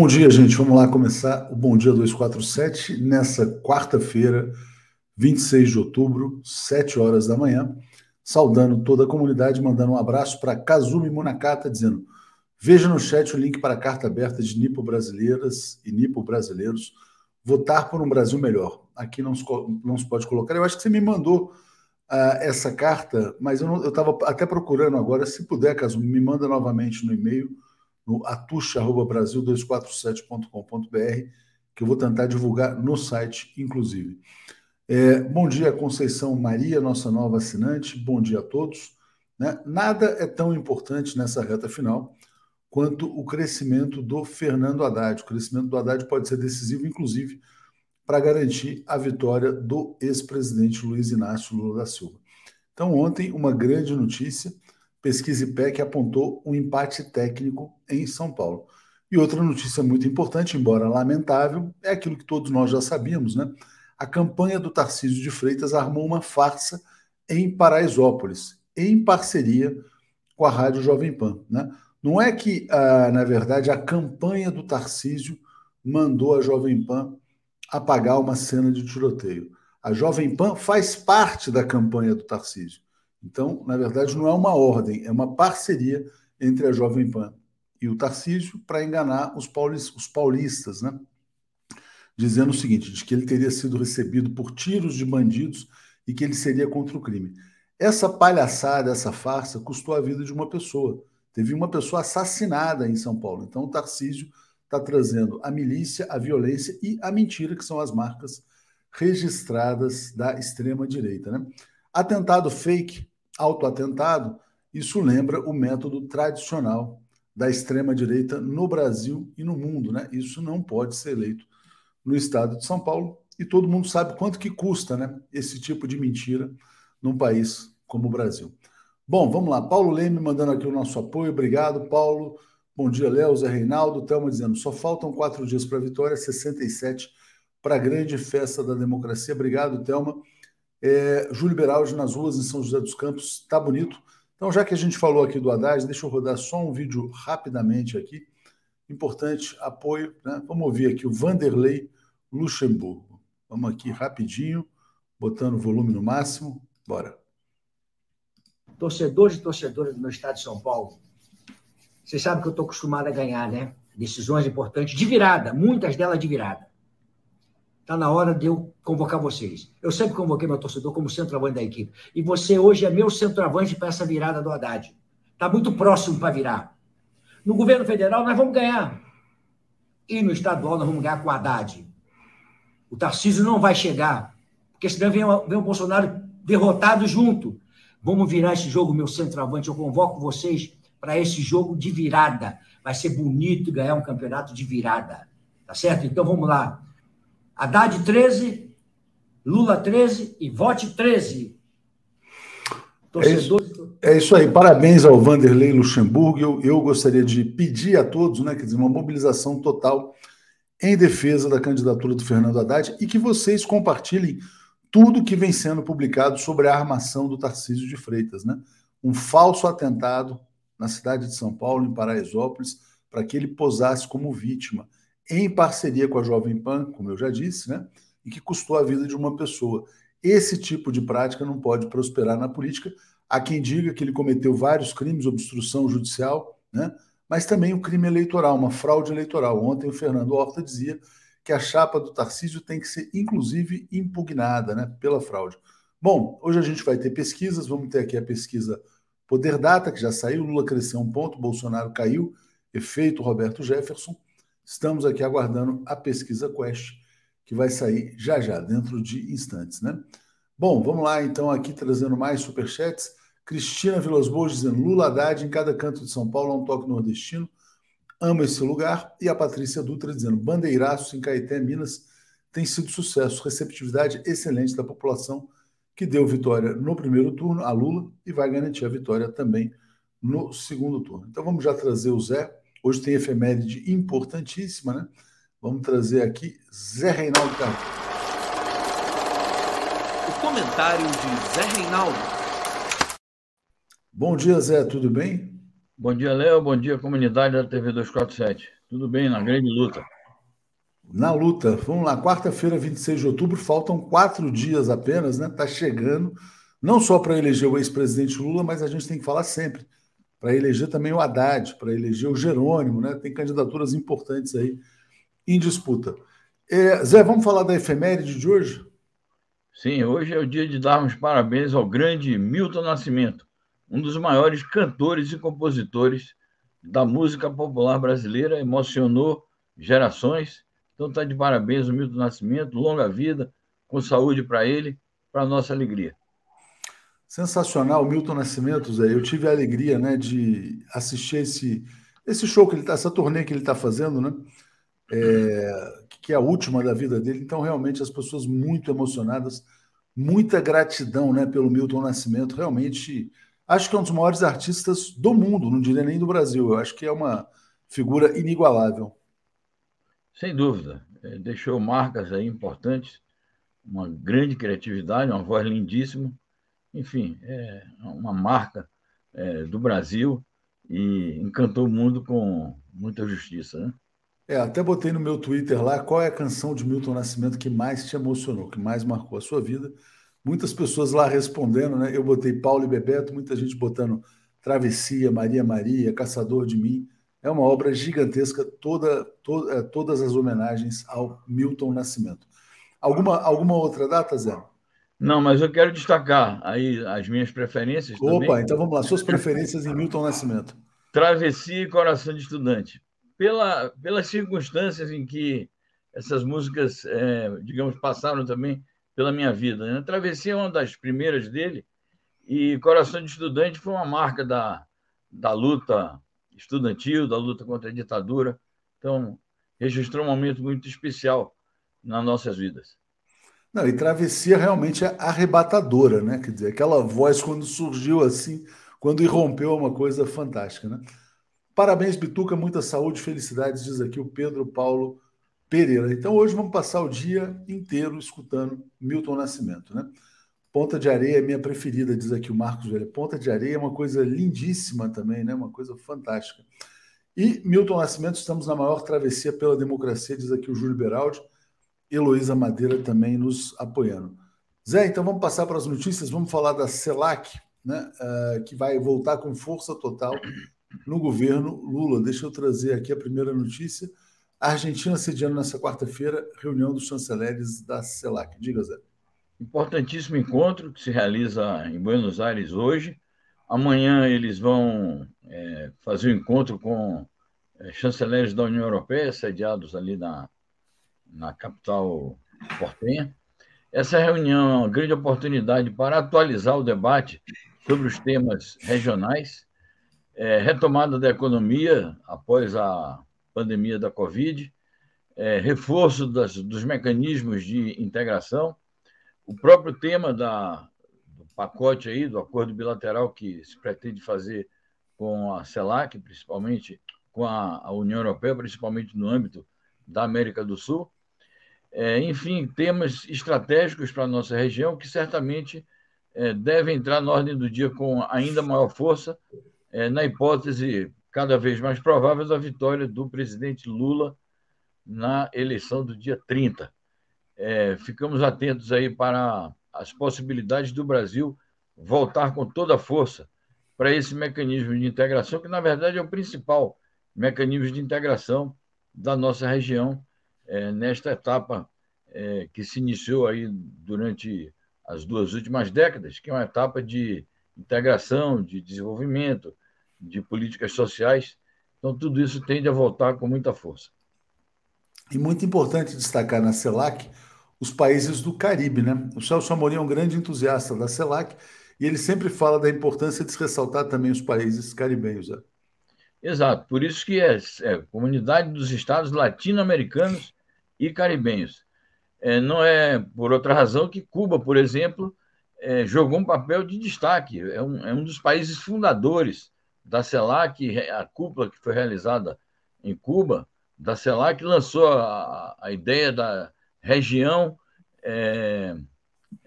Bom dia, gente. Vamos lá começar o Bom Dia 247 nessa quarta-feira, 26 de outubro, 7 horas da manhã. Saudando toda a comunidade, mandando um abraço para Kazumi Munakata, dizendo: Veja no chat o link para a carta aberta de Nipo Brasileiras e Nipo Brasileiros. Votar por um Brasil melhor. Aqui não se, não se pode colocar. Eu acho que você me mandou uh, essa carta, mas eu estava até procurando agora. Se puder, Kazumi, me manda novamente no e-mail no atucha.brasil247.com.br, que eu vou tentar divulgar no site, inclusive. É, bom dia, Conceição Maria, nossa nova assinante. Bom dia a todos. Né? Nada é tão importante nessa reta final quanto o crescimento do Fernando Haddad. O crescimento do Haddad pode ser decisivo, inclusive, para garantir a vitória do ex-presidente Luiz Inácio Lula da Silva. Então, ontem, uma grande notícia pesquisa IPEC apontou um empate técnico em São Paulo. E outra notícia muito importante, embora lamentável, é aquilo que todos nós já sabíamos, né? A campanha do Tarcísio de Freitas armou uma farsa em Paraisópolis, em parceria com a Rádio Jovem Pan, né? Não é que, ah, na verdade, a campanha do Tarcísio mandou a Jovem Pan apagar uma cena de tiroteio. A Jovem Pan faz parte da campanha do Tarcísio. Então, na verdade, não é uma ordem, é uma parceria entre a Jovem Pan e o Tarcísio para enganar os, paulistas, né? Dizendo o seguinte: de que ele teria sido recebido por tiros de bandidos e que ele seria contra o crime. Essa palhaçada, essa farsa, custou a vida de uma pessoa. Teve uma pessoa assassinada em São Paulo. Então, o Tarcísio está trazendo a milícia, a violência e a mentira, que são as marcas registradas da extrema-direita. Né? Atentado fake autoatentado, isso lembra o método tradicional da extrema-direita no Brasil e no mundo. Né? Isso não pode ser eleito no estado de São Paulo. E todo mundo sabe quanto que custa né, esse tipo de mentira num país como o Brasil. Bom, vamos lá. Paulo Leme mandando aqui o nosso apoio. Obrigado, Paulo. Bom dia, Léo, Zé Reinaldo. Thelma dizendo, só faltam quatro dias para a vitória, 67 para a grande festa da democracia. Obrigado, Thelma. É, Júlio Beraldi nas ruas em São José dos Campos, tá bonito. Então, já que a gente falou aqui do Haddad, deixa eu rodar só um vídeo rapidamente aqui. Importante apoio, né? Vamos ouvir aqui o Vanderlei Luxemburgo. Vamos aqui rapidinho, botando o volume no máximo. Bora. Torcedores e torcedoras do meu estado de São Paulo, vocês sabem que eu estou acostumado a ganhar, né? Decisões importantes de virada, muitas delas de virada. Está na hora de eu convocar vocês. Eu sempre convoquei meu torcedor como centroavante da equipe. E você hoje é meu centroavante para essa virada do Haddad. Está muito próximo para virar. No governo federal, nós vamos ganhar. E no estadual, nós vamos ganhar com o Haddad. O Tarcísio não vai chegar, porque senão vem, vem o Bolsonaro derrotado junto. Vamos virar esse jogo, meu centroavante. Eu convoco vocês para esse jogo de virada. Vai ser bonito ganhar um campeonato de virada. Tá certo? Então vamos lá. Haddad 13, Lula 13 e vote 13. É isso, é isso, aí. Parabéns ao Vanderlei Luxemburgo. Eu, eu gostaria de pedir a todos, né, quer dizer, uma mobilização total em defesa da candidatura do Fernando Haddad e que vocês compartilhem tudo que vem sendo publicado sobre a armação do Tarcísio de Freitas, né? Um falso atentado na cidade de São Paulo, em Paraisópolis, para que ele posasse como vítima em parceria com a Jovem Pan, como eu já disse, né? E que custou a vida de uma pessoa. Esse tipo de prática não pode prosperar na política. Há quem diga que ele cometeu vários crimes, obstrução judicial, né? mas também o crime eleitoral, uma fraude eleitoral. Ontem o Fernando Horta dizia que a chapa do Tarcísio tem que ser, inclusive, impugnada né, pela fraude. Bom, hoje a gente vai ter pesquisas, vamos ter aqui a pesquisa Poder Data, que já saiu, Lula cresceu um ponto, Bolsonaro caiu, efeito Roberto Jefferson. Estamos aqui aguardando a pesquisa Quest, que vai sair já já, dentro de instantes, né? Bom, vamos lá então aqui trazendo mais superchats. Cristina Vilas Boas dizendo Lula Haddad em cada canto de São Paulo, é um toque nordestino. Amo esse lugar. E a Patrícia Dutra dizendo Bandeiraço em Caeté, Minas, tem sido sucesso, receptividade excelente da população que deu vitória no primeiro turno a Lula e vai garantir a vitória também no segundo turno. Então vamos já trazer o Zé Hoje tem efeméride importantíssima, né? Vamos trazer aqui Zé Reinaldo Carlos. O comentário de Zé Reinaldo. Bom dia, Zé, tudo bem? Bom dia, Léo. Bom dia, comunidade da TV 247. Tudo bem, na grande luta. Na luta. Vamos lá, quarta-feira, 26 de outubro, faltam quatro dias apenas, né? Está chegando, não só para eleger o ex-presidente Lula, mas a gente tem que falar sempre, para eleger também o Haddad, para eleger o Jerônimo, né? Tem candidaturas importantes aí em disputa. É, Zé, vamos falar da efeméride de hoje? Sim, hoje é o dia de darmos parabéns ao grande Milton Nascimento, um dos maiores cantores e compositores da música popular brasileira, emocionou gerações. Então está de parabéns o Milton Nascimento, longa vida, com saúde para ele, para nossa alegria. Sensacional, Milton Nascimento, Zé. Eu tive a alegria né, de assistir esse, esse show que ele está, essa turnê que ele está fazendo, né? É, que é a última da vida dele. Então, realmente, as pessoas muito emocionadas, muita gratidão né, pelo Milton Nascimento. Realmente, acho que é um dos maiores artistas do mundo, não diria nem do Brasil. Eu acho que é uma figura inigualável. Sem dúvida. Deixou marcas aí importantes, uma grande criatividade, uma voz lindíssima. Enfim, é uma marca é, do Brasil e encantou o mundo com muita justiça, né? É, até botei no meu Twitter lá qual é a canção de Milton Nascimento que mais te emocionou, que mais marcou a sua vida. Muitas pessoas lá respondendo, né? Eu botei Paulo e Bebeto, muita gente botando Travessia, Maria Maria, Caçador de Mim. É uma obra gigantesca, toda, toda, é, todas as homenagens ao Milton Nascimento. Alguma, alguma outra data, Zé? Não, mas eu quero destacar aí as minhas preferências. Opa, também. então vamos lá, suas preferências em Milton Nascimento. Travessia e Coração de Estudante pela, pelas circunstâncias em que essas músicas, é, digamos, passaram também pela minha vida. Né? Travessia é uma das primeiras dele, e Coração de Estudante foi uma marca da, da luta estudantil, da luta contra a ditadura. Então, registrou um momento muito especial nas nossas vidas. Não, e Travessia realmente é arrebatadora, né? Quer dizer, aquela voz quando surgiu assim, quando irrompeu, é uma coisa fantástica, né? Parabéns, Bituca, muita saúde, felicidades, diz aqui o Pedro Paulo Pereira. Então hoje vamos passar o dia inteiro escutando Milton Nascimento, né? Ponta de Areia é minha preferida, diz aqui o Marcos Velho. Ponta de Areia é uma coisa lindíssima também, né? Uma coisa fantástica. E Milton Nascimento, estamos na maior travessia pela democracia, diz aqui o Júlio Beraldi. Heloísa Madeira também nos apoiando. Zé, então vamos passar para as notícias, vamos falar da CELAC, né? Uh, que vai voltar com força total no governo Lula. Deixa eu trazer aqui a primeira notícia. A Argentina sediando nessa quarta-feira reunião dos chanceleres da CELAC. Diga, Zé. Importantíssimo encontro que se realiza em Buenos Aires hoje. Amanhã eles vão é, fazer o um encontro com é, chanceleres da União Europeia, sediados ali na, na capital portenha. Essa reunião é uma grande oportunidade para atualizar o debate sobre os temas regionais é, retomada da economia após a pandemia da Covid, é, reforço das, dos mecanismos de integração, o próprio tema da, do pacote aí, do acordo bilateral que se pretende fazer com a CELAC, principalmente com a, a União Europeia, principalmente no âmbito da América do Sul. É, enfim, temas estratégicos para a nossa região que certamente é, devem entrar na ordem do dia com ainda maior força é, na hipótese cada vez mais provável da vitória do presidente Lula na eleição do dia 30. É, ficamos atentos aí para as possibilidades do Brasil voltar com toda a força para esse mecanismo de integração, que na verdade é o principal mecanismo de integração da nossa região é, nesta etapa é, que se iniciou aí durante as duas últimas décadas, que é uma etapa de integração, de desenvolvimento, de políticas sociais. Então, tudo isso tende a voltar com muita força. E muito importante destacar na CELAC os países do Caribe, né? O Celso Amorim é um grande entusiasta da CELAC e ele sempre fala da importância de se ressaltar também os países caribenhos. Né? Exato, por isso que é, é Comunidade dos Estados Latino-Americanos e Caribenhos. É, não é por outra razão que Cuba, por exemplo, é, jogou um papel de destaque. É um, é um dos países fundadores da CELAC, a cúpula que foi realizada em Cuba, da CELAC lançou a, a ideia da região, é,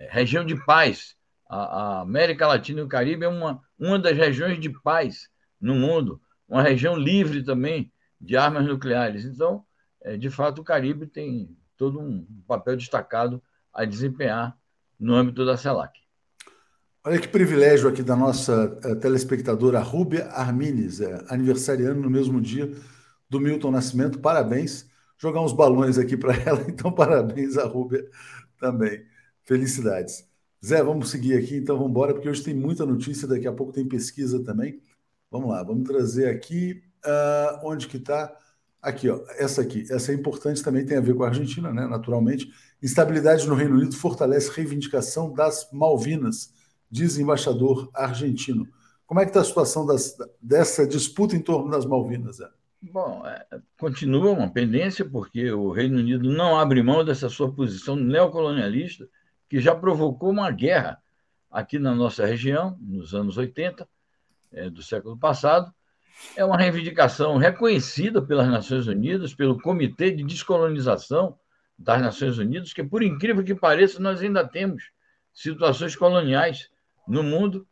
região de paz. A, a, América Latina e o Caribe é uma, uma das regiões de paz no mundo, uma região livre também de armas nucleares. Então, é, de fato, o Caribe tem todo um papel destacado a desempenhar no âmbito da CELAC. Olha que privilégio aqui da nossa uh, telespectadora Rúbia Armines, é, aniversariando no mesmo dia do Milton Nascimento. Parabéns. Jogar uns balões aqui para ela, então parabéns a Rúbia também. Felicidades. Zé, vamos seguir aqui, então vamos embora, porque hoje tem muita notícia, daqui a pouco tem pesquisa também. Vamos lá, vamos trazer aqui uh, onde que está. Aqui, ó, essa aqui, essa é importante também, tem a ver com a Argentina, né? Naturalmente. Instabilidade no Reino Unido fortalece reivindicação das Malvinas, diz embaixador argentino. Como é que está a situação das, dessa disputa em torno das Malvinas? Zé? Bom, é, continua uma pendência, porque o Reino Unido não abre mão dessa sua posição neocolonialista que já provocou uma guerra aqui na nossa região, nos anos 80 é, do século passado. É uma reivindicação reconhecida pelas Nações Unidas, pelo Comitê de Descolonização das Nações Unidas, que, por incrível que pareça, nós ainda temos situações coloniais no mundo.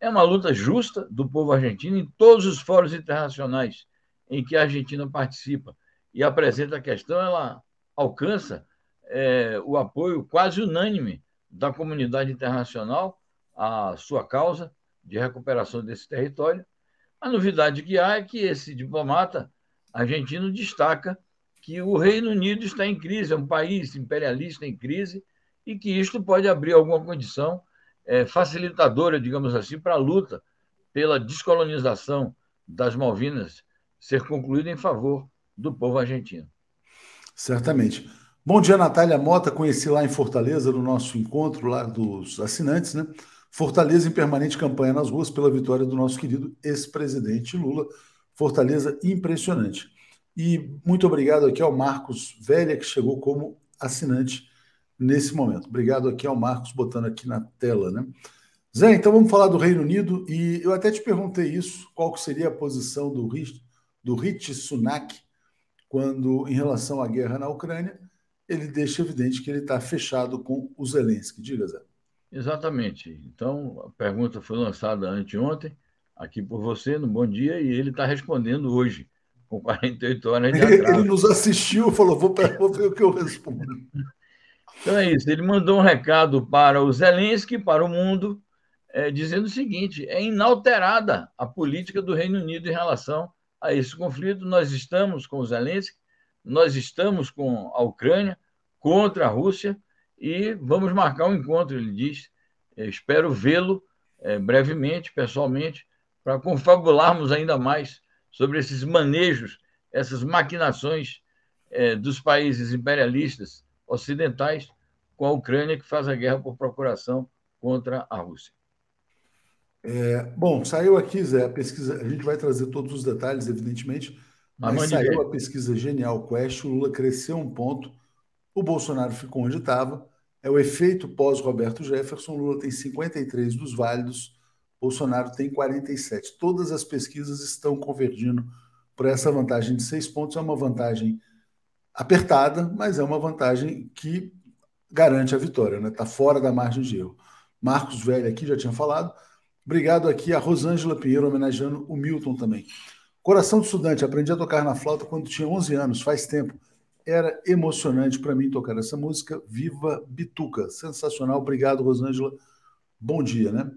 É uma luta justa do povo argentino em todos os fóruns internacionais em que a Argentina participa e apresenta a questão, ela alcança é, o apoio quase unânime da comunidade internacional à sua causa de recuperação desse território. A novidade que há é que esse diplomata argentino destaca que o Reino Unido está em crise, é um país imperialista em crise, e que isto pode abrir alguma condição é, facilitadora, digamos assim, para a luta pela descolonização das Malvinas ser concluída em favor do povo argentino. Certamente. Bom dia, Natália Mota. Conheci lá em Fortaleza, no nosso encontro lá dos assinantes, né? Fortaleza em permanente campanha nas ruas pela vitória do nosso querido ex-presidente Lula. Fortaleza impressionante. E muito obrigado aqui ao Marcos Velha, que chegou como assinante nesse momento. Obrigado aqui ao Marcos, botando aqui na tela, né? Zé, então vamos falar do Reino Unido. E eu até te perguntei isso: qual seria a posição do, do Rishi Sunak quando, em relação à guerra na Ucrânia? ele deixa evidente que ele está fechado com o Zelensky. Diga, Zé. Exatamente. Então, a pergunta foi lançada anteontem, aqui por você, no Bom Dia, e ele está respondendo hoje, com 48 horas de atraso. Ele nos assistiu, falou, vou, vou ver o que eu respondo. Então é isso, ele mandou um recado para o Zelensky, para o mundo, é, dizendo o seguinte: é inalterada a política do Reino Unido em relação a esse conflito. Nós estamos com o Zelensky, nós estamos com a Ucrânia contra a Rússia e vamos marcar um encontro, ele diz. Espero vê-lo é, brevemente, pessoalmente, para confabularmos ainda mais sobre esses manejos, essas maquinações é, dos países imperialistas ocidentais com a Ucrânia, que faz a guerra por procuração contra a Rússia. É, bom, saiu aqui, Zé, a pesquisa. A gente vai trazer todos os detalhes, evidentemente, mas saiu a pesquisa Genial Quest, o Lula cresceu um ponto, o Bolsonaro ficou onde estava. É o efeito pós-Roberto Jefferson. Lula tem 53 dos válidos, Bolsonaro tem 47. Todas as pesquisas estão convergindo para essa vantagem de seis pontos. É uma vantagem apertada, mas é uma vantagem que garante a vitória, está né? Tá fora da margem de erro. Marcos Velho aqui já tinha falado. Obrigado aqui a Rosângela Pinheiro, homenageando o Milton também. Coração de Estudante, aprendi a tocar na flauta quando tinha 11 anos, faz tempo. Era emocionante para mim tocar essa música. Viva Bituca. Sensacional. Obrigado, Rosângela. Bom dia, né?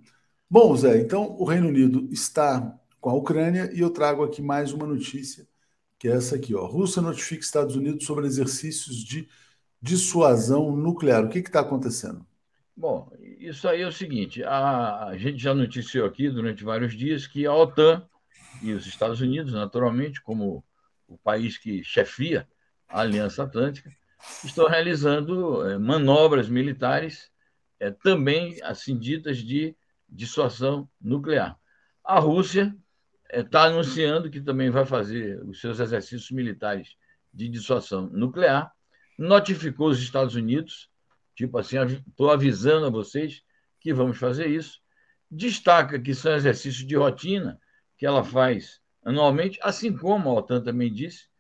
Bom, Zé, então o Reino Unido está com a Ucrânia e eu trago aqui mais uma notícia, que é essa aqui, ó. Rússia notifica Estados Unidos sobre exercícios de dissuasão nuclear. O que está acontecendo? Bom, isso aí é o seguinte: a, a gente já noticiou aqui durante vários dias que a OTAN e os Estados Unidos, naturalmente, como o país que chefia Aliança Atlântica, estão realizando é, manobras militares é, também, assim ditas, de dissuasão nuclear. A Rússia está é, anunciando que também vai fazer os seus exercícios militares de dissuasão nuclear, notificou os Estados Unidos, tipo assim, estou avisando a vocês que vamos fazer isso, destaca que são exercícios de rotina, que ela faz anualmente, assim como a OTAN também disse,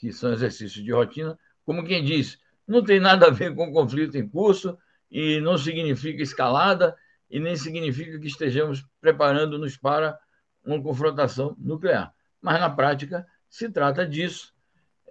que são exercícios de rotina, como quem diz, não tem nada a ver com conflito em curso e não significa escalada e nem significa que estejamos preparando-nos para uma confrontação nuclear. Mas, na prática, Se trata disso,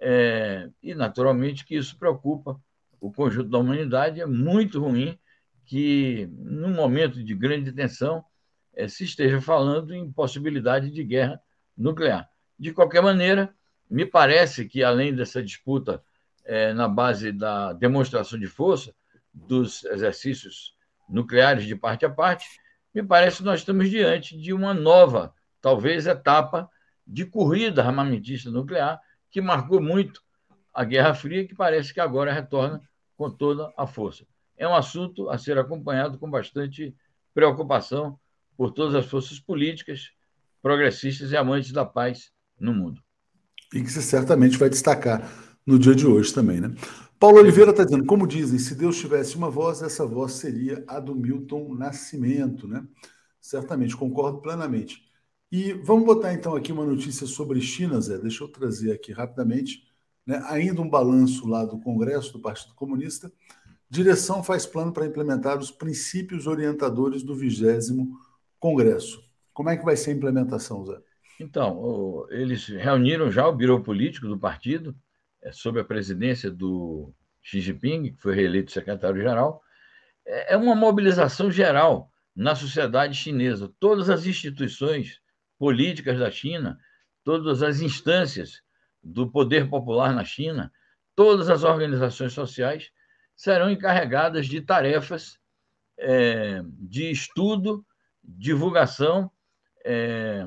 é, e naturalmente que isso preocupa o conjunto da humanidade. É muito ruim que, num momento de grande tensão, é, se esteja falando em possibilidade de guerra nuclear. De qualquer maneira, me parece que, além dessa disputa é, na base da demonstração de força, dos exercícios nucleares de parte a parte, me parece que nós estamos diante de uma nova, talvez, etapa de corrida armamentista nuclear que marcou muito a Guerra Fria, que parece que agora retorna com toda a força. É um assunto a ser acompanhado com bastante preocupação por todas as forças políticas, progressistas e amantes da paz no mundo. E que você certamente vai destacar no dia de hoje também, né? Paulo Oliveira está dizendo, como dizem, se Deus tivesse uma voz, essa voz seria a do Milton Nascimento, né? Certamente, concordo plenamente. E vamos botar então aqui uma notícia sobre China, Zé. Deixa eu trazer aqui rapidamente. Né? Ainda um balanço lá do Congresso do Partido Comunista. Direção faz plano para implementar os princípios orientadores do vigésimo Congresso. Como é que vai ser a implementação, Zé? Então, eles reuniram já o Biro Político do partido, é, sob a presidência do Xi Jinping, que foi reeleito secretário-geral, é, é uma mobilização geral na sociedade chinesa. Todas as instituições políticas da China, todas as instâncias do poder popular na China, todas as organizações sociais serão encarregadas de tarefas é, de estudo, divulgação, é,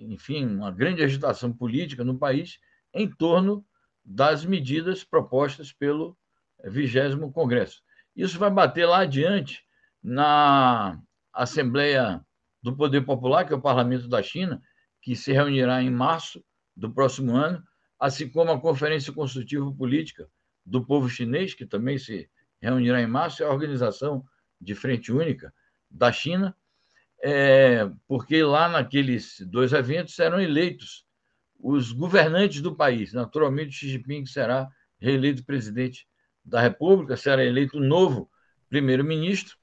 enfim, uma grande agitação política no país em torno das medidas propostas pelo vigésimo Congresso. Isso vai bater lá adiante na Assembleia do Poder Popular, que é o Parlamento da China, que se reunirá em março do próximo ano, assim como a Conferência Consultiva Política do Povo Chinês, que também se reunirá em março, é a organização de Frente Única da China, é, porque lá naqueles dois eventos serão eleitos os governantes do país. Naturalmente, Xi Jinping será reeleito presidente da República, será eleito novo primeiro-ministro.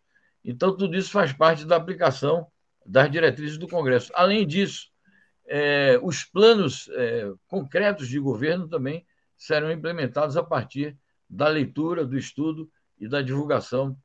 Então, tudo isso faz parte da aplicação das diretrizes do Congresso. Além disso, é, os planos é, concretos de governo também serão implementados a partir da leitura, do estudo e da divulgação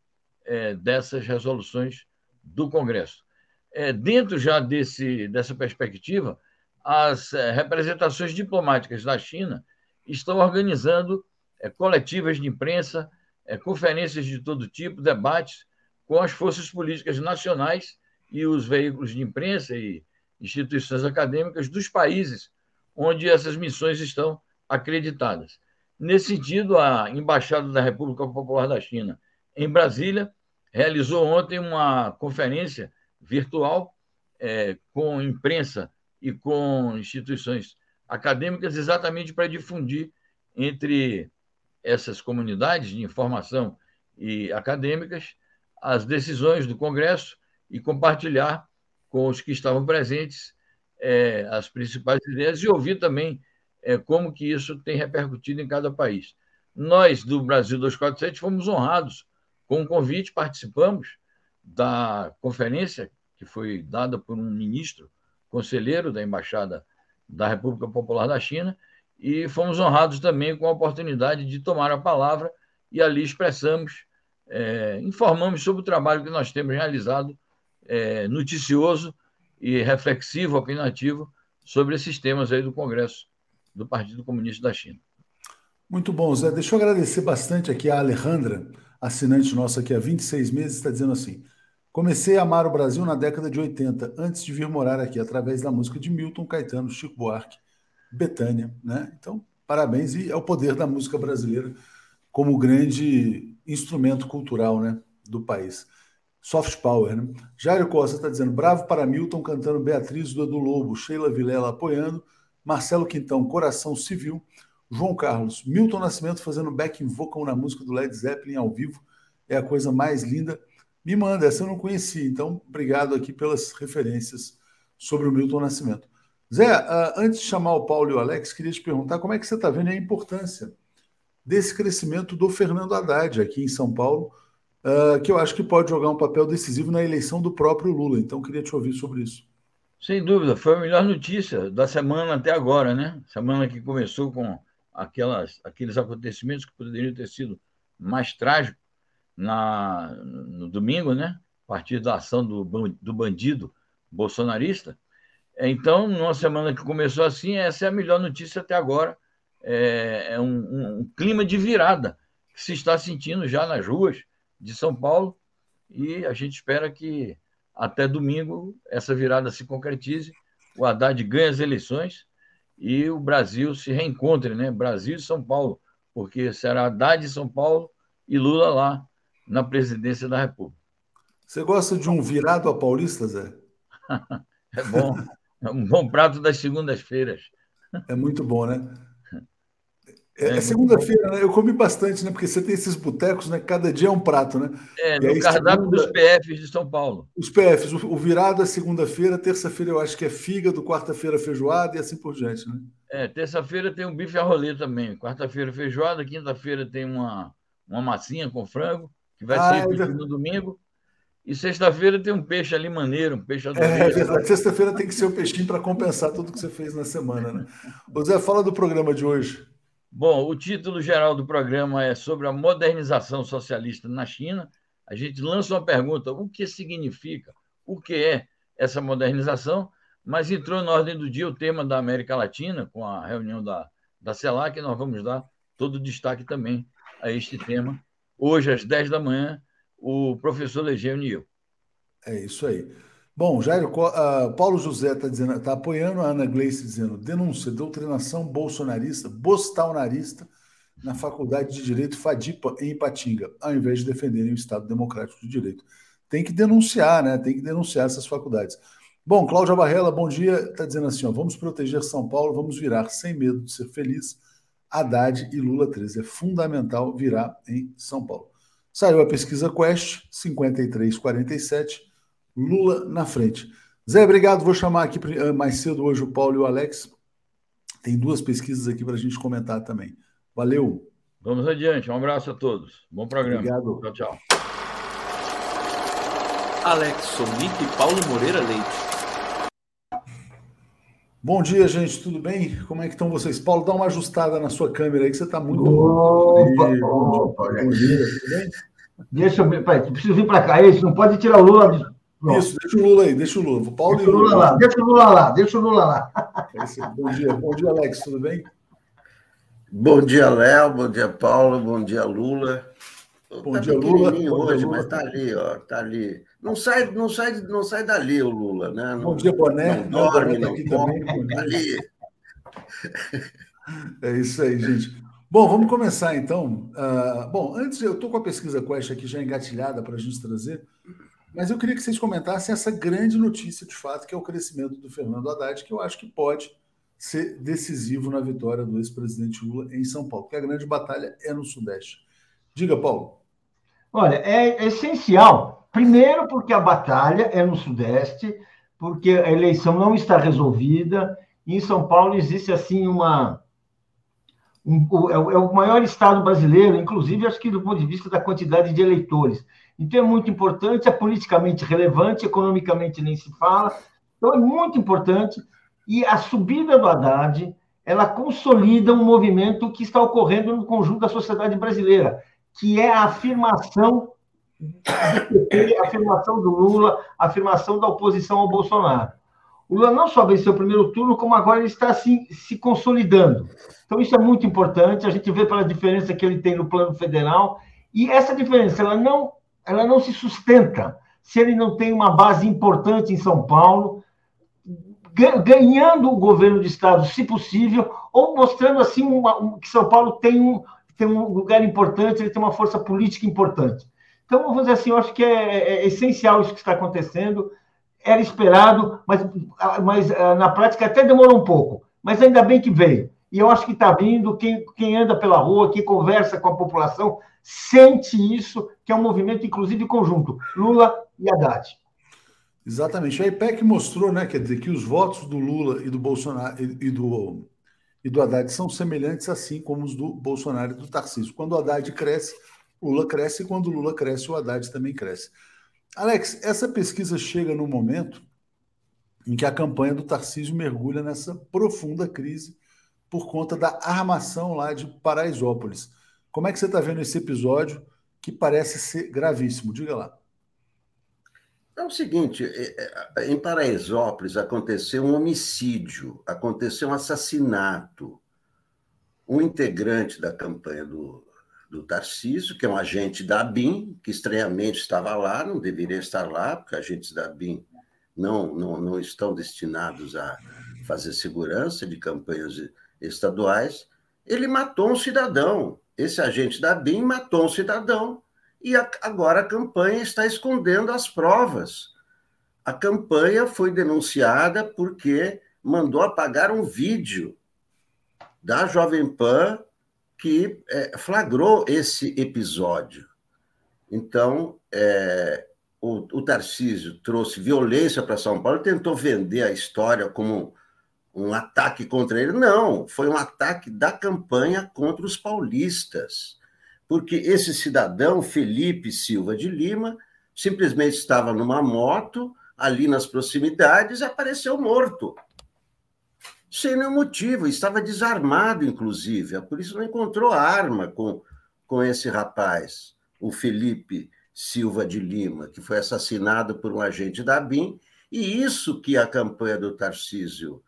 é, dessas resoluções do Congresso. É, dentro já desse, dessa perspectiva, as é, representações diplomáticas da China estão organizando é, coletivas de imprensa, é, conferências de todo tipo, debates com as forças políticas nacionais e os veículos de imprensa e instituições acadêmicas dos países onde essas missões estão acreditadas. Nesse sentido, a Embaixada da República Popular da China em Brasília realizou ontem uma conferência virtual é, com imprensa e com instituições acadêmicas, exatamente para difundir entre essas comunidades de informação e acadêmicas as decisões do Congresso e compartilhar com os que estavam presentes é, as principais ideias e ouvir também é, como que isso tem repercutido em cada país. Nós, do Brasil 247, fomos honrados com o convite, participamos da conferência que foi dada por um ministro conselheiro da Embaixada da República Popular da China, e fomos honrados também com a oportunidade de tomar a palavra e ali expressamos, é, informamos sobre o trabalho que nós temos realizado, é, noticioso e reflexivo, opinativo, sobre esses temas aí do Congresso do Partido Comunista da China. Muito bom, Zé. Deixa eu agradecer bastante aqui a Alejandra, assinante nossa aqui há 26 meses, está dizendo assim: Comecei a amar o Brasil na década de 80, antes de vir morar aqui, através da música de Milton, Caetano, Chico Buarque, Betânia. Né? Então, parabéns, e é o poder da música brasileira como grande instrumento cultural né, do país. Soft power, né? Jairo Costa está dizendo: bravo para Milton cantando Beatriz do Edu Lobo, Sheila Vilela apoiando, Marcelo Quintão, Coração Civil, João Carlos, Milton Nascimento fazendo backing vocal na música do Led Zeppelin ao vivo, é a coisa mais linda. Me manda, essa eu não conhecia, então obrigado aqui pelas referências sobre o Milton Nascimento. Zé, uh, antes de chamar o Paulo e o Alex, queria te perguntar como é que você está vendo a importância desse crescimento do Fernando Haddad aqui em São Paulo, uh, que eu acho que pode jogar um papel decisivo na eleição do próprio Lula. Então, queria te ouvir sobre isso. Sem dúvida, foi a melhor notícia da semana até agora, né? Semana que começou com aquelas, aqueles acontecimentos que poderiam ter sido mais trágicos na, no domingo, né? A partir da ação do, do bandido bolsonarista. Então, numa semana que começou assim, essa é a melhor notícia até agora. É, é um, um, clima de virada que se está sentindo já nas ruas de São Paulo e a gente espera que até domingo essa virada se concretize, o Haddad ganhe as eleições e o Brasil se reencontre, né? Brasil e São Paulo, porque será Haddad em São Paulo e Lula lá na presidência da República. Você gosta de um virado a paulista, Zé? é bom. É um bom prato das segundas-feiras. É muito bom, né? É, é segunda-feira, né? Eu comi bastante, né? Porque você tem esses botecos, né? Cada dia é um prato, né? É, no cardápio segunda... dos PFs de São Paulo. Os PFs, o, virado é segunda-feira, terça-feira eu acho que é fígado, quarta-feira feijoada e assim por diante, né? É, terça-feira tem um bife a rolê também, quarta-feira feijoada, quinta-feira tem uma, uma massinha com frango, que vai ah, ser no domingo, e sexta-feira tem um peixe ali maneiro, um peixe adoreiro. É, é verdade. Sexta-feira tem que ser o um peixinho para compensar tudo que você fez na semana, né? Ô Zé, fala do programa de hoje. Bom, o título geral do programa é sobre a modernização socialista na China. A gente lança uma pergunta: o que significa, o que é essa modernização? Mas entrou na ordem do dia o tema da América Latina, com a reunião da, da CELAC, e nós vamos dar todo o destaque também a este tema. Hoje, às 10 da manhã, o professor Legênio e eu. É isso aí. Bom, Jairo, uh, Paulo José está está apoiando a Ana Gleice dizendo denúncia, doutrinação bolsonarista, bostalnarista na Faculdade de Direito Fadipa, em Ipatinga, ao invés de defenderem o Estado Democrático de Direito. Tem que denunciar, né? Tem que denunciar essas faculdades. Bom, Cláudia Barrela, bom dia. Está dizendo assim: ó, vamos proteger São Paulo, vamos virar sem medo de ser feliz. Haddad e Lula 13. É fundamental virar em São Paulo. Saiu a pesquisa Quest, 53,47 Lula na frente. Zé, obrigado. Vou chamar aqui eh, mais cedo hoje o Paulo e o Alex. Tem duas pesquisas aqui para a gente comentar também. Valeu. Vamos adiante. Um abraço a todos. Bom programa. Obrigado. Tchau, tchau. Alex Sonic e Paulo Moreira Leite. Bom dia, gente. Tudo bem? Como é que estão vocês? Paulo, dá uma ajustada na sua câmera aí, que você está muito. Opa, opa, bom dia, tudo bem? Deixa eu ver, pai, preciso vir para cá. Isso, não pode tirar o Lula Pronto. Isso, deixa o Lula aí, deixa o Lula. O Paulo deixa o Lula, Lula lá, deixa o Lula lá, deixa o Lula lá. É bom dia, bom dia, Alex, tudo bem? Bom dia, Léo, bom dia, Paulo, bom dia, Lula. Bom tá dia, Lula. Bom hoje, dia, Lula. mas tá ali, ó, tá ali. Não sai, não sai, não sai dali o Lula, né? Não, bom dia, Boné. Não dorme, não, come, ali. É isso aí, gente. Bom, vamos começar então. Uh, bom, antes, eu estou com a pesquisa Quest aqui já engatilhada para a gente trazer. Mas eu queria que vocês comentassem essa grande notícia de fato, que é o crescimento do Fernando Haddad, que eu acho que pode ser decisivo na vitória do ex-presidente Lula em São Paulo, porque a grande batalha é no Sudeste. Diga, Paulo. Olha, é essencial. Primeiro, porque a batalha é no Sudeste, porque a eleição não está resolvida. Em São Paulo existe assim uma um, é o maior estado brasileiro, inclusive acho que do ponto de vista da quantidade de eleitores. Então é muito importante, é politicamente relevante, economicamente nem se fala. Então é muito importante. E a subida do Haddad, ela consolida um movimento que está ocorrendo no conjunto da sociedade brasileira, que é a afirmação a afirmação do Lula, a afirmação da oposição ao Bolsonaro. O Lula não só venceu o primeiro turno, como agora ele está assim, se consolidando. Então, isso é muito importante. A gente vê pela diferença que ele tem no plano federal. E essa diferença, ela não ela não se se ele não tem uma base importante em São Paulo, ganhando o governo do estado, se possível, ou mostrando assim uma, que São Paulo tem um, tem um lugar importante, ele tem uma força política importante. Então, vamos dizer assim, eu acho que é, é, é essencial isso que está acontecendo. Era esperado, mas, mas ah, na prática até demorou um pouco. Mas ainda bem que veio. E eu acho que está vindo, quem, quem anda pela rua, quem conversa com a população, sente isso, que é um movimento, inclusive, conjunto, Lula e Haddad. Exatamente. A IPEC mostrou, né, quer dizer, que os votos do Lula e do Bolsonaro e do, e do Haddad são semelhantes, assim como os do Bolsonaro e do Tarcísio. Quando o Haddad cresce, Lula cresce, e quando Lula cresce, o Haddad também cresce. Alex, essa pesquisa chega no momento em que a campanha do Tarcísio mergulha nessa profunda crise por conta da armação lá de Paraisópolis. Como é que você está vendo esse episódio que parece ser gravíssimo? Diga lá. É o seguinte, é, é, em Paraisópolis aconteceu um homicídio, aconteceu um assassinato. Um integrante da campanha do, do Tarcísio, que é um agente da ABIN, que estranhamente estava lá, não deveria estar lá, porque agentes da ABIN não, não, não estão destinados a fazer segurança de campanhas estaduais, ele matou um cidadão. Esse agente da BIM matou um cidadão e agora a campanha está escondendo as provas. A campanha foi denunciada porque mandou apagar um vídeo da Jovem Pan que é, flagrou esse episódio. Então, é, o, o Tarcísio trouxe violência para São Paulo, tentou vender a história como um ataque contra ele. Não, foi um ataque da campanha contra os paulistas. Porque esse cidadão, Felipe Silva de Lima, simplesmente estava numa moto ali nas proximidades e apareceu morto. Sem nenhum motivo, estava desarmado, inclusive. A polícia não encontrou arma com, com esse rapaz, o Felipe Silva de Lima, que foi assassinado por um agente da BIM, e isso que a campanha do Tarcísio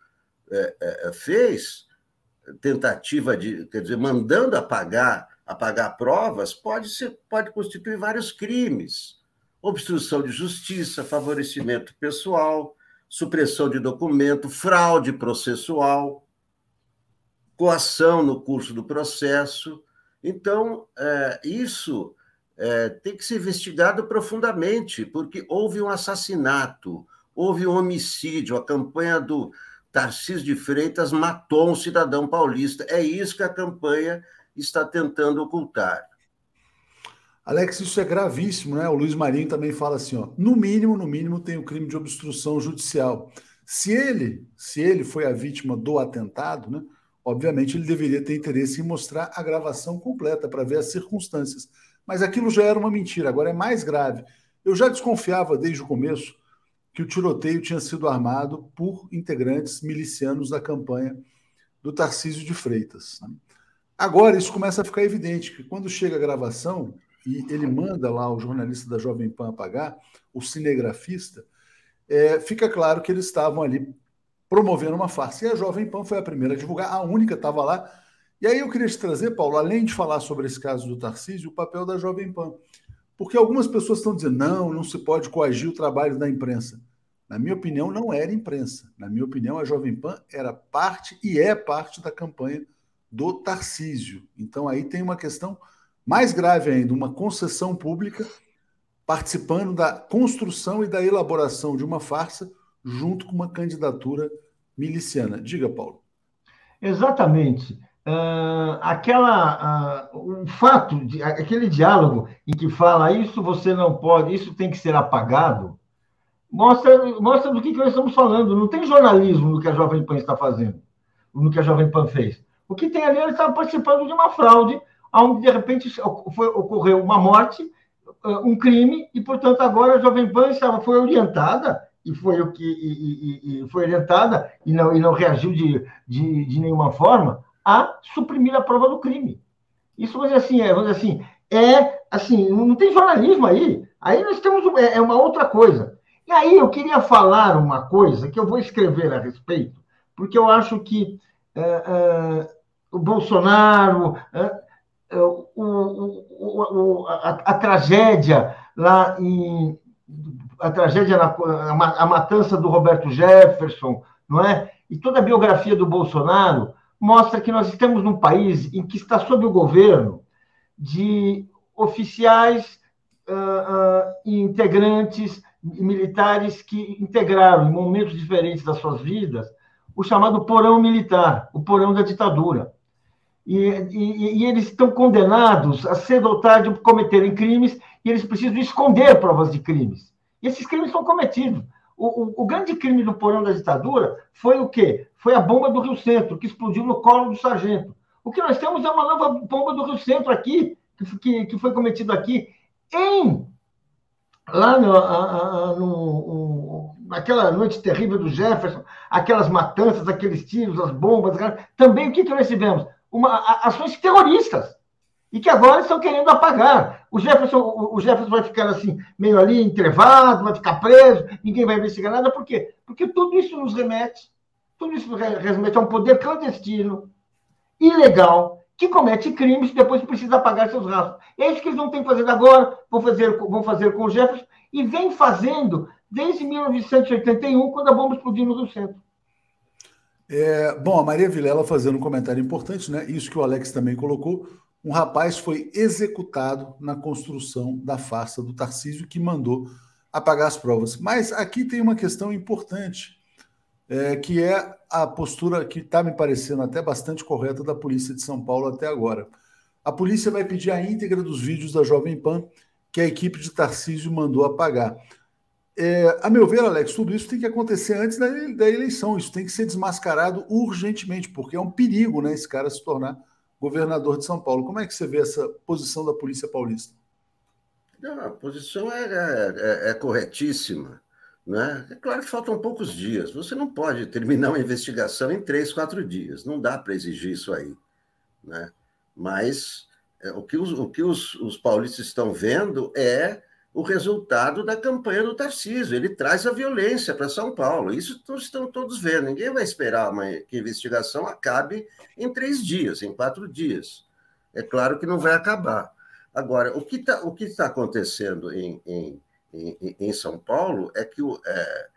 é, é, é, fez, tentativa de, quer dizer, mandando apagar, apagar provas, pode, ser, pode constituir vários crimes. Obstrução de justiça, favorecimento pessoal, supressão de documento, fraude processual, coação no curso do processo. Então, é, isso é, tem que ser investigado profundamente, porque houve um assassinato, houve um homicídio, a campanha do Tarcísio de Freitas matou um cidadão paulista. É isso que a campanha está tentando ocultar. Alex, isso é gravíssimo, né? O Luiz Marinho também fala assim, ó, no mínimo, no mínimo tem o crime de obstrução judicial. Se ele, se ele foi a vítima do atentado, né? Obviamente ele deveria ter interesse em mostrar a gravação completa para ver as circunstâncias mas aquilo já era uma mentira, agora é mais grave. Eu já desconfiava desde o começo que o tiroteio tinha sido armado por integrantes milicianos da campanha do Tarcísio de Freitas. Né? Agora isso começa a ficar evidente, que quando chega a gravação e ele manda lá o jornalista da Jovem Pan apagar, o cinegrafista, é, fica claro que eles estavam ali promovendo uma farsa. E a Jovem Pan foi a primeira a divulgar, a única estava lá e aí eu queria te trazer, Paulo, além de falar sobre esse caso do Tarcísio, o papel da Jovem Pan. Porque algumas pessoas estão dizendo, não, não se pode coagir o trabalho da imprensa. Na minha opinião, não era imprensa. Na minha opinião, a Jovem Pan era parte e é parte da campanha do Tarcísio. Então aí tem uma questão mais grave ainda, uma concessão pública participando da construção e da elaboração de uma farsa junto com uma candidatura miliciana. Diga, Paulo. Exatamente uh, aquela uh, o fato de aquele diálogo em que fala isso você não pode, isso tem que ser apagado, mostra mostra do que, que nós estamos falando. Não tem jornalismo no que a Jovem Pan está fazendo, no que a Jovem Pan fez. O que tem ali, ele estava participando de uma fraude, onde de repente foi, ocorreu uma morte, um crime, e portanto agora a Jovem Pan estava, foi orientada e foi o que e, e, e foi orientada e não, e não reagiu de, de, de nenhuma forma a suprimir a prova do crime. Isso, vamos dizer assim, é, vamos dizer assim, é assim, não tem jornalismo aí. Aí nós temos é, é uma outra coisa. E aí eu queria falar uma coisa que eu vou escrever a respeito, porque eu acho que é, é, o Bolsonaro, é, o, o, o, a, a, tragédia lá em a tragédia na a matança do Roberto Jefferson, não é? E toda a biografia do Bolsonaro mostra que nós estamos num país em que está sob o governo de oficiais uh, uh, e integrantes militares que integraram, em momentos diferentes das suas vidas, o chamado porão militar, o porão da ditadura. E, e, e, eles estão condenados a cedo ou tarde cometerem crimes e eles precisam esconder provas de crimes. E esses crimes são cometidos. O, o, o, grande crime do porão da ditadura foi o quê? Foi a bomba do Rio Centro, que explodiu no colo do sargento. O que nós temos é uma nova bomba do Rio Centro aqui, que, que foi cometido aqui, em lá no, no, aquela noite terrível do Jefferson, aquelas matanças, aqueles tiros, as bombas, também o que, que nós tivemos? Uma, ações terroristas e que agora estão querendo apagar. O Jefferson, o Jefferson vai ficar assim, meio ali entrevado, vai ficar preso, ninguém vai investigar nada, por quê? Porque tudo isso nos remete, tudo isso remete a um poder clandestino, ilegal, que comete crimes e depois precisa apagar seus rastros. É isso que eles não têm fazendo agora, vão fazer, vão fazer com o Jefferson, e vem fazendo desde 1981, quando a bomba explodiu no centro. É, bom, a Maria Vilela fazendo um comentário importante, né? Isso que o Alex também colocou um rapaz foi executado na construção da farsa do Tarcísio que mandou apagar as provas. Mas aqui tem uma questão importante, é, que é a postura que está me parecendo até bastante correta da polícia de São Paulo até agora. A polícia vai pedir a íntegra dos vídeos da Jovem Pan que a equipe de Tarcísio mandou apagar. É, a meu ver, Alex, tudo isso tem que acontecer antes da, da eleição. Isso tem que ser desmascarado urgentemente, porque é um perigo, né, esse cara se tornar governador de São Paulo. Como é que você vê essa posição da Polícia Paulista? Não, a posição é, é, é, é corretíssima. Né? É claro que faltam poucos dias. Você não pode terminar uma investigação em três, quatro dias. Não dá para exigir isso aí. Né? Mas é, o que, os, o que os, os paulistas estão vendo é o resultado da campanha do Tarcísio. Ele traz a violência para São Paulo. Isso estão todos vendo. Ninguém vai esperar uma, que a investigação acabe em três dias, em quatro dias. É claro que não vai acabar. Agora, o que está tá acontecendo em, em, em, em, São Paulo é que o, é,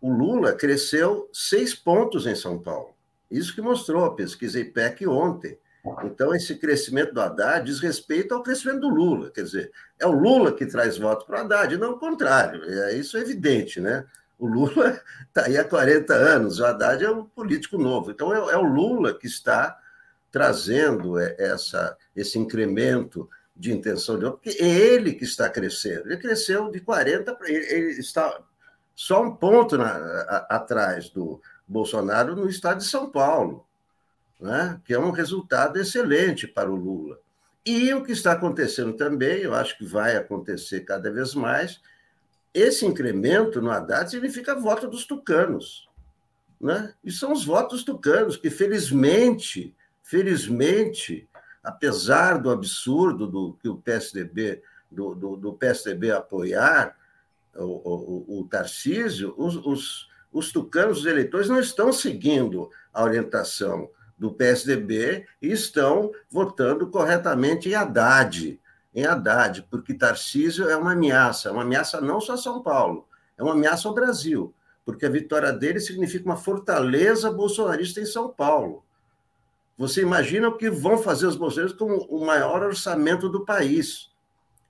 o Lula cresceu seis pontos em São Paulo. Isso que mostrou a pesquisa IPEC ontem. Então, esse crescimento do Haddad diz respeito ao crescimento do Lula. Quer dizer, é o Lula que traz voto para o Haddad, não o contrário. É, isso é evidente, né? O Lula está aí há 40 anos, o Haddad é um político novo. Então, é, é o Lula que está trazendo é, essa, esse incremento de intenção de voto, porque é ele que está crescendo. Ele cresceu de 40 para. Ele, ele está só um ponto na, a, atrás do Bolsonaro no estado de São Paulo né? que é um resultado excelente para o Lula. E o que está acontecendo também, eu acho que vai acontecer cada vez mais, esse incremento no Haddad significa voto dos tucanos. Né? E são os votos tucanos que, felizmente, felizmente, apesar do absurdo do que o PSDB, do, do, do PSDB apoiar o, o, o Tarcísio, os, os, os tucanos, os eleitores, não estão seguindo a orientação do PSDB estão votando corretamente em Haddad, em Haddad, porque Tarcísio é uma ameaça, uma ameaça não só a São Paulo, é uma ameaça ao Brasil, porque a vitória dele significa uma fortaleza bolsonarista em São Paulo. Você imagina o que vão fazer os bolsonaristas com o maior orçamento do país,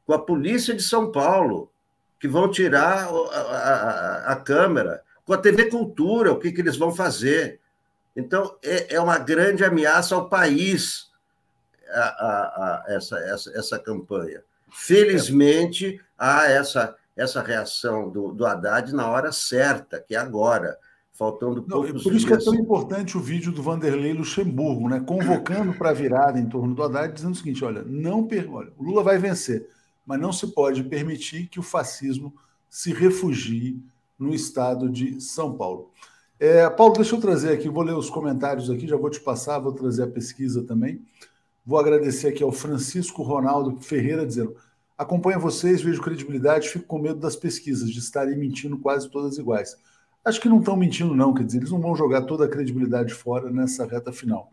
com a polícia de São Paulo, que vão tirar a, a, a Câmara, com a TV Cultura, o que, que eles vão fazer então, é, é uma grande ameaça ao país a, a, a essa, essa, essa campanha. Felizmente, há essa, essa reação do, do Haddad na hora certa, que é agora, faltando poucos Não, Por isso dias. que é tão importante o vídeo do Vanderlei Luxemburgo, né, convocando para a virada em torno do Haddad, dizendo o seguinte: olha, não per... olha, o Lula vai vencer, mas não se pode permitir que o fascismo se refugie no estado de São Paulo. É, Paulo, deixa eu trazer aqui, vou ler os comentários aqui, já vou te passar, vou trazer a pesquisa também. Vou agradecer aqui ao Francisco Ronaldo Ferreira, dizendo: acompanho vocês, vejo credibilidade, fico com medo das pesquisas, de estarem mentindo quase todas iguais. Acho que não estão mentindo, não, quer dizer, eles não vão jogar toda a credibilidade fora nessa reta final.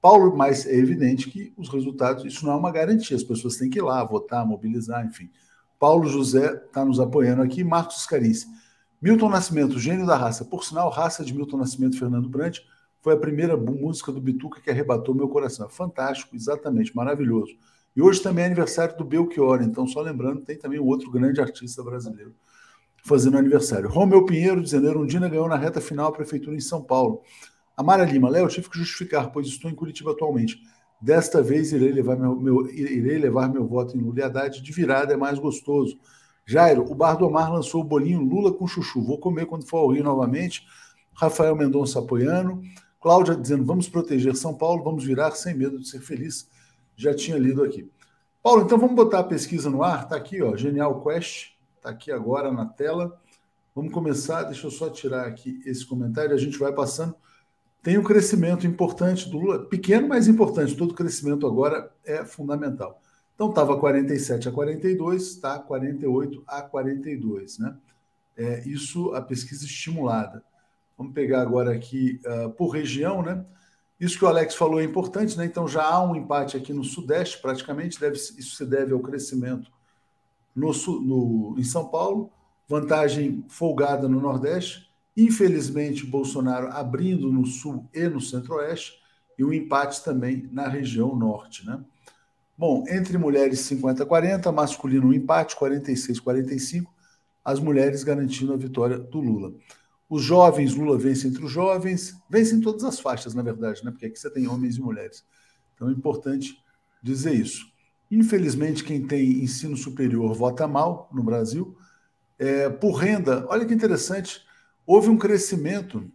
Paulo, mas é evidente que os resultados, isso não é uma garantia, as pessoas têm que ir lá, votar, mobilizar, enfim. Paulo José está nos apoiando aqui, Marcos Carince. Milton Nascimento, gênio da raça. Por sinal, raça de Milton Nascimento Fernando Brant foi a primeira música do Bituca que arrebatou meu coração. Fantástico, exatamente, maravilhoso. E hoje também é aniversário do Belchior, então só lembrando, tem também outro grande artista brasileiro fazendo aniversário. Romeu Pinheiro, dizendo, Erundina ganhou na reta final a prefeitura em São Paulo. Amara Lima, Léo, tive que justificar, pois estou em Curitiba atualmente. Desta vez irei levar meu, meu, irei levar meu voto em Lula Haddad, de virada é mais gostoso. Jairo, o Bar do Mar lançou o bolinho Lula com chuchu. Vou comer quando for ao Rio novamente. Rafael Mendonça apoiando. Cláudia dizendo: vamos proteger São Paulo, vamos virar sem medo de ser feliz. Já tinha lido aqui. Paulo, então vamos botar a pesquisa no ar. Está aqui, ó, Genial Quest. Está aqui agora na tela. Vamos começar, deixa eu só tirar aqui esse comentário, a gente vai passando. Tem um crescimento importante do Lula, pequeno, mas importante. Todo crescimento agora é fundamental. Então estava 47 a 42, está 48 a 42, né? É, isso a pesquisa estimulada. Vamos pegar agora aqui uh, por região, né? Isso que o Alex falou é importante, né? Então já há um empate aqui no Sudeste, praticamente. Deve, isso se deve ao crescimento no, no, em São Paulo, vantagem folgada no Nordeste. Infelizmente, Bolsonaro abrindo no Sul e no Centro-Oeste, e um empate também na região Norte, né? Bom, entre mulheres 50-40, masculino um empate, 46-45, as mulheres garantindo a vitória do Lula. Os jovens, Lula vence entre os jovens, vence em todas as faixas, na verdade, né? Porque aqui você tem homens e mulheres. Então é importante dizer isso. Infelizmente, quem tem ensino superior vota mal no Brasil. É, por renda, olha que interessante, houve um crescimento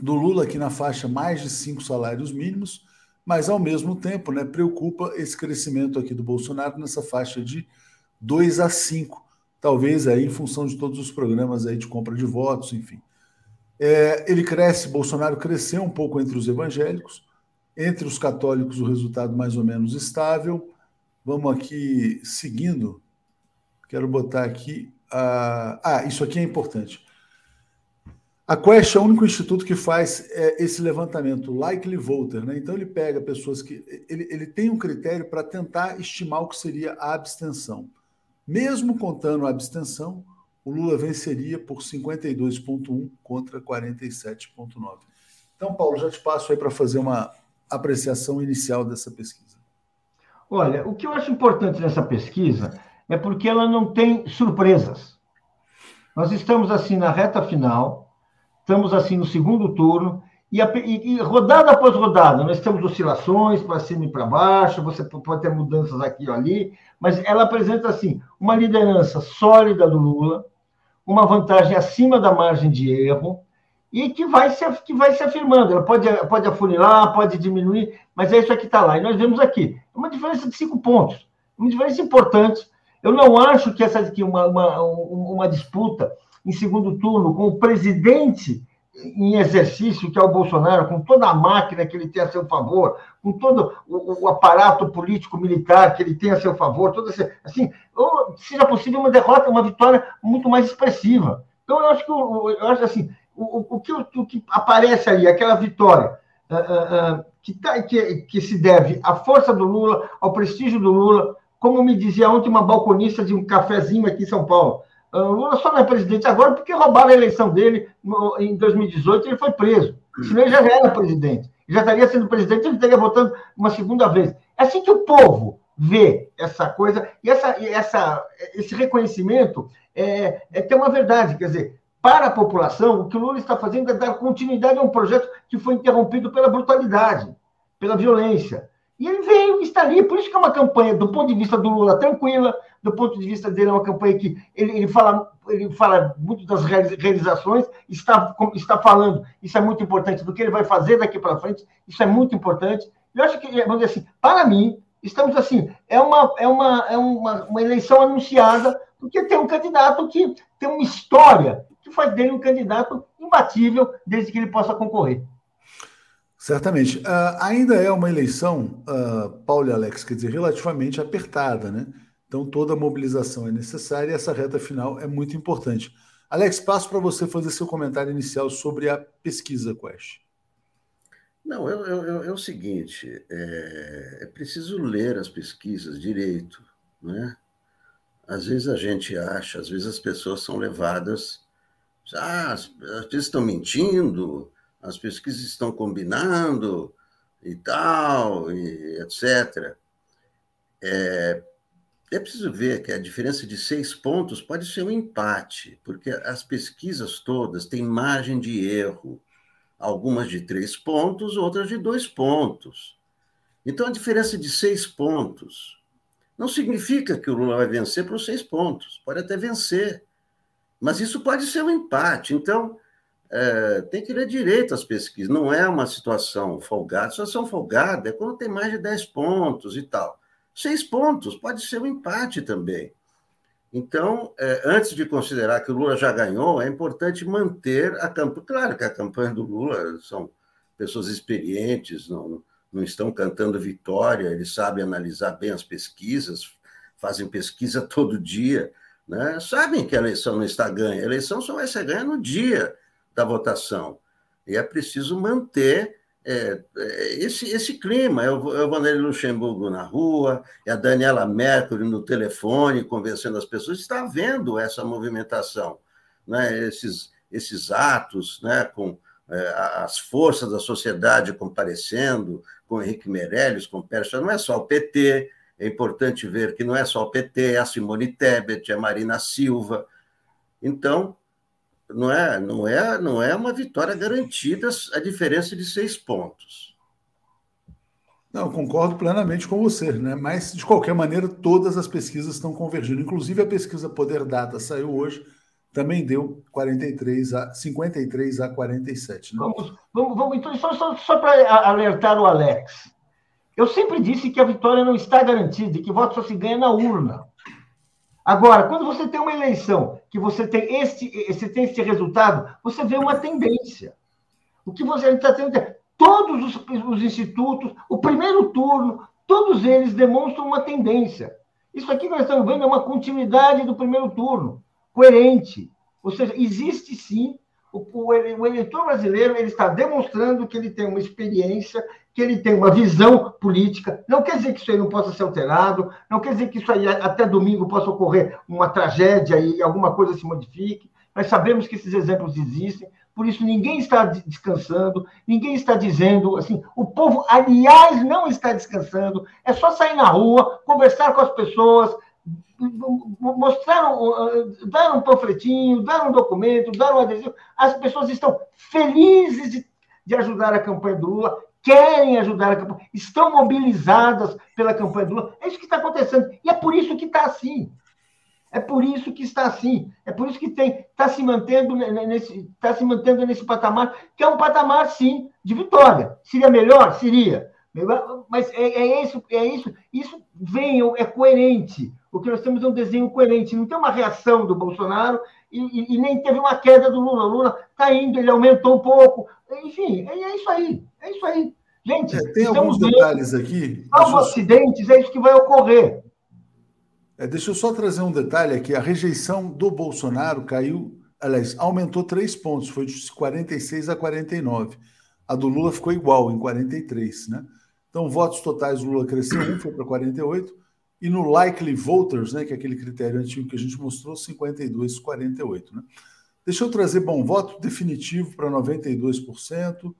do Lula aqui na faixa mais de cinco salários mínimos, mas ao mesmo tempo né, preocupa esse crescimento aqui do Bolsonaro nessa faixa de 2 a 5, talvez aí em função de todos os programas aí de compra de votos, enfim. É, ele cresce, Bolsonaro cresceu um pouco entre os evangélicos, entre os católicos o resultado mais ou menos estável. Vamos aqui seguindo, quero botar aqui. A... Ah, isso aqui é importante. A Quest é o único instituto que faz é, esse levantamento, likely voter, né? Então ele pega pessoas que. Ele, ele tem um critério para tentar estimar o que seria a abstenção. Mesmo contando a abstenção, o Lula venceria por 52,1 contra 47,9. Então, Paulo, já te passo aí para fazer uma apreciação inicial dessa pesquisa. Olha, o que eu acho importante nessa pesquisa é porque ela não tem surpresas. Nós estamos assim na reta final estamos assim no segundo turno, e, a, e, e, rodada após rodada, nós temos oscilações para cima e para baixo, você pode ter mudanças aqui ou ali, mas ela apresenta assim uma liderança sólida do Lula, uma vantagem acima da margem de erro, e que vai se, que vai se afirmando. Ela pode, pode afunilar, pode diminuir, mas é isso que está lá. E nós vemos aqui uma diferença de cinco pontos, uma diferença importante. Eu não acho que essa aqui uma, uma, uma disputa em segundo turno com o presidente em exercício, que é o Bolsonaro, com toda a máquina que ele tem a seu favor, com todo o, o aparato político-militar que ele tem a seu favor, esse, assim, ou, seja possível uma derrota, uma vitória muito mais expressiva. Então, eu acho que, eu acho assim, o, o, que, o que aparece ali, aquela vitória, uh, uh, que, tá, que, que se deve à força do Lula, ao prestígio do Lula, como me dizia ontem uma balconista de um cafezinho aqui em São Paulo, o Lula só não é presidente agora porque roubaram a eleição dele em 2018 e ele foi preso. Senão ele já era presidente. Ele já estaria sendo presidente, ele estaria votando uma segunda vez. É assim que o povo vê essa coisa, e essa, essa, esse reconhecimento é, é ter uma verdade. Quer dizer, para a população, o que o Lula está fazendo é dar continuidade a um projeto que foi interrompido pela brutalidade, pela violência. E ele veio, está ali, por isso que é uma campanha, do ponto de vista do Lula, tranquila, do ponto de vista dele, é uma campanha que ele, ele, fala, ele fala muito das realizações, está, está falando, isso é muito importante, do que ele vai fazer daqui para frente, isso é muito importante. Eu acho que, vamos dizer assim, para mim, estamos assim, é uma, é uma, é uma, uma eleição anunciada, porque tem um candidato que tem uma história que faz dele um candidato imbatível desde que ele possa concorrer. Certamente. Uh, ainda é uma eleição, uh, Paulo e Alex, quer dizer, relativamente apertada, né? Então toda a mobilização é necessária e essa reta final é muito importante. Alex, passo para você fazer seu comentário inicial sobre a pesquisa Quest. Não, é, é, é o seguinte: é, é, preciso ler as pesquisas direito, né? Às vezes a gente acha, às vezes as pessoas são levadas, ah, as pesquisas estão mentindo, as pesquisas estão combinando e tal, e etc. É, é preciso ver que a diferença de seis pontos pode ser um empate, porque as pesquisas todas têm margem de erro, algumas de três pontos, outras de dois pontos. Então, a diferença de seis pontos não significa que o Lula vai vencer por seis pontos, pode até vencer, mas isso pode ser um empate. Então, é, tem que ler direito as pesquisas. Não é uma situação folgada. Situação folgada é quando tem mais de 10 pontos e tal. Seis pontos, pode ser um empate também. Então, é, antes de considerar que o Lula já ganhou, é importante manter a campanha. Claro que a campanha do Lula são pessoas experientes, não, não estão cantando vitória, eles sabem analisar bem as pesquisas, fazem pesquisa todo dia, né? sabem que a eleição não está ganha. A eleição só vai ser ganha no dia da votação. E é preciso manter é, é, esse, esse clima. É o, é o Vanderlei Luxemburgo na rua, é a Daniela Mercury no telefone convencendo as pessoas. Está vendo essa movimentação, né? esses, esses atos né? com é, as forças da sociedade comparecendo, com Henrique Meirelles, com Pérez. Não é só o PT, é importante ver que não é só o PT, é a Simone Tebet, é a Marina Silva. Então, não é, não é, não é uma vitória garantida a diferença de seis pontos. Não, concordo plenamente com você, né? Mas de qualquer maneira todas as pesquisas estão convergindo. Inclusive a pesquisa Poder Data saiu hoje, também deu 43 a 53 a 47. Né? Vamos, vamos, vamos então só, só, só para alertar o Alex. Eu sempre disse que a vitória não está garantida e que voto só se ganha na urna. Agora, quando você tem uma eleição que você tem este, você tem este resultado, você vê uma tendência. O que você está tendo. Todos os, os institutos, o primeiro turno, todos eles demonstram uma tendência. Isso aqui que nós estamos vendo é uma continuidade do primeiro turno, coerente. Ou seja, existe sim o, o, eleitor brasileiro ele está demonstrando que ele tem uma experiência, que ele tem uma visão política. Não quer dizer que isso aí não possa ser alterado, não quer dizer que isso aí até domingo possa ocorrer uma tragédia e alguma coisa se modifique. Nós sabemos que esses exemplos existem, por isso ninguém está descansando, ninguém está dizendo assim. O povo, aliás, não está descansando. É só sair na rua, conversar com as pessoas, mostrar, dar um panfletinho, dar um documento, dar um adesivo. As pessoas estão felizes de, de ajudar a campanha do Lula, querem ajudar a campanha, estão mobilizadas pela campanha do Lula. É isso que está acontecendo. E é por isso que está assim. É por isso que está assim. É por isso que tem está se mantendo nesse está se mantendo nesse patamar que é um patamar sim de vitória. Seria melhor, seria. Mas é, é isso, é isso. Isso vem é coerente. O que nós temos é um desenho coerente. Não tem uma reação do Bolsonaro e, e, e nem teve uma queda do Lula. O Lula está indo, ele aumentou um pouco. Enfim, é, é isso aí. É isso aí. Gente, é, tem alguns detalhes aqui. Salvo acidentes, é isso que vai ocorrer. É, deixa eu só trazer um detalhe aqui. A rejeição do Bolsonaro caiu, aliás, aumentou três pontos, foi de 46 a 49. A do Lula ficou igual, em 43, né? Então, votos totais, o Lula cresceu um, foi para 48, e no likely voters, né, que é aquele critério antigo que a gente mostrou, 52, 48, né? Deixa eu trazer bom voto definitivo para 92%.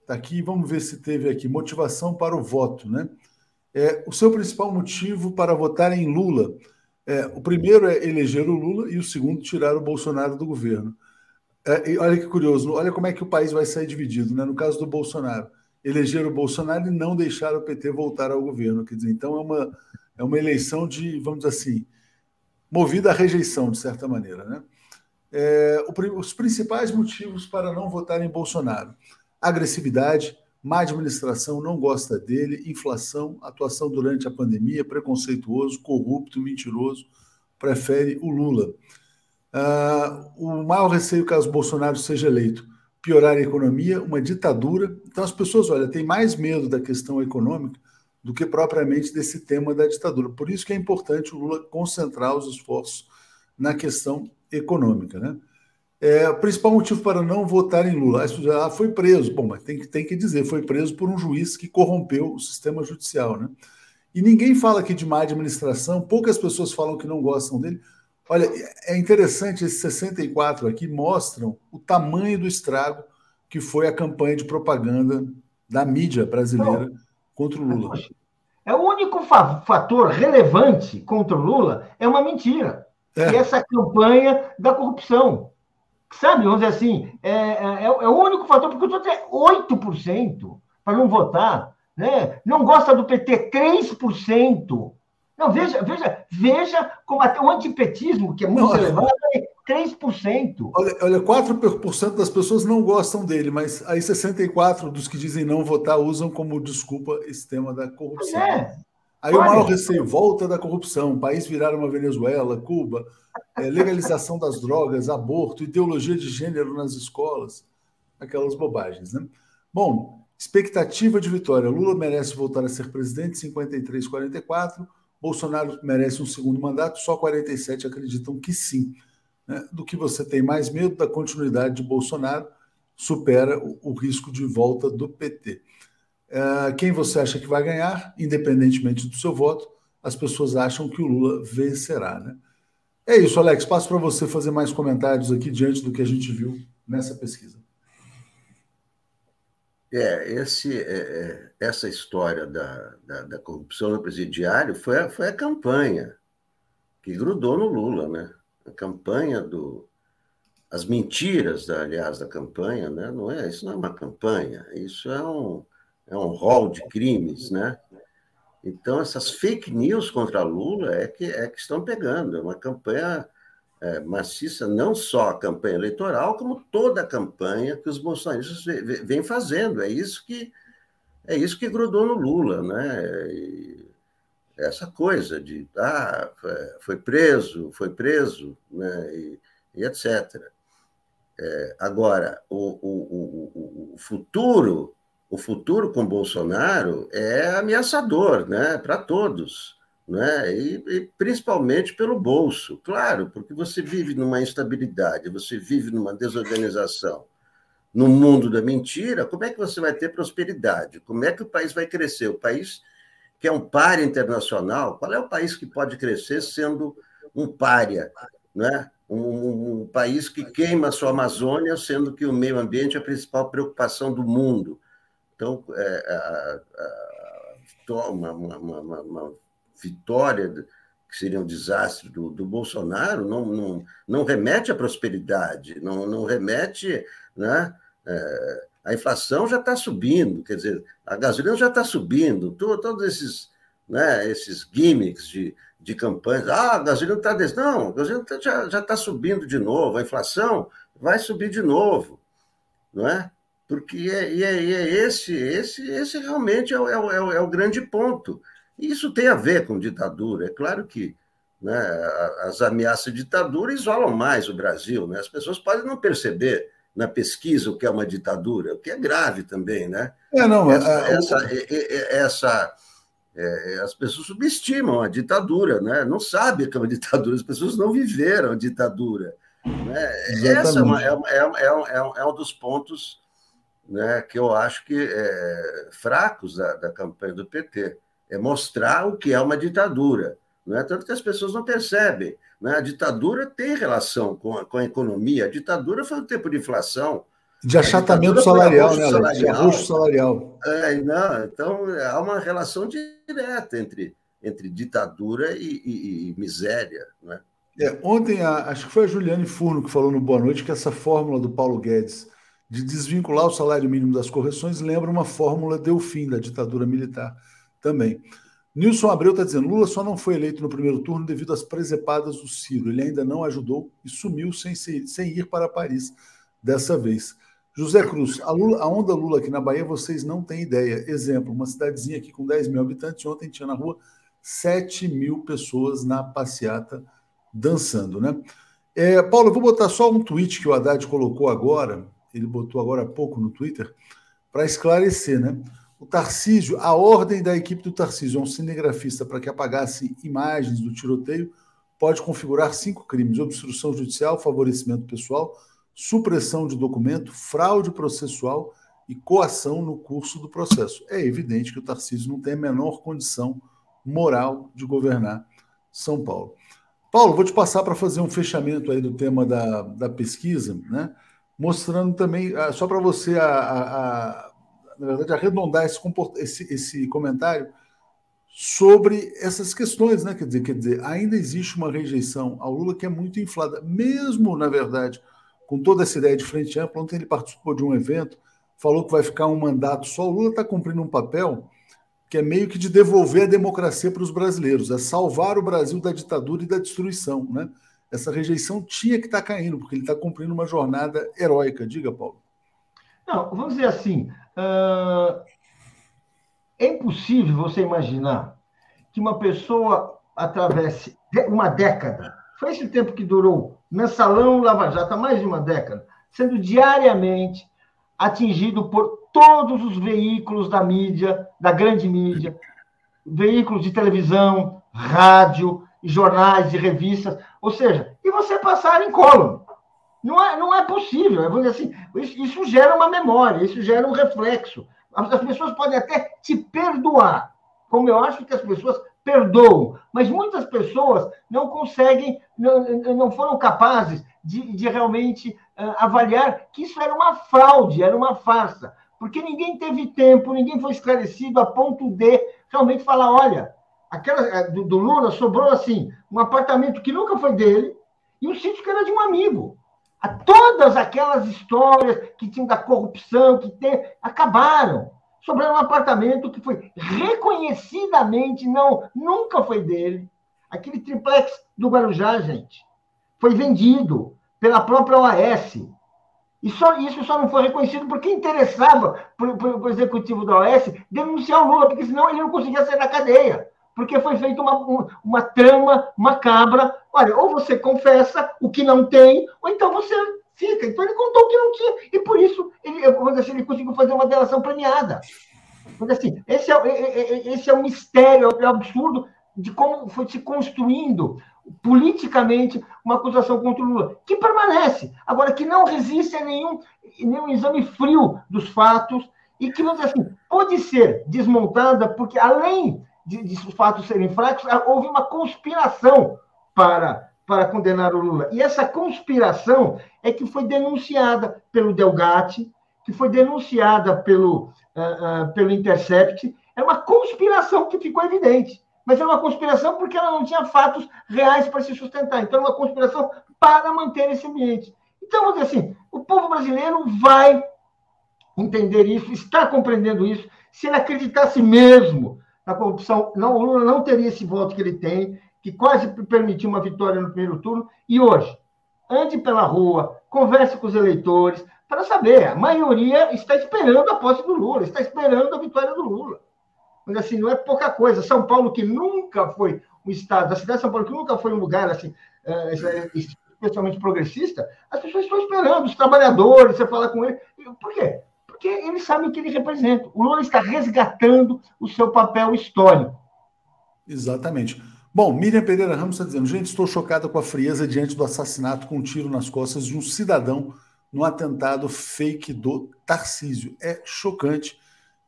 Está aqui, vamos ver se teve aqui motivação para o voto, né? É, o seu principal motivo para votar em Lula. É, o primeiro é eleger o Lula e o segundo, tirar o Bolsonaro do governo. É, olha que curioso, olha como é que o país vai sair dividido. Né? No caso do Bolsonaro, eleger o Bolsonaro e não deixar o PT voltar ao governo. Quer dizer, então é uma, é uma eleição de, vamos dizer assim, movida à rejeição, de certa maneira. Né? É, os principais motivos para não votar em Bolsonaro: agressividade, má administração, não gosta dele, inflação, atuação durante a pandemia, preconceituoso, corrupto, mentiroso, prefere o Lula. Uh, o maior receio caso Bolsonaro seja eleito, piorar a economia, uma ditadura. Então as pessoas, olha, têm mais medo da questão econômica do que propriamente desse tema da ditadura. Por isso que é importante o Lula concentrar os esforços na questão econômica, né? É, o principal motivo para não votar em Lula. Ah, foi preso. Bom, mas tem que, tem que dizer, foi preso por um juiz que corrompeu o sistema judicial, né? E ninguém fala aqui de má administração, poucas pessoas falam que não gostam dele. Olha, é interessante, esses 64 aqui mostram o tamanho do estrago que foi a campanha de propaganda da mídia brasileira contra o Lula. É o único fator relevante contra o Lula é uma mentira. É. E essa campanha da corrupção. Sabe, vamos dizer assim, é, é, é o único fator, porque os outros é 8% para não votar. Né? Não gosta do PT 3%. Não, veja, veja, veja como até o antipetismo, que é muito não, elevado, é 3%. Olha, olha, 4% das pessoas não gostam dele, mas aí 64% dos que dizem não votar usam como desculpa esse tema da corrupção. É. Aí Olha. o maior receio, volta da corrupção, país virar uma Venezuela, Cuba, é, legalização das drogas, aborto, ideologia de gênero nas escolas, aquelas bobagens, né? Bom, expectativa de vitória. Lula merece voltar a ser presidente, 53, 44. Bolsonaro merece um segundo mandato, só 47 acreditam que sim. Né? Do que você tem mais medo da continuidade de Bolsonaro, supera o, o risco de volta do PT. É, quem você acha que vai ganhar, independentemente do seu voto, as pessoas acham que o Lula vencerá. Né? É isso, Alex. Passo para você fazer mais comentários aqui diante do que a gente viu nessa pesquisa. É, esse, é, é, essa história da, da, da, corrupção no presidiário foi a, foi a campanha que grudou no Lula, né? A campanha do. As mentiras, aliás, da campanha, né? Não é, isso não é uma campanha, isso é um, é um rol de crimes, né? Então, essas fake news contra Lula é que, é que estão pegando. É uma campanha é, maciça, não só a campanha eleitoral, como toda a campanha que os bolsonaristas vêm fazendo. É isso que é isso que grudou no Lula, né? E essa coisa de ah, foi preso, foi preso, né? E, e etc. É, agora, o, o, o, o futuro o futuro com Bolsonaro é ameaçador né, para todos, né? E, e, principalmente pelo bolso, claro, porque você vive numa instabilidade, você vive numa desorganização, no mundo da mentira, como é que você vai ter prosperidade? Como é que o país vai crescer? O país que é um páreo internacional, qual é o país que pode crescer sendo um párea, né? Um, um, país que queima a sua Amazônia, sendo que o meio ambiente é a principal preocupação do mundo. Então, é, a, a, uma, uma, uma, uma, vitória, que seria um desastre do, do Bolsonaro, não, não, não remete à prosperidade, não, não remete. Né, é, a inflação já está subindo, quer dizer, a gasolina já está subindo, to, todos esses, né, esses gimmicks de, de campanhas. Ah, a gasolina está. Não, a gasolina tá, já está subindo de novo, a inflação vai subir de novo. Não é? porque é, é, é esse, esse, esse realmente é, é, é, o grande ponto. E isso tem a ver com ditadura. É claro que né, as ameaças de ditadura isolam mais o Brasil. Né? As pessoas podem não perceber na pesquisa o que é uma ditadura, o que é grave também, né? É, não, essa, é, essa, é, essa é, as pessoas subestimam a ditadura, né? Não sabem o que é uma ditadura, as pessoas não viveram a ditadura. Né? Essa é, uma, é, é, é, um, é um dos pontos né, que eu acho que é, fracos da, da, campanha do PT. É mostrar o que é uma ditadura. Não é? Tanto que as pessoas não percebem. Né? A ditadura tem relação com a, com a economia. A ditadura foi um tempo de inflação. De achatamento salarial, né, salarial. De arroxo salarial. É, não, então, há uma relação direta entre, entre ditadura e, e, e miséria. Né? É, ontem, a, acho que foi a Juliane Furno que falou no Boa Noite que essa fórmula do Paulo Guedes de desvincular o salário mínimo das correções lembra uma fórmula Delfim, da ditadura militar também. Nilson Abreu está dizendo: Lula só não foi eleito no primeiro turno devido às presepadas do Ciro. Ele ainda não ajudou e sumiu sem, sem ir para Paris dessa vez. José Cruz, a, Lula, a, onda Lula aqui na Bahia, vocês não têm ideia. Exemplo, uma cidadezinha aqui com 10 mil habitantes, ontem tinha na rua 7 mil pessoas na passeata dançando, né? É, Paulo, eu vou botar só um tweet que o Haddad colocou agora, ele botou agora há pouco no Twitter, para esclarecer, né? O Tarcísio, a ordem da equipe do Tarcísio, é um cinegrafista para que apagasse imagens do tiroteio, pode configurar cinco crimes: obstrução judicial, favorecimento pessoal, supressão de documento, fraude processual e coação no curso do processo. É evidente que o Tarcísio não tem a menor condição moral de governar São Paulo. Paulo, vou te passar para fazer um fechamento aí do tema da, da pesquisa, né? mostrando também, ah, só para você, a, a, a, na verdade, arredondar esse, esse, esse comentário sobre essas questões, né? Quer dizer, quer dizer, ainda existe uma rejeição ao Lula que é muito inflada, mesmo, na verdade, com toda essa ideia de frente ampla. Ontem ele participou de um evento, falou que vai ficar um mandato só. O Lula está cumprindo um papel que é meio que de devolver a democracia para os brasileiros, é salvar o Brasil da ditadura e da destruição, né? essa rejeição tinha que estar tá caindo, porque ele está cumprindo uma jornada heróica. Diga, Paulo. Não, vamos dizer assim: uh, é impossível você imaginar que uma pessoa atravesse uma década, foi esse tempo que durou. Mensalão Lava Jato, há mais de uma década, sendo diariamente atingido por todos os veículos da mídia, da grande mídia, veículos de televisão, rádio, jornais e revistas, ou seja, e você passar em column. Não é, não é possível. Dizer assim, isso, isso gera uma memória, isso gera um reflexo. As, as pessoas podem até te perdoar, como eu acho que as pessoas perdoam, mas muitas pessoas não conseguem, não, não foram capazes de, de realmente uh, avaliar que isso era uma fraude, era uma farsa, porque ninguém teve tempo, ninguém foi esclarecido a ponto de realmente falar: olha, aquela eh, do, do Lula sobrou assim, um apartamento que nunca foi dele e um sítio que era de um amigo. A todas aquelas histórias que tinham da corrupção, que tem, acabaram. Sobrou um apartamento que foi reconhecidamente, não, nunca foi dele. Aquele triplex do Guarujá, gente, foi vendido pela própria OAS. E só, isso só não foi reconhecido porque interessava para o executivo da OAS denunciar o Lula, porque senão ele não conseguia sair da cadeia. Porque foi feita uma, uma trama macabra. Olha, ou você confessa o que não tem, ou então você fica. Então ele contou o que não tinha. E por isso ele, assim, ele conseguiu fazer uma delação premiada. Mas, assim, esse é, esse é o mistério, é o absurdo de como foi se construindo politicamente uma acusação contra o Lula, que permanece. Agora, que não resiste a nenhum, nenhum exame frio dos fatos e que, vamos dizer assim, pode ser desmontada, porque além de, de os fatos serem fracos, houve uma conspiração para, para condenar o Lula. E essa conspiração é que foi denunciada pelo Delgatti, que foi denunciada pelo, uh, uh, pelo Intercept. É uma conspiração que ficou evidente mas era uma conspiração porque ela não tinha fatos reais para se sustentar. Então, era uma conspiração para manter esse ambiente. Então, vamos dizer assim, o povo brasileiro vai entender isso, está compreendendo isso. Se ele acreditasse mesmo na corrupção, não, o Lula não teria esse voto que ele tem, que quase permitiu uma vitória no primeiro turno. E hoje, ande pela rua, converse com os eleitores, para saber, a maioria está esperando a posse do Lula, está esperando a vitória do Lula mas assim, não é pouca coisa. São Paulo, que nunca foi um estado, a cidade de São Paulo, que nunca foi um lugar assim, é, especialmente progressista, as pessoas estão esperando, os trabalhadores, você fala com eles. Por quê? Porque eles sabem o que ele representa. O Lula está resgatando o seu papel histórico. Exatamente. Bom, Miriam Pereira Ramos está dizendo: gente, estou chocada com a frieza diante do assassinato com um tiro nas costas de um cidadão no atentado fake do Tarcísio. É chocante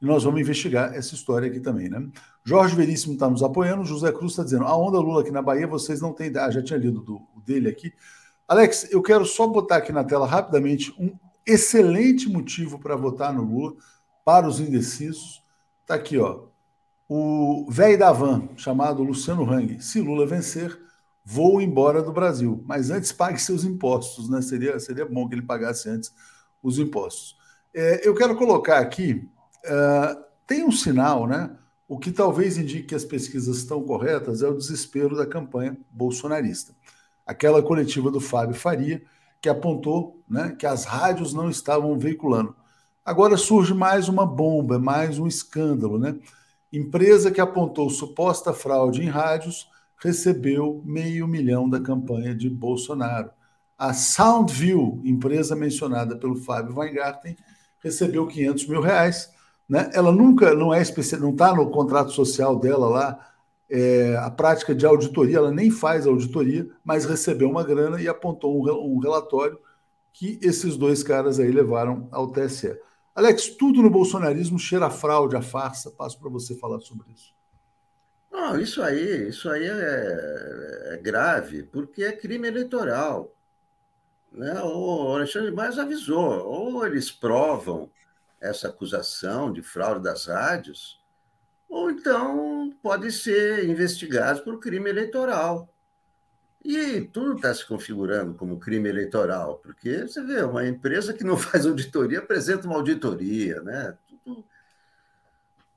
e nós vamos investigar essa história aqui também, né? Jorge Veríssimo está nos apoiando, José Cruz está dizendo: a onda Lula aqui na Bahia, vocês não têm. Ah, já tinha lido do, dele aqui. Alex, eu quero só botar aqui na tela rapidamente um excelente motivo para votar no Lula para os indecisos. Está aqui, ó. O velho da van, chamado Luciano Hang. Se Lula vencer, vou embora do Brasil. Mas antes pague seus impostos, né? Seria, seria bom que ele pagasse antes os impostos. É, eu quero colocar aqui uh, tem um sinal, né? O que talvez indique que as pesquisas estão corretas é o desespero da campanha bolsonarista. Aquela coletiva do Fábio Faria, que apontou né, que as rádios não estavam veiculando. Agora surge mais uma bomba, mais um escândalo. Né? Empresa que apontou suposta fraude em rádios recebeu meio milhão da campanha de Bolsonaro. A Soundview, empresa mencionada pelo Fábio Weingarten, recebeu 500 mil reais né? Ela nunca não é especial, não está no contrato social dela lá é, a prática de auditoria, ela nem faz auditoria, mas recebeu uma grana e apontou um, um relatório que esses dois caras aí levaram ao TSE. Alex, tudo no bolsonarismo cheira a fraude, a farsa. Passo para você falar sobre isso. Não, isso aí, isso aí é, é grave, porque é crime eleitoral. Né? O Alexandre mais avisou, ou eles provam essa acusação de fraude das rádios, ou então pode ser investigado por crime eleitoral. E tudo está se configurando como crime eleitoral, porque você vê, uma empresa que não faz auditoria apresenta uma auditoria, né? Tudo,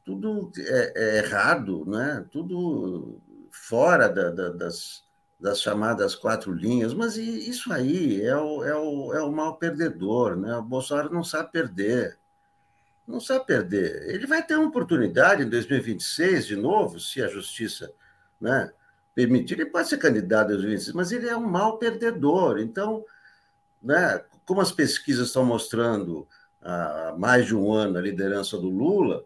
tudo é, é errado, né? tudo fora da, da, das, das chamadas quatro linhas, mas isso aí é o, é o, é o mal perdedor, né? O Bolsonaro não sabe perder. Não sabe perder. Ele vai ter uma oportunidade em 2026 de novo, se a justiça né, permitir. Ele pode ser candidato em 2026, mas ele é um mau perdedor. Então, né, como as pesquisas estão mostrando há mais de um ano a liderança do Lula,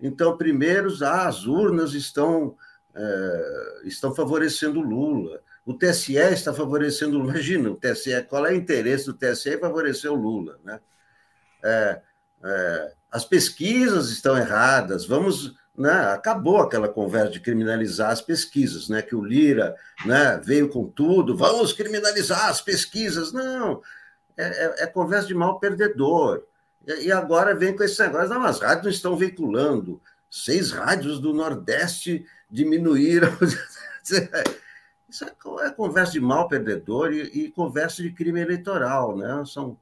então, primeiro, as urnas estão, é, estão favorecendo o Lula. O TSE está favorecendo o Lula. Imagina, o TSE, qual é o interesse do TSE em favorecer o Lula? Né? É, é, as pesquisas estão erradas, vamos. Né, acabou aquela conversa de criminalizar as pesquisas, né, que o Lira né, veio com tudo, vamos criminalizar as pesquisas. Não, é, é, é conversa de mal perdedor. E, e agora vem com esse negócio, não, as rádios não estão veiculando, seis rádios do Nordeste diminuíram. Isso é, é conversa de mal perdedor e, e conversa de crime eleitoral, né? São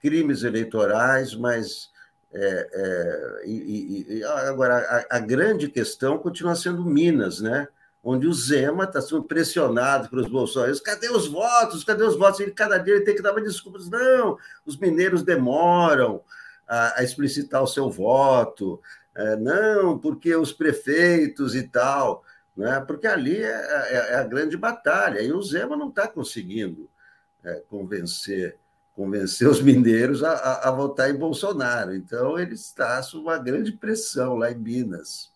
crimes eleitorais, mas é, é, e, e, agora, a, a, grande questão continua sendo Minas, né? onde o Zema está sendo pressionado pelos bolsonaristas. Cadê os votos? Cadê os votos? Ele, cada dia ele tem que dar uma desculpa. Não, os mineiros demoram a, a explicitar o seu voto. É, não, porque os prefeitos e tal. Né? Porque ali é, é, é a grande batalha. E o Zema não está conseguindo é, convencer convencer os mineiros a, a, a, votar em Bolsonaro. Então, ele está sob uma grande pressão lá em Minas.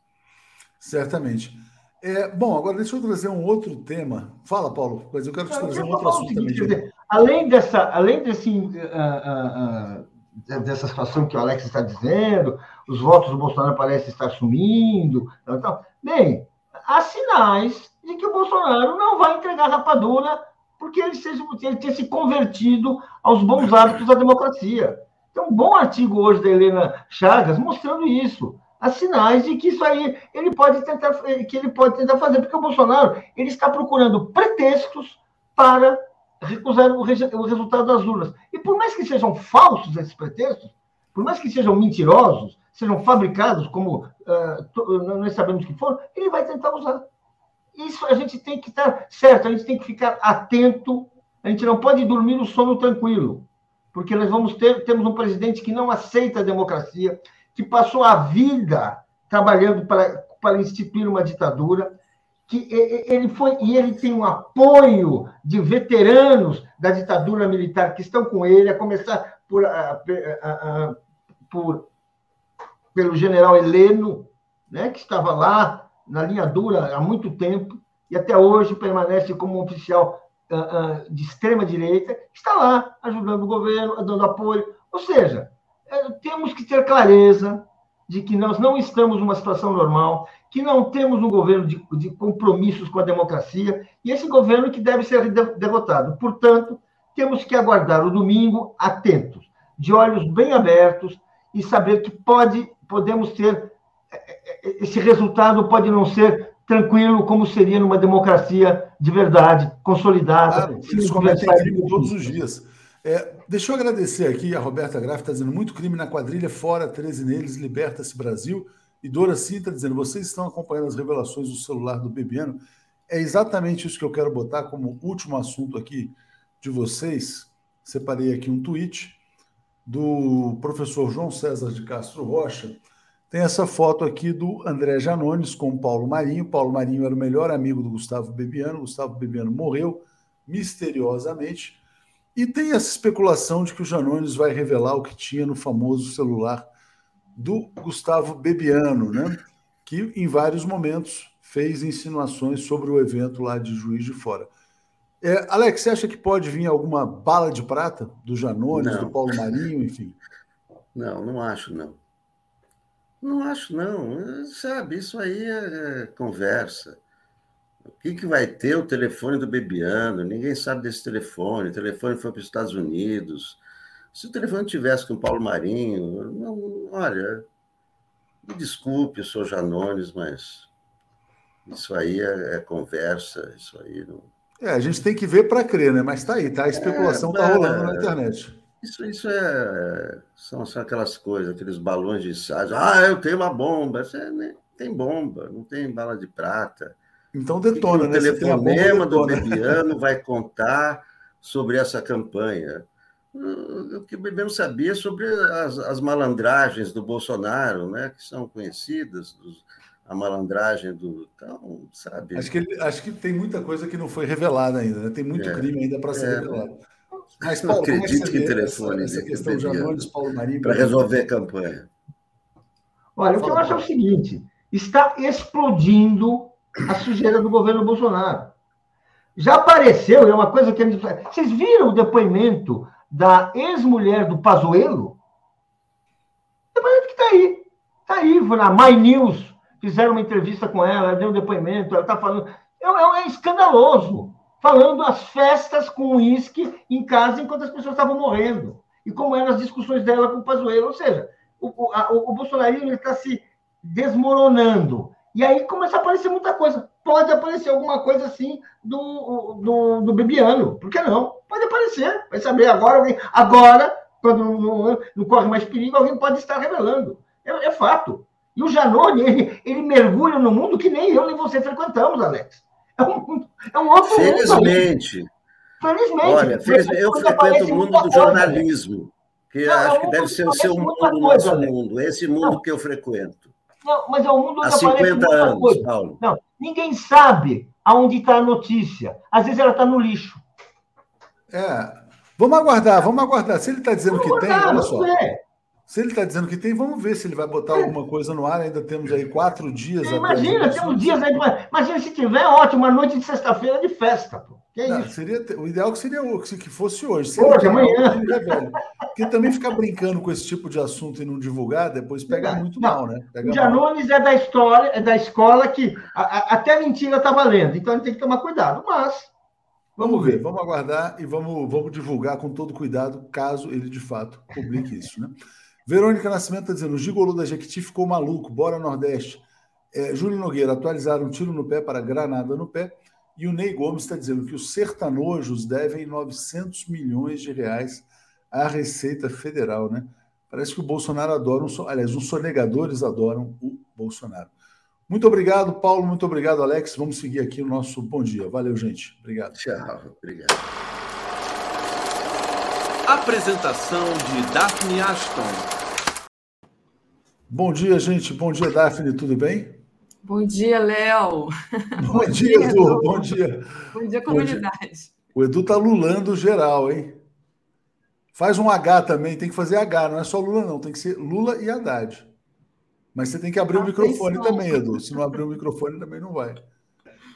Certamente. É, bom, agora deixa eu trazer um outro tema. Fala, Paulo, mas eu quero te trazer um outro assunto também. Dizer, além dessa, além desse, uh, uh, uh, dessa situação que o Alex está dizendo, os votos do Bolsonaro parecem estar sumindo. Então, bem, há sinais de que o Bolsonaro não vai entregar rapadura porque ele, seja, ele se convertido aos bons hábitos da democracia. Tem um bom artigo hoje da Helena Chagas mostrando isso. Há sinais de que isso aí ele pode tentar, que ele pode tentar fazer, porque o Bolsonaro ele está procurando pretextos para recusar o, o resultado das urnas. E por mais que sejam falsos esses pretextos, por mais que sejam mentirosos, sejam fabricados como uh, nós sabemos que foram, ele vai tentar usar. Isso a gente tem que estar certo, a gente tem que ficar atento, a gente não pode dormir o sono tranquilo, porque nós vamos ter temos um presidente que não aceita a democracia, que passou a vida trabalhando para, para instituir uma ditadura, que ele foi e ele tem um apoio de veteranos da ditadura militar que estão com ele, a começar por, a, a, a, por pelo general Heleno, né, que estava lá na linha dura há muito tempo e até hoje permanece como um oficial uh, uh, de extrema direita, está lá ajudando o governo, dando apoio. Ou seja, uh, temos que ter clareza de que nós não estamos numa situação normal, que não temos um governo de, de compromissos com a democracia e esse governo que deve ser derrotado. Portanto, temos que aguardar o domingo atentos, de olhos bem abertos e saber que pode, podemos ter esse resultado pode não ser tranquilo como seria numa democracia de verdade, consolidada. Claro, eles cometem crime todos os dias. É, deixa eu agradecer aqui, a Roberta Graff está dizendo muito crime na quadrilha, fora 13 neles, liberta-se Brasil. E Dora Cinta dizendo, vocês estão acompanhando as revelações do celular do Bebiano. É exatamente isso que eu quero botar como último assunto aqui de vocês. Separei aqui um tweet do professor João César de Castro Rocha, tem essa foto aqui do André Janones com o Paulo Marinho. Paulo Marinho era o melhor amigo do Gustavo Bebiano. Gustavo Bebiano morreu misteriosamente. E tem essa especulação de que o Janones vai revelar o que tinha no famoso celular do Gustavo Bebiano, né? que em vários momentos fez insinuações sobre o evento lá de Juiz de Fora. É, Alex, você acha que pode vir alguma bala de prata do Janones, não. do Paulo Marinho, enfim? Não, não acho, não. Não acho, não. Sabe, isso aí é, é conversa. O que, que vai ter o telefone do Bebiano? Ninguém sabe desse telefone. O telefone foi para os Estados Unidos. Se o telefone tivesse com o Paulo Marinho, não, olha, me desculpe, eu sou Janones, mas isso aí é, é conversa, isso aí não. É, a gente tem que ver para crer, né? Mas está aí, tá? A especulação está é, rolando na internet. Isso, isso é, são, são aquelas coisas, aqueles balões de ensaio. Ah, eu tenho uma bomba. Você nem tem bomba, não tem bala de prata. Então detona, né? O telefonema do Bebiano vai contar sobre essa campanha. Eu queria mesmo saber sobre as, as, malandragens do Bolsonaro, né, que são conhecidas, dos, a malandragem do. Então, sabe. Acho que, ele, acho que tem muita coisa que não foi revelada ainda, né? tem muito é, crime ainda para ser é, revelado. Mas, Paulo, não acredito é que, que telefone essa, essa questão de Janones, Paulo Marinho. Para resolver a campanha. Olha, o que eu acho é o seguinte: está explodindo a sujeira do governo Bolsonaro. Já apareceu, é uma coisa que. Vocês viram o depoimento da ex-mulher do Pazuello? Depoimento que está aí. Está aí, na My News. Fizeram uma entrevista com ela, ela deu um depoimento, ela está falando. É, é, é escandaloso. Falando as festas com uísque em casa enquanto as pessoas estavam morrendo. E como eram as discussões dela com o Pazuello. Ou seja, o, o, o bolsonarismo está se desmoronando. E aí começa a aparecer muita coisa. Pode aparecer alguma coisa assim do, do, do Bebiano. Por que não? Pode aparecer. Vai saber agora. Alguém, agora, quando não, não corre mais perigo, alguém pode estar revelando. É, é fato. E o Janone, ele, ele, mergulha no mundo que nem eu nem você frequentamos, Alex. É um, é um outro Felizmente. mundo. Felizmente. Olha, felizmente, eu frequento o mundo do jornalismo, que não, acho é que deve ser o seu mundo, o nosso mundo, esse mundo não. que eu frequento. Não, mas é o mundo Há 50 anos, coisa. Paulo. Não, ninguém sabe aonde está a notícia. Às vezes ela está no lixo. É. Vamos aguardar, vamos aguardar. Se ele está dizendo vamos que aguardar, tem, olha só. É. Se ele está dizendo que tem, vamos ver se ele vai botar é. alguma coisa no ar. Ainda temos aí quatro dias. Imagina, temos dias aí. Imagina se tiver, ótimo, uma noite de sexta-feira de festa. Pô. Que não, isso? Seria, o ideal seria que fosse hoje. Se hoje, amanhã. velho. Porque também ficar brincando com esse tipo de assunto e não divulgar, depois pega não, muito não. mal, né? Pega o Janones é da história, é da escola que a, a, até mentira está valendo, então a gente tem que tomar cuidado. Mas vamos, vamos ver, ver, vamos aguardar e vamos, vamos divulgar com todo cuidado, caso ele de fato publique isso, né? Verônica Nascimento está dizendo: o gigolô da Jequiti ficou maluco, bora Nordeste. É, Júlio Nogueira, atualizaram um tiro no pé para granada no pé. E o Ney Gomes está dizendo que os sertanojos devem 900 milhões de reais à Receita Federal, né? Parece que o Bolsonaro adora, um, aliás, os sonegadores adoram o Bolsonaro. Muito obrigado, Paulo. Muito obrigado, Alex. Vamos seguir aqui o nosso bom dia. Valeu, gente. Obrigado. Tchau. Obrigado. Apresentação de Daphne Ashton. Bom dia, gente. Bom dia, Daphne. Tudo bem? Bom dia, Léo. Bom, Bom, dia, dia Edu. Bom dia. Bom dia, comunidade. O Edu tá lulando geral, hein? Faz um H também, tem que fazer H, não é só Lula, não, tem que ser Lula e Haddad. Mas você tem que abrir Atenção. o microfone também, Edu. Se não abrir o microfone, também não vai.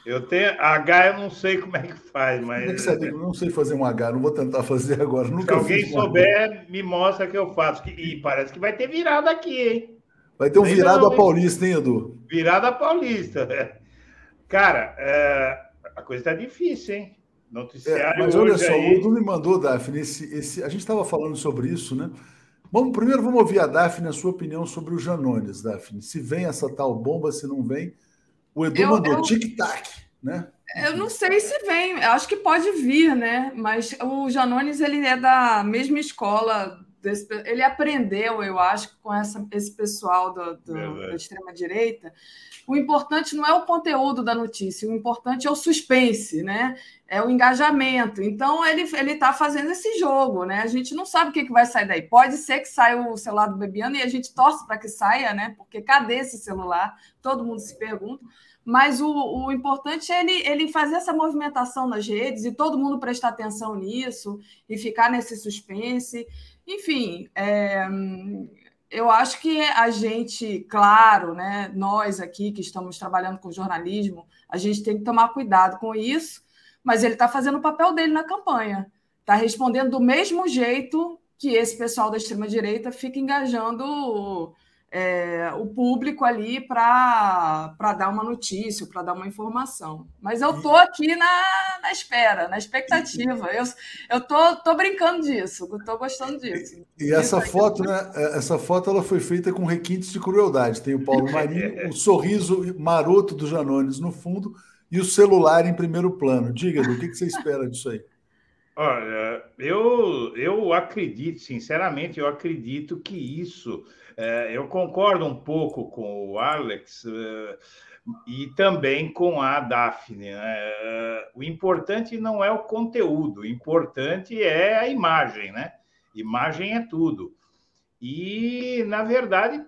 Eu tenho H, eu não sei como é que faz, mas. É que eu não sei fazer um H, não vou tentar fazer agora. Nunca Se alguém souber, me mostra que eu faço. E parece que vai ter virada aqui, hein? Vai ter um virado a Paulista, hein, Edu? Virada a Paulista. Cara, é... a coisa está difícil, hein? Noticiário é, mas olha só, aí... o Edu me mandou, Daphne, esse, esse... a gente estava falando sobre isso, né? Vamos, primeiro vamos ouvir a Daphne, a sua opinião sobre os Janones, Daphne. Se vem essa tal bomba, se não vem. O Edu eu, mandou eu... tic-tac, né? Eu não sei se vem, eu acho que pode vir, né? Mas o Janones ele é da mesma escola desse, ele aprendeu, eu acho, com essa, esse pessoal do, do da extrema-direita. O importante não é o conteúdo da notícia, o importante é o suspense, né? É o engajamento. Então, ele está fazendo esse jogo, né? A gente não sabe o que, que vai sair daí. Pode ser que saia o celular do Bebiano e a gente torce para que saia, né? Porque cadê esse celular? Todo mundo se pergunta. Mas o, o importante é ele, ele fazer essa movimentação nas redes e todo mundo prestar atenção nisso e ficar nesse suspense. Enfim, é, eu acho que a gente, claro, né, nós aqui que estamos trabalhando com jornalismo, a gente tem que tomar cuidado com isso, mas ele está fazendo o papel dele na campanha, está respondendo do mesmo jeito que esse pessoal da extrema-direita fica engajando é, o público ali para dar uma notícia, para dar uma informação. Mas eu estou aqui na, na espera, na expectativa. Eu estou tô, tô brincando disso, estou gostando disso. E, e essa foto, né? É, essa foto ela foi feita com requintes de crueldade. Tem o Paulo Marinho, o sorriso maroto do Janones no fundo e o celular em primeiro plano. Diga, o que, que você espera disso aí? Olha, eu, eu acredito, sinceramente, eu acredito que isso é, eu concordo um pouco com o Alex é, e também com a Daphne. Né? O importante não é o conteúdo, o importante é a imagem, né? Imagem é tudo. E, na verdade,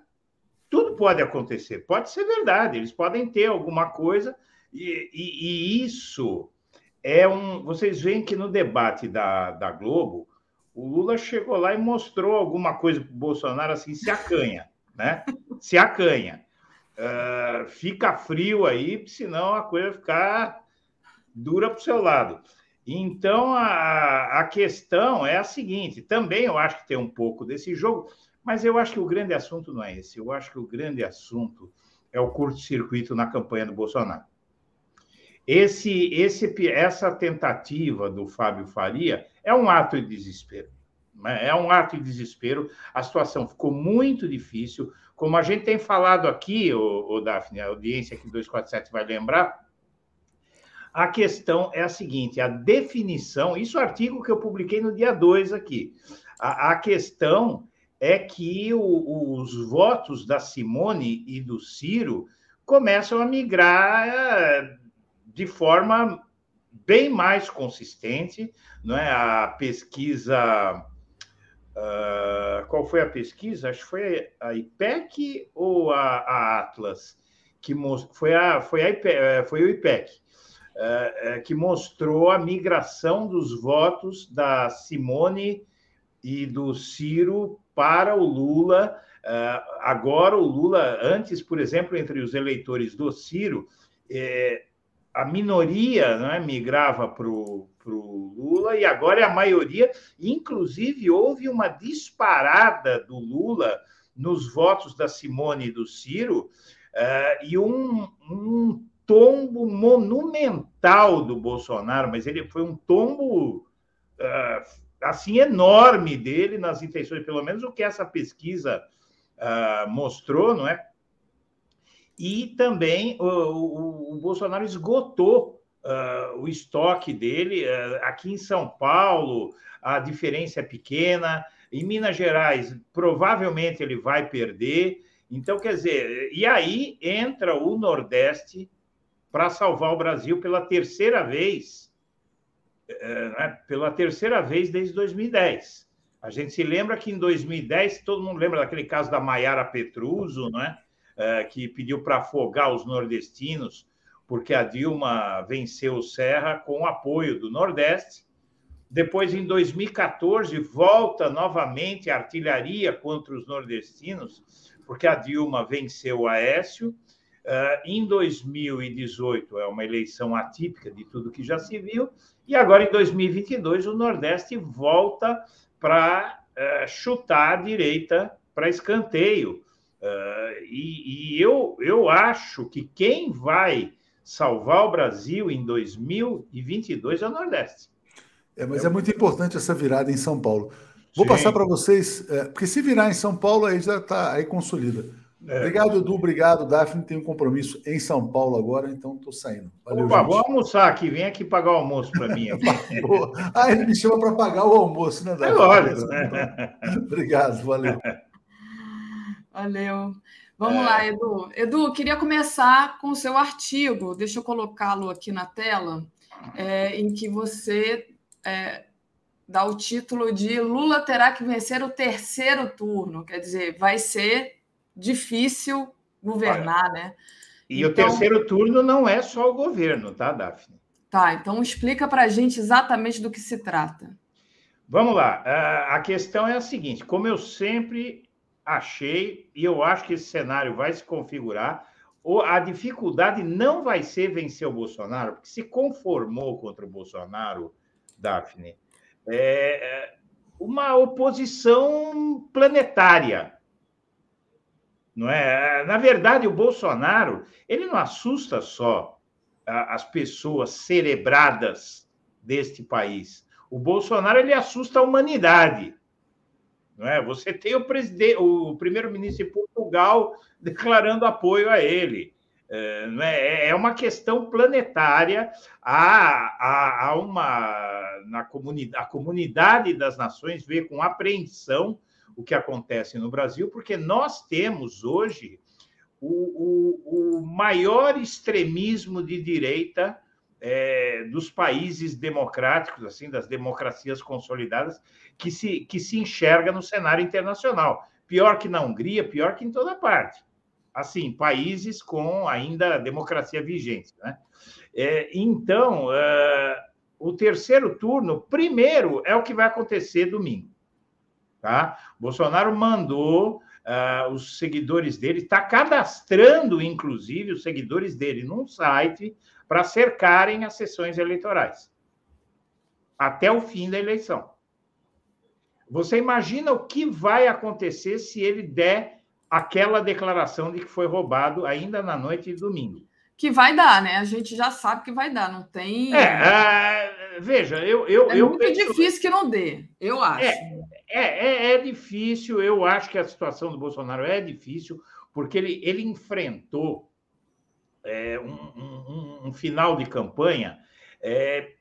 tudo pode acontecer. Pode ser verdade, eles podem ter alguma coisa, e, e, e isso é um. Vocês veem que no debate da, da Globo, o Lula chegou lá e mostrou alguma coisa para o Bolsonaro assim, se acanha, né? Se acanha. Uh, fica frio aí, senão a coisa vai ficar dura para o seu lado. Então, a, a questão é a seguinte: também eu acho que tem um pouco desse jogo, mas eu acho que o grande assunto não é esse. Eu acho que o grande assunto é o curto-circuito na campanha do Bolsonaro. Esse, esse, essa tentativa do Fábio Faria é um ato de desespero. Né? É um ato de desespero. A situação ficou muito difícil. Como a gente tem falado aqui, o, o Daphne, a audiência aqui 247 vai lembrar, a questão é a seguinte: a definição, isso é artigo que eu publiquei no dia 2 aqui. A, a questão é que o, os votos da Simone e do Ciro começam a migrar eh, de forma bem mais consistente, não é? A pesquisa, uh, qual foi a pesquisa? Acho que foi a IPEC ou a, a Atlas que foi a foi a IPEC, eh, foi o IPEC uh, que mostrou a migração dos votos da Simone e do Ciro para o Lula. Uh, agora, o Lula, antes, por exemplo, entre os eleitores do Ciro, eh, a minoria né, migrava para o Lula e agora é a maioria. Inclusive, houve uma disparada do Lula nos votos da Simone e do Ciro uh, e um, um tombo monumental do Bolsonaro, mas ele foi um tombo. Uh, assim enorme dele nas intenções, pelo menos o que essa pesquisa uh, mostrou, não é? E também o, o, o Bolsonaro esgotou uh, o estoque dele uh, aqui em São Paulo. A diferença é pequena. Em Minas Gerais, provavelmente ele vai perder. Então, quer dizer, e aí entra o Nordeste para salvar o Brasil pela terceira vez é, né, pela terceira vez desde 2010. A gente se lembra que em 2010, todo mundo lembra daquele caso da Maiara Petruso, é, que pediu para afogar os nordestinos, porque a Dilma venceu o Serra com o apoio do Nordeste. Depois, em 2014, volta novamente a artilharia contra os nordestinos, porque a Dilma venceu o Aécio. Uh, em 2018, é uma eleição atípica de tudo que já se viu, e agora, em 2022, o Nordeste volta para eh, chutar a direita para escanteio. Uh, e, e eu, eu acho que quem vai salvar o Brasil em 2022 é o Nordeste. É, mas é muito importante essa virada em São Paulo. Vou Sim. passar para vocês, é, porque se virar em São Paulo, aí já está aí consolida. É. Obrigado, Edu. Obrigado, Daphne. Tenho um compromisso em São Paulo agora, então estou saindo. Valeu, Opa, gente. vou almoçar aqui. Vem aqui pagar o almoço para mim. ah, ele me chama para pagar o almoço, né, Daphne? É lógico. Né? Obrigado, valeu. Valeu. Vamos é... lá, Edu. Edu, queria começar com o seu artigo. Deixa eu colocá-lo aqui na tela, é, em que você é, dá o título de Lula terá que vencer o terceiro turno. Quer dizer, vai ser difícil governar, né? E então, o terceiro turno não é só o governo, tá, Daphne? Tá, então explica para a gente exatamente do que se trata. Vamos lá. A questão é a seguinte: como eu sempre achei, e eu acho que esse cenário vai se configurar, a dificuldade não vai ser vencer o Bolsonaro, porque se conformou contra o Bolsonaro, Daphne, é uma oposição planetária não é? Na verdade, o Bolsonaro ele não assusta só as pessoas cerebradas deste país. O Bolsonaro ele assusta a humanidade. Não é? Você tem o o primeiro-ministro de Portugal declarando apoio a ele. É, não é? é uma questão planetária. Há, há, há uma na a comunidade das nações vê com apreensão o que acontece no Brasil, porque nós temos hoje o, o, o maior extremismo de direita é, dos países democráticos, assim, das democracias consolidadas, que se, que se enxerga no cenário internacional. Pior que na Hungria, pior que em toda parte. Assim, países com ainda democracia vigente. Né? É, então, uh, o terceiro turno, primeiro, é o que vai acontecer domingo. Tá? Bolsonaro mandou uh, os seguidores dele, está cadastrando, inclusive, os seguidores dele num site para cercarem as sessões eleitorais até o fim da eleição. Você imagina o que vai acontecer se ele der aquela declaração de que foi roubado ainda na noite de domingo? Que vai dar, né? A gente já sabe que vai dar, não tem. É, uh, veja, eu. eu é eu muito penso... difícil que não dê, eu acho. É, é, é, é, difícil, eu acho que a situação do Bolsonaro é difícil, porque ele, ele enfrentou é, um, um, um, final de campanha é,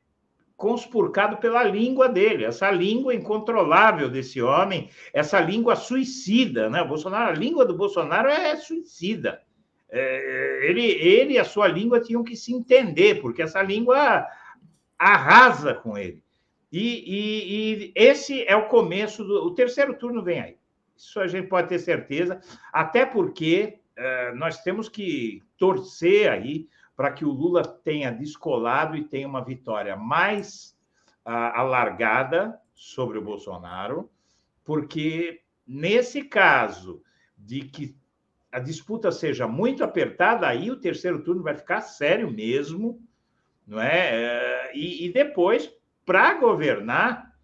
conspurcado pela língua dele, essa língua incontrolável desse homem, essa língua suicida, né? O Bolsonaro, a língua do Bolsonaro é suicida. É, ele, ele e a sua língua tinham que se entender, porque essa língua arrasa com ele. E, e, e esse é o começo do. O terceiro turno vem aí. Isso a gente pode ter certeza, até porque nós temos que torcer aí para que o Lula tenha descolado e tenha uma vitória mais uh, alargada sobre o Bolsonaro, porque nesse caso de que a disputa seja muito apertada, aí o terceiro turno vai ficar sério mesmo, não é? é e, e depois, para governar,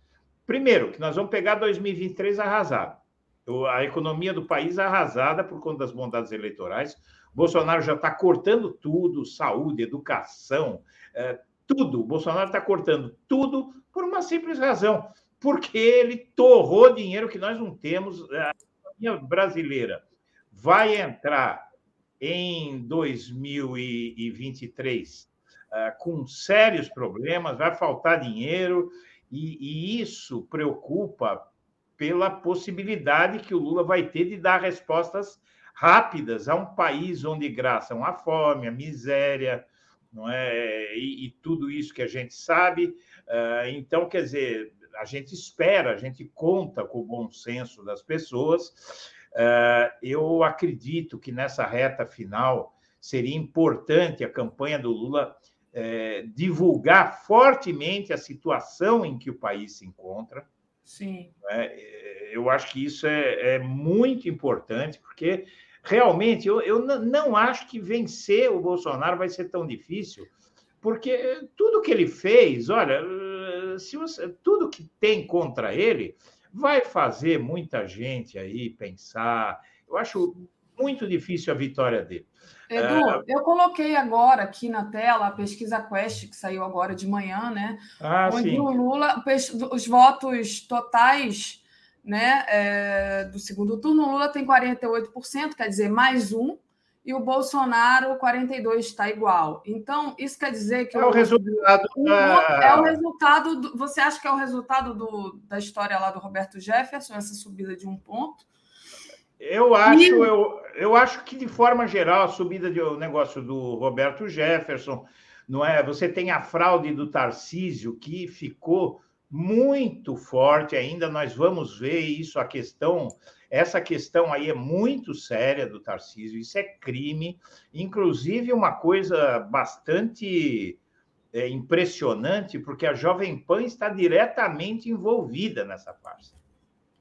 primeiro, que nós vamos pegar 2023 arrasado. A economia do país arrasada por conta das bondades eleitorais, Bolsonaro já está cortando tudo, saúde, educação, é, tudo. Bolsonaro está cortando tudo por uma simples razão, porque ele torrou dinheiro que nós não temos. A economia brasileira vai entrar em 2023 é, com sérios problemas, vai faltar dinheiro, e, e isso preocupa pela possibilidade que o Lula vai ter de dar respostas rápidas a um país onde graçam a fome, a miséria, não é? E, e tudo isso que a gente sabe. Uh, então, quer dizer, a gente espera, a gente conta com o bom senso das pessoas. Uh, eu acredito que nessa reta final seria importante a campanha do Lula uh, divulgar fortemente a situação em que o país se encontra. Sim. É, eu acho que isso é, é muito importante, porque realmente eu, eu não acho que vencer o Bolsonaro vai ser tão difícil, porque tudo que ele fez, olha, se você, tudo que tem contra ele vai fazer muita gente aí pensar. Eu acho muito difícil a vitória dele. Edu, é... eu coloquei agora aqui na tela a pesquisa Quest, que saiu agora de manhã, né? Ah, onde sim. o Lula, os votos totais né, é, do segundo turno, o Lula tem 48%, quer dizer, mais um, e o Bolsonaro 42% está igual. Então, isso quer dizer que. É o, o resultado. Da... É o resultado. Do, você acha que é o resultado do, da história lá do Roberto Jefferson, essa subida de um ponto? Eu acho, e... eu, eu acho que, de forma geral, a subida do negócio do Roberto Jefferson, não é? Você tem a fraude do Tarcísio, que ficou muito forte ainda. Nós vamos ver isso, a questão. Essa questão aí é muito séria do Tarcísio, isso é crime. Inclusive, uma coisa bastante é, impressionante, porque a Jovem Pan está diretamente envolvida nessa farsa.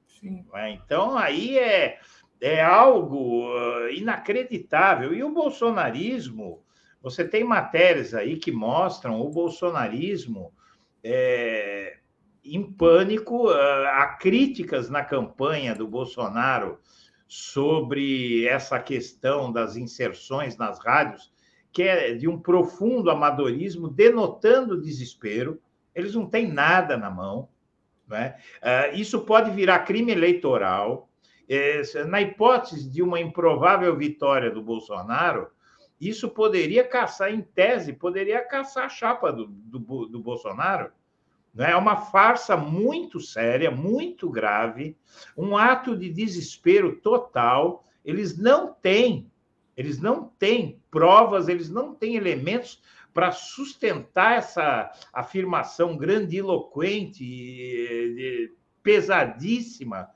Sim. É? Então, aí é é algo ah, inacreditável. E o bolsonarismo, você tem matérias aí que mostram o bolsonarismo é, em pânico. Ah, há críticas na campanha do Bolsonaro sobre essa questão das inserções nas rádios, que é de um profundo amadorismo, denotando desespero. Eles não têm nada na mão. Né? Isso pode virar crime eleitoral na hipótese de uma improvável vitória do Bolsonaro, isso poderia caçar, em tese, poderia caçar a chapa do, do, do Bolsonaro. É uma farsa muito séria, muito grave, um ato de desespero total. Eles não têm, eles não têm provas, eles não têm elementos para sustentar essa afirmação grandiloquente, pesadíssima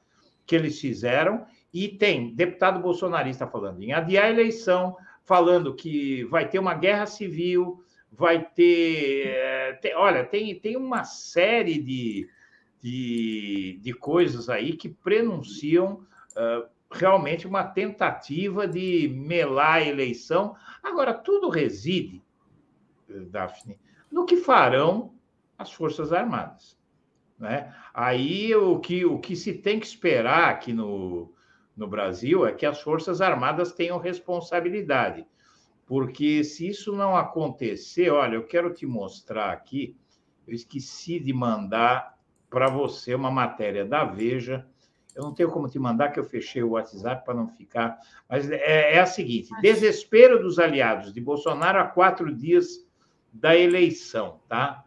que eles fizeram. E tem deputado bolsonarista falando em adiar a eleição, falando que vai ter uma guerra civil, vai ter. É, tem, olha, tem, tem uma série de, de, de coisas aí que prenunciam uh, realmente uma tentativa de melar a eleição. Agora, tudo reside, Daphne, no que farão as Forças Armadas. Né? Aí o que, o que se tem que esperar aqui no, no Brasil é que as Forças Armadas tenham responsabilidade. Porque se isso não acontecer, olha, eu quero te mostrar aqui, eu esqueci de mandar para você uma matéria da Veja. Eu não tenho como te mandar, que eu fechei o WhatsApp para não ficar. Mas é, é a seguinte: desespero dos aliados de Bolsonaro a quatro dias da eleição, tá?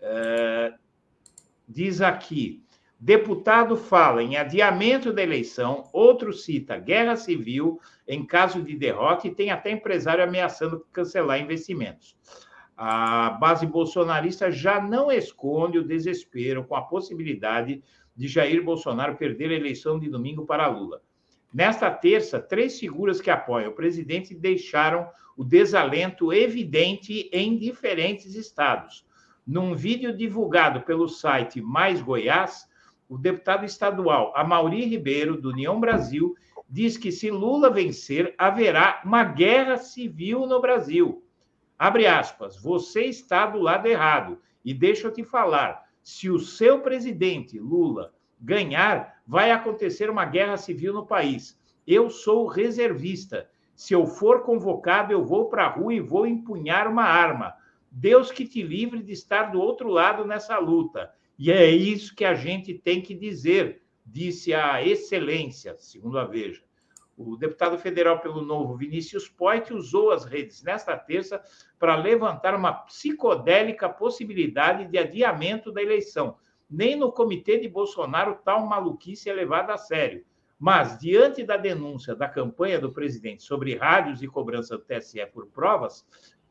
É, diz aqui: deputado fala em adiamento da eleição, outro cita guerra civil em caso de derrota e tem até empresário ameaçando cancelar investimentos. A base bolsonarista já não esconde o desespero com a possibilidade de Jair Bolsonaro perder a eleição de domingo para Lula. Nesta terça, três figuras que apoiam o presidente deixaram o desalento evidente em diferentes estados. Num vídeo divulgado pelo site Mais Goiás, o deputado estadual Amauri Ribeiro, do União Brasil, diz que se Lula vencer, haverá uma guerra civil no Brasil. Abre aspas, você está do lado errado. E deixa eu te falar: se o seu presidente, Lula, ganhar, vai acontecer uma guerra civil no país. Eu sou reservista. Se eu for convocado, eu vou para a rua e vou empunhar uma arma. Deus que te livre de estar do outro lado nessa luta. E é isso que a gente tem que dizer, disse a excelência, segundo a Veja. O deputado federal pelo Novo, Vinícius Poit, usou as redes nesta terça para levantar uma psicodélica possibilidade de adiamento da eleição. Nem no comitê de Bolsonaro tal maluquice é levada a sério. Mas, diante da denúncia da campanha do presidente sobre rádios e cobrança do TSE por provas,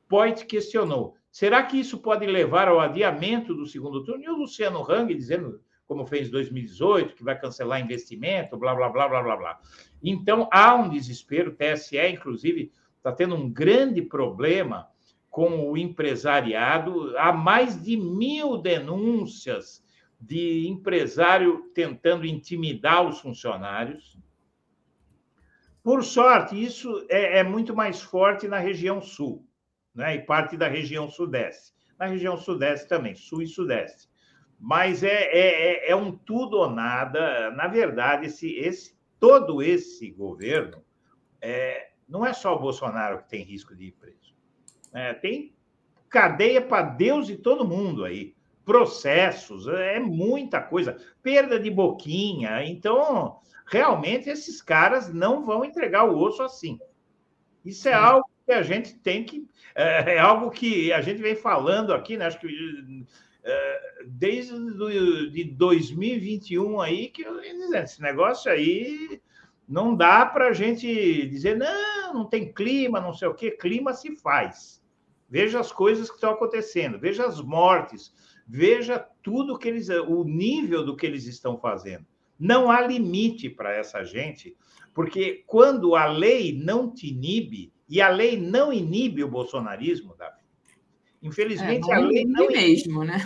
Poit questionou: será que isso pode levar ao adiamento do segundo turno? E o Luciano Hang dizendo, como fez em 2018, que vai cancelar investimento, blá, blá, blá, blá, blá, blá. Então, há um desespero. O TSE, inclusive, está tendo um grande problema com o empresariado. Há mais de mil denúncias de empresário tentando intimidar os funcionários. Por sorte, isso é, é muito mais forte na região sul né? e parte da região sudeste. Na região sudeste também, sul e sudeste. Mas é, é, é, é um tudo ou nada. Na verdade, esse, esse, todo esse governo é, não é só o Bolsonaro que tem risco de ir preso. É, tem cadeia para Deus e todo mundo aí. Processos, é muita coisa. Perda de boquinha. Então, realmente, esses caras não vão entregar o osso assim. Isso é algo que a gente tem que. É, é algo que a gente vem falando aqui, né? Acho que é, desde do, de 2021 aí, que eu esse negócio aí não dá para a gente dizer, não, não tem clima, não sei o quê. Clima se faz. Veja as coisas que estão acontecendo, veja as mortes, veja tudo que eles, o nível do que eles estão fazendo. Não há limite para essa gente, porque quando a lei não te inibe, e a lei não inibe o bolsonarismo, Davi. Infelizmente, é, a lei não inibe mesmo, né?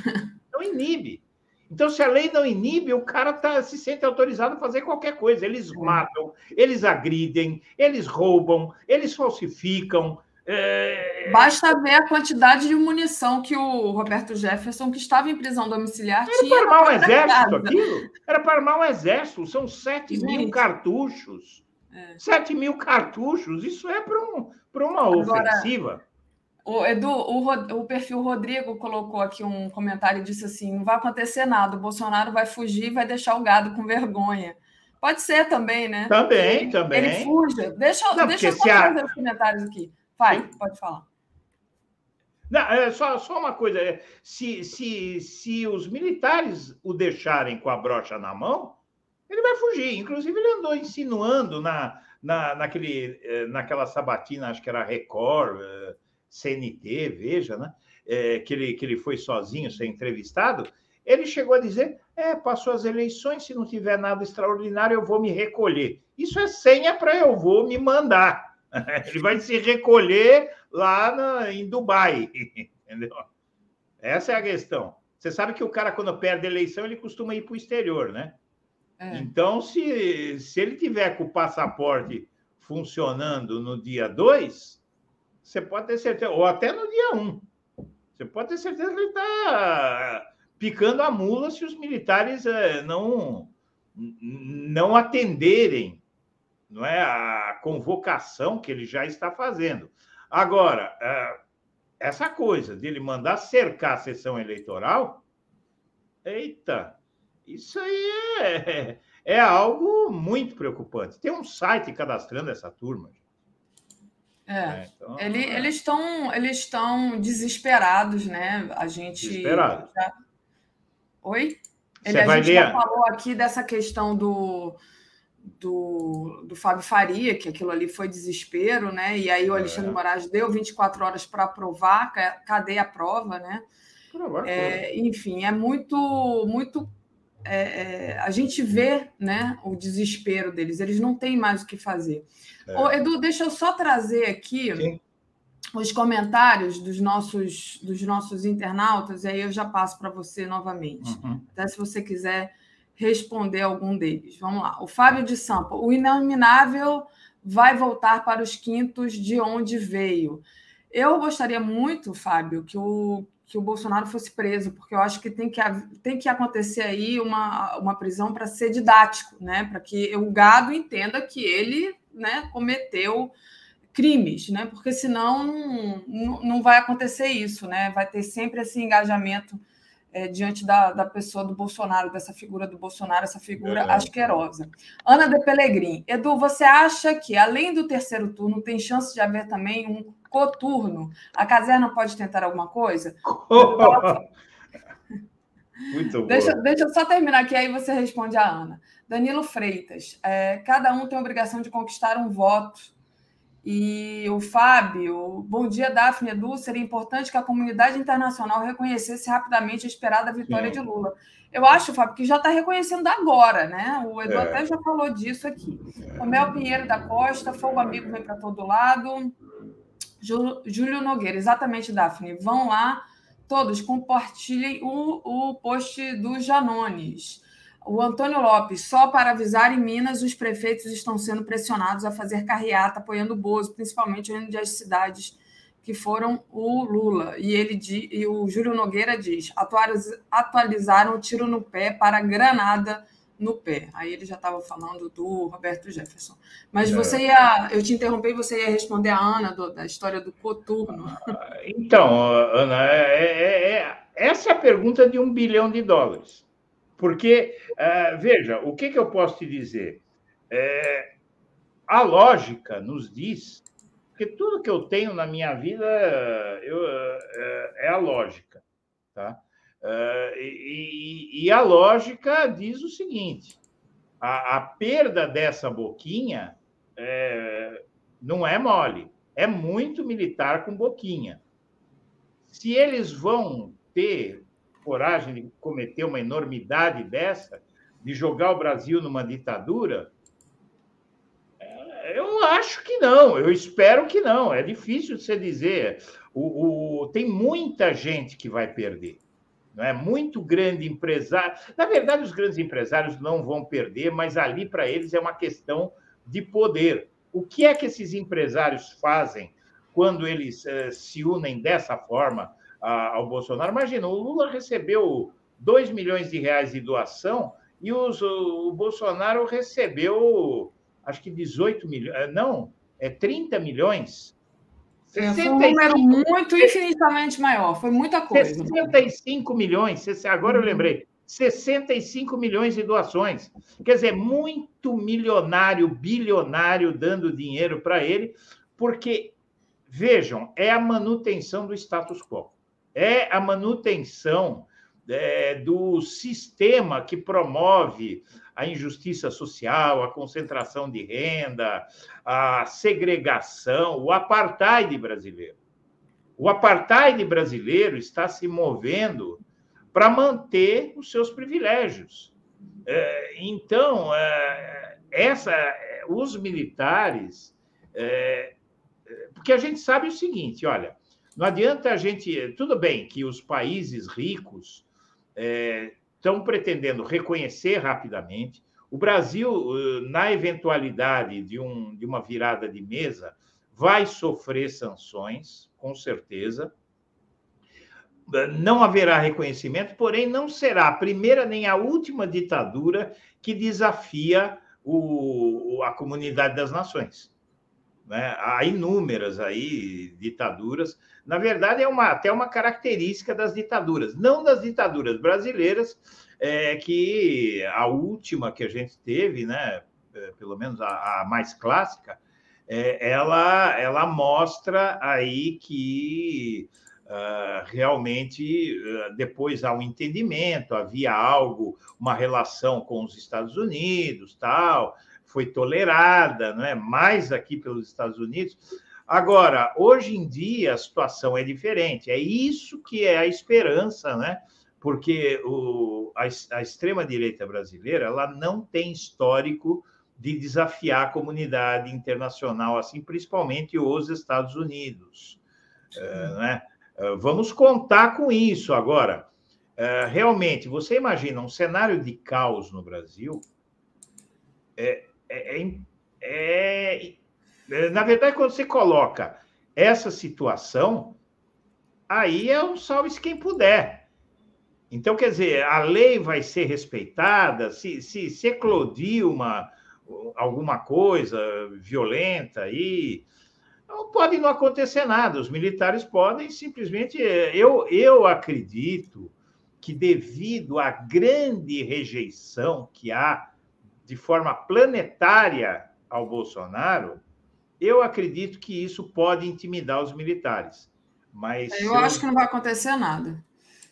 Não inibe. Então, se a lei não inibe, o cara tá, se sente autorizado a fazer qualquer coisa. Eles é. matam, eles agridem, eles roubam, eles falsificam. É... Basta ver a quantidade de munição que o Roberto Jefferson, que estava em prisão domiciliar, Era tinha. Era para armar um exército aquilo? Era para armar um exército. São 7 Gente. mil cartuchos. É. 7 mil cartuchos, isso é para um, uma Agora, ofensiva. O Edu, o, o, perfil Rodrigo colocou aqui um comentário e disse assim: não vai acontecer nada, o Bolsonaro vai fugir e vai deixar o gado com vergonha. Pode ser também, né? Também, ele, também. Ele fuja. Deixa, não, deixa eu só fazer a... os comentários aqui. Vai, pode falar. Não, é só, só uma coisa: é, se, se, se os militares o deixarem com a brocha na mão, ele vai fugir. Inclusive, ele andou insinuando na, na, naquele, eh, naquela sabatina, acho que era Record, eh, CNT, veja, né? É, que, ele, que ele foi sozinho ser entrevistado, ele chegou a dizer: é, passou as eleições, se não tiver nada extraordinário, eu vou me recolher. Isso é senha para eu vou me mandar. Ele vai se recolher lá na, em Dubai, entendeu? Essa é a questão. Você sabe que o cara, quando perde a eleição, ele costuma ir para o exterior, né? É. Então, se, se ele tiver com o passaporte funcionando no dia 2, você pode ter certeza, ou até no dia 1, um, você pode ter certeza que ele está picando a mula se os militares é, não, não atenderem não é, a convocação que ele já está fazendo. Agora, é, essa coisa dele mandar cercar a sessão eleitoral, eita, isso aí é, é algo muito preocupante. Tem um site cadastrando essa turma. É, é então, ele, é. eles estão eles estão desesperados, né? A gente desesperado. Já... Oi. Ele, a gente já falou aqui dessa questão do, do, do Fábio Faria, que aquilo ali foi desespero, né? E aí o Alexandre é. Moraes deu 24 horas para aprovar, cadê a prova, né? É, enfim, é muito, muito é, é, a gente vê né, o desespero deles, eles não têm mais o que fazer. É. Ô, Edu, deixa eu só trazer aqui Sim. os comentários dos nossos, dos nossos internautas, e aí eu já passo para você novamente. Uhum. Até se você quiser responder algum deles. Vamos lá. O Fábio de Sampa, o inominável vai voltar para os quintos de onde veio. Eu gostaria muito, Fábio, que o, que o Bolsonaro fosse preso, porque eu acho que tem que, tem que acontecer aí uma, uma prisão para ser didático, né? Para que o gado entenda que ele né, cometeu crimes, né? Porque senão não, não vai acontecer isso, né? Vai ter sempre esse engajamento é, diante da, da pessoa do Bolsonaro, dessa figura do Bolsonaro, essa figura é. asquerosa. Ana de Pellegrin, Edu, você acha que, além do terceiro turno, tem chance de haver também um coturno? A caserna pode tentar alguma coisa? Muito bom. Deixa, deixa eu só terminar aqui, aí você responde a Ana. Danilo Freitas, é, cada um tem a obrigação de conquistar um voto e o Fábio, bom dia, Daphne Edu. Seria importante que a comunidade internacional reconhecesse rapidamente a esperada vitória Sim. de Lula. Eu acho, Fábio, que já está reconhecendo agora, né? O Edu é. até já falou disso aqui. É. O Mel Pinheiro da Costa, Fogo Amigo vem para todo lado. Júlio Nogueira, exatamente, Daphne. Vão lá, todos compartilhem o, o post do Janones. O Antônio Lopes, só para avisar, em Minas, os prefeitos estão sendo pressionados a fazer carreata apoiando o Bozo, principalmente onde as cidades que foram o Lula. E ele e o Júlio Nogueira diz: atualizaram o tiro no pé para granada no pé. Aí ele já estava falando do Roberto Jefferson. Mas é. você ia, eu te interrompi, você ia responder a Ana do, da história do coturno. Então, Ana, é, é, é, essa é a pergunta de um bilhão de dólares. Porque, uh, veja, o que, que, eu posso te dizer? É, a lógica nos diz que tudo que eu tenho na minha vida eu, é, é a lógica. Tá? Uh, e, e, a lógica diz o seguinte: a, a perda dessa boquinha é, não é mole, é muito militar com boquinha. Se eles vão ter coragem de cometer uma enormidade dessa, de jogar o Brasil numa ditadura? É, eu acho que não, eu espero que não. É difícil você dizer. O, o, tem muita gente que vai perder. Não é muito grande empresário. Na verdade, os grandes empresários não vão perder, mas ali para eles é uma questão de poder. O que é que esses empresários fazem quando eles uh, se unem dessa forma ao Bolsonaro. Imagina, o Lula recebeu 2 milhões de reais de doação e os, o Bolsonaro recebeu, acho que 18 milhões, eh, não, é 30 milhões. É, foi um número muito infinitamente maior, foi muita coisa. 65 milhões, agora eu uhum. lembrei, 65 milhões de doações. Quer dizer, muito milionário, bilionário dando dinheiro para ele, porque, vejam, é a manutenção do status quo é a manutenção é, do sistema que promove a injustiça social, a concentração de renda, a segregação, o apartheid brasileiro. O apartheid brasileiro está se movendo para manter os seus privilégios. É, então, é, essa, os militares, é, porque a gente sabe o seguinte, olha, não adianta a gente, tudo bem que os países ricos estão pretendendo reconhecer rapidamente. O Brasil, na eventualidade de, um, de uma virada de mesa, vai sofrer sanções, com certeza não haverá reconhecimento, porém não será a primeira nem a última ditadura que desafia o, a comunidade das nações. Né? Há inúmeras aí ditaduras. Na verdade, é uma, até uma característica das ditaduras, não das ditaduras brasileiras, é, que a última que a gente teve, né, é, pelo menos a, a mais clássica, é, ela, ela mostra aí que Uh, realmente uh, depois há um entendimento, havia algo, uma relação com os Estados Unidos, tal, foi tolerada, não é? Mais aqui pelos Estados Unidos. Agora, hoje em dia a situação é diferente. É isso que é a esperança, né? Porque o, a, a extrema direita brasileira ela não tem histórico de desafiar a comunidade internacional, assim, principalmente os Estados Unidos, né? Vamos contar com isso agora. Eh, realmente, você imagina um cenário de caos no Brasil? É, é, é, é, na verdade, quando você coloca essa situação, aí é um salve-se quem puder. Então, quer dizer, a lei vai ser respeitada, se, se, se eclodir uma, alguma coisa violenta aí, não pode não acontecer nada. Os militares podem simplesmente. É, eu, eu acredito que, devido à grande rejeição que há de forma planetária ao Bolsonaro, eu acredito que isso pode intimidar os militares. Mas eu, eu... acho que não vai acontecer nada.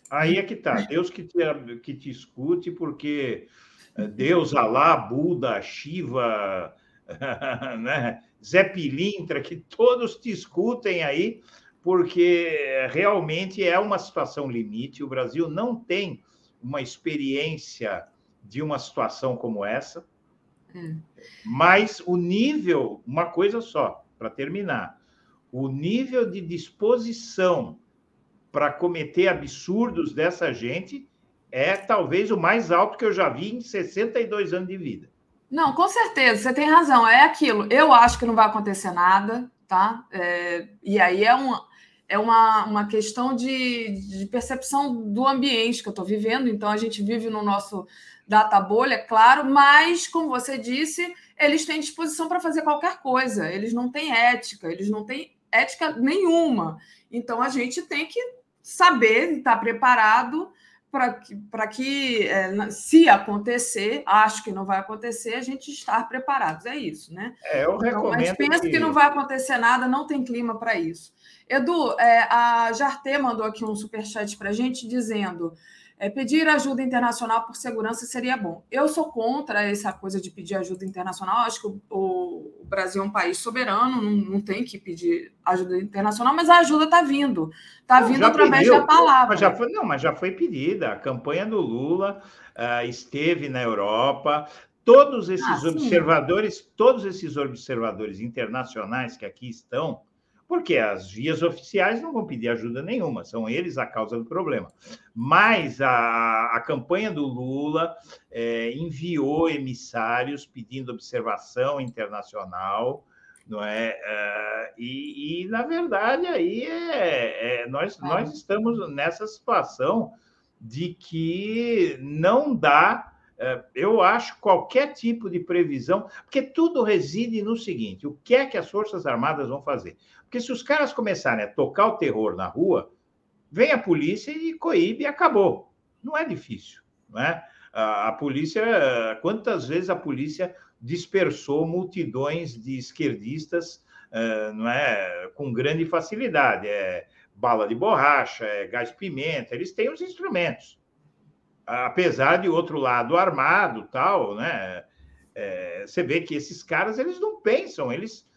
Aí é que está. Deus que te, que te escute, porque é, Deus, Alá, Buda, Shiva, né? Zé Pilintra, que todos te escutem aí, porque realmente é uma situação limite. O Brasil não tem uma experiência de uma situação como essa, hum. mas o nível, uma coisa só, para terminar, o nível de disposição para cometer absurdos dessa gente é talvez o mais alto que eu já vi em 62 anos de vida. Não, com certeza, você tem razão. É aquilo. Eu acho que não vai acontecer nada, tá? É, e aí é, um, é uma, uma questão de, de percepção do ambiente que eu estou vivendo. Então, a gente vive no nosso data bolha, claro, mas, como você disse, eles têm disposição para fazer qualquer coisa. Eles não têm ética, eles não têm ética nenhuma. Então, a gente tem que saber, estar tá preparado para que, pra que é, se acontecer, acho que não vai acontecer, a gente estar preparados. É isso, né? É, eu recomendo. Então, mas pensa que... que... não vai acontecer nada, não tem clima para isso. Edu, é, a Jartê mandou aqui um superchat para a gente dizendo é, pedir ajuda internacional por segurança seria bom. Eu sou contra essa coisa de pedir ajuda internacional. Acho que o, o, Brasil é um país soberano, não, não, tem que pedir ajuda internacional, mas a ajuda está vindo. Está vindo através pediu. da palavra. Mas já foi, não, mas já foi pedida. A campanha do Lula uh, esteve na Europa. Todos esses ah, observadores, todos esses observadores internacionais que aqui estão, porque as vias oficiais não vão pedir ajuda nenhuma, são eles a causa do problema. Mas a, a campanha do Lula é, enviou emissários pedindo observação internacional, não é? é e, e, na verdade, aí é, é nós, é. nós estamos nessa situação de que não dá eu acho qualquer tipo de previsão, porque tudo reside no seguinte: o que é que as Forças Armadas vão fazer? Porque se os caras começarem a tocar o terror na rua, vem a polícia e coíbe e acabou. Não é difícil, não é? A, polícia, quantas vezes a polícia dispersou multidões de esquerdistas, uh, não é, com grande facilidade? É bala de borracha, é gás pimenta, eles têm os instrumentos apesar de outro lado armado, tal, né? É, você vê que esses caras eles não pensam, eles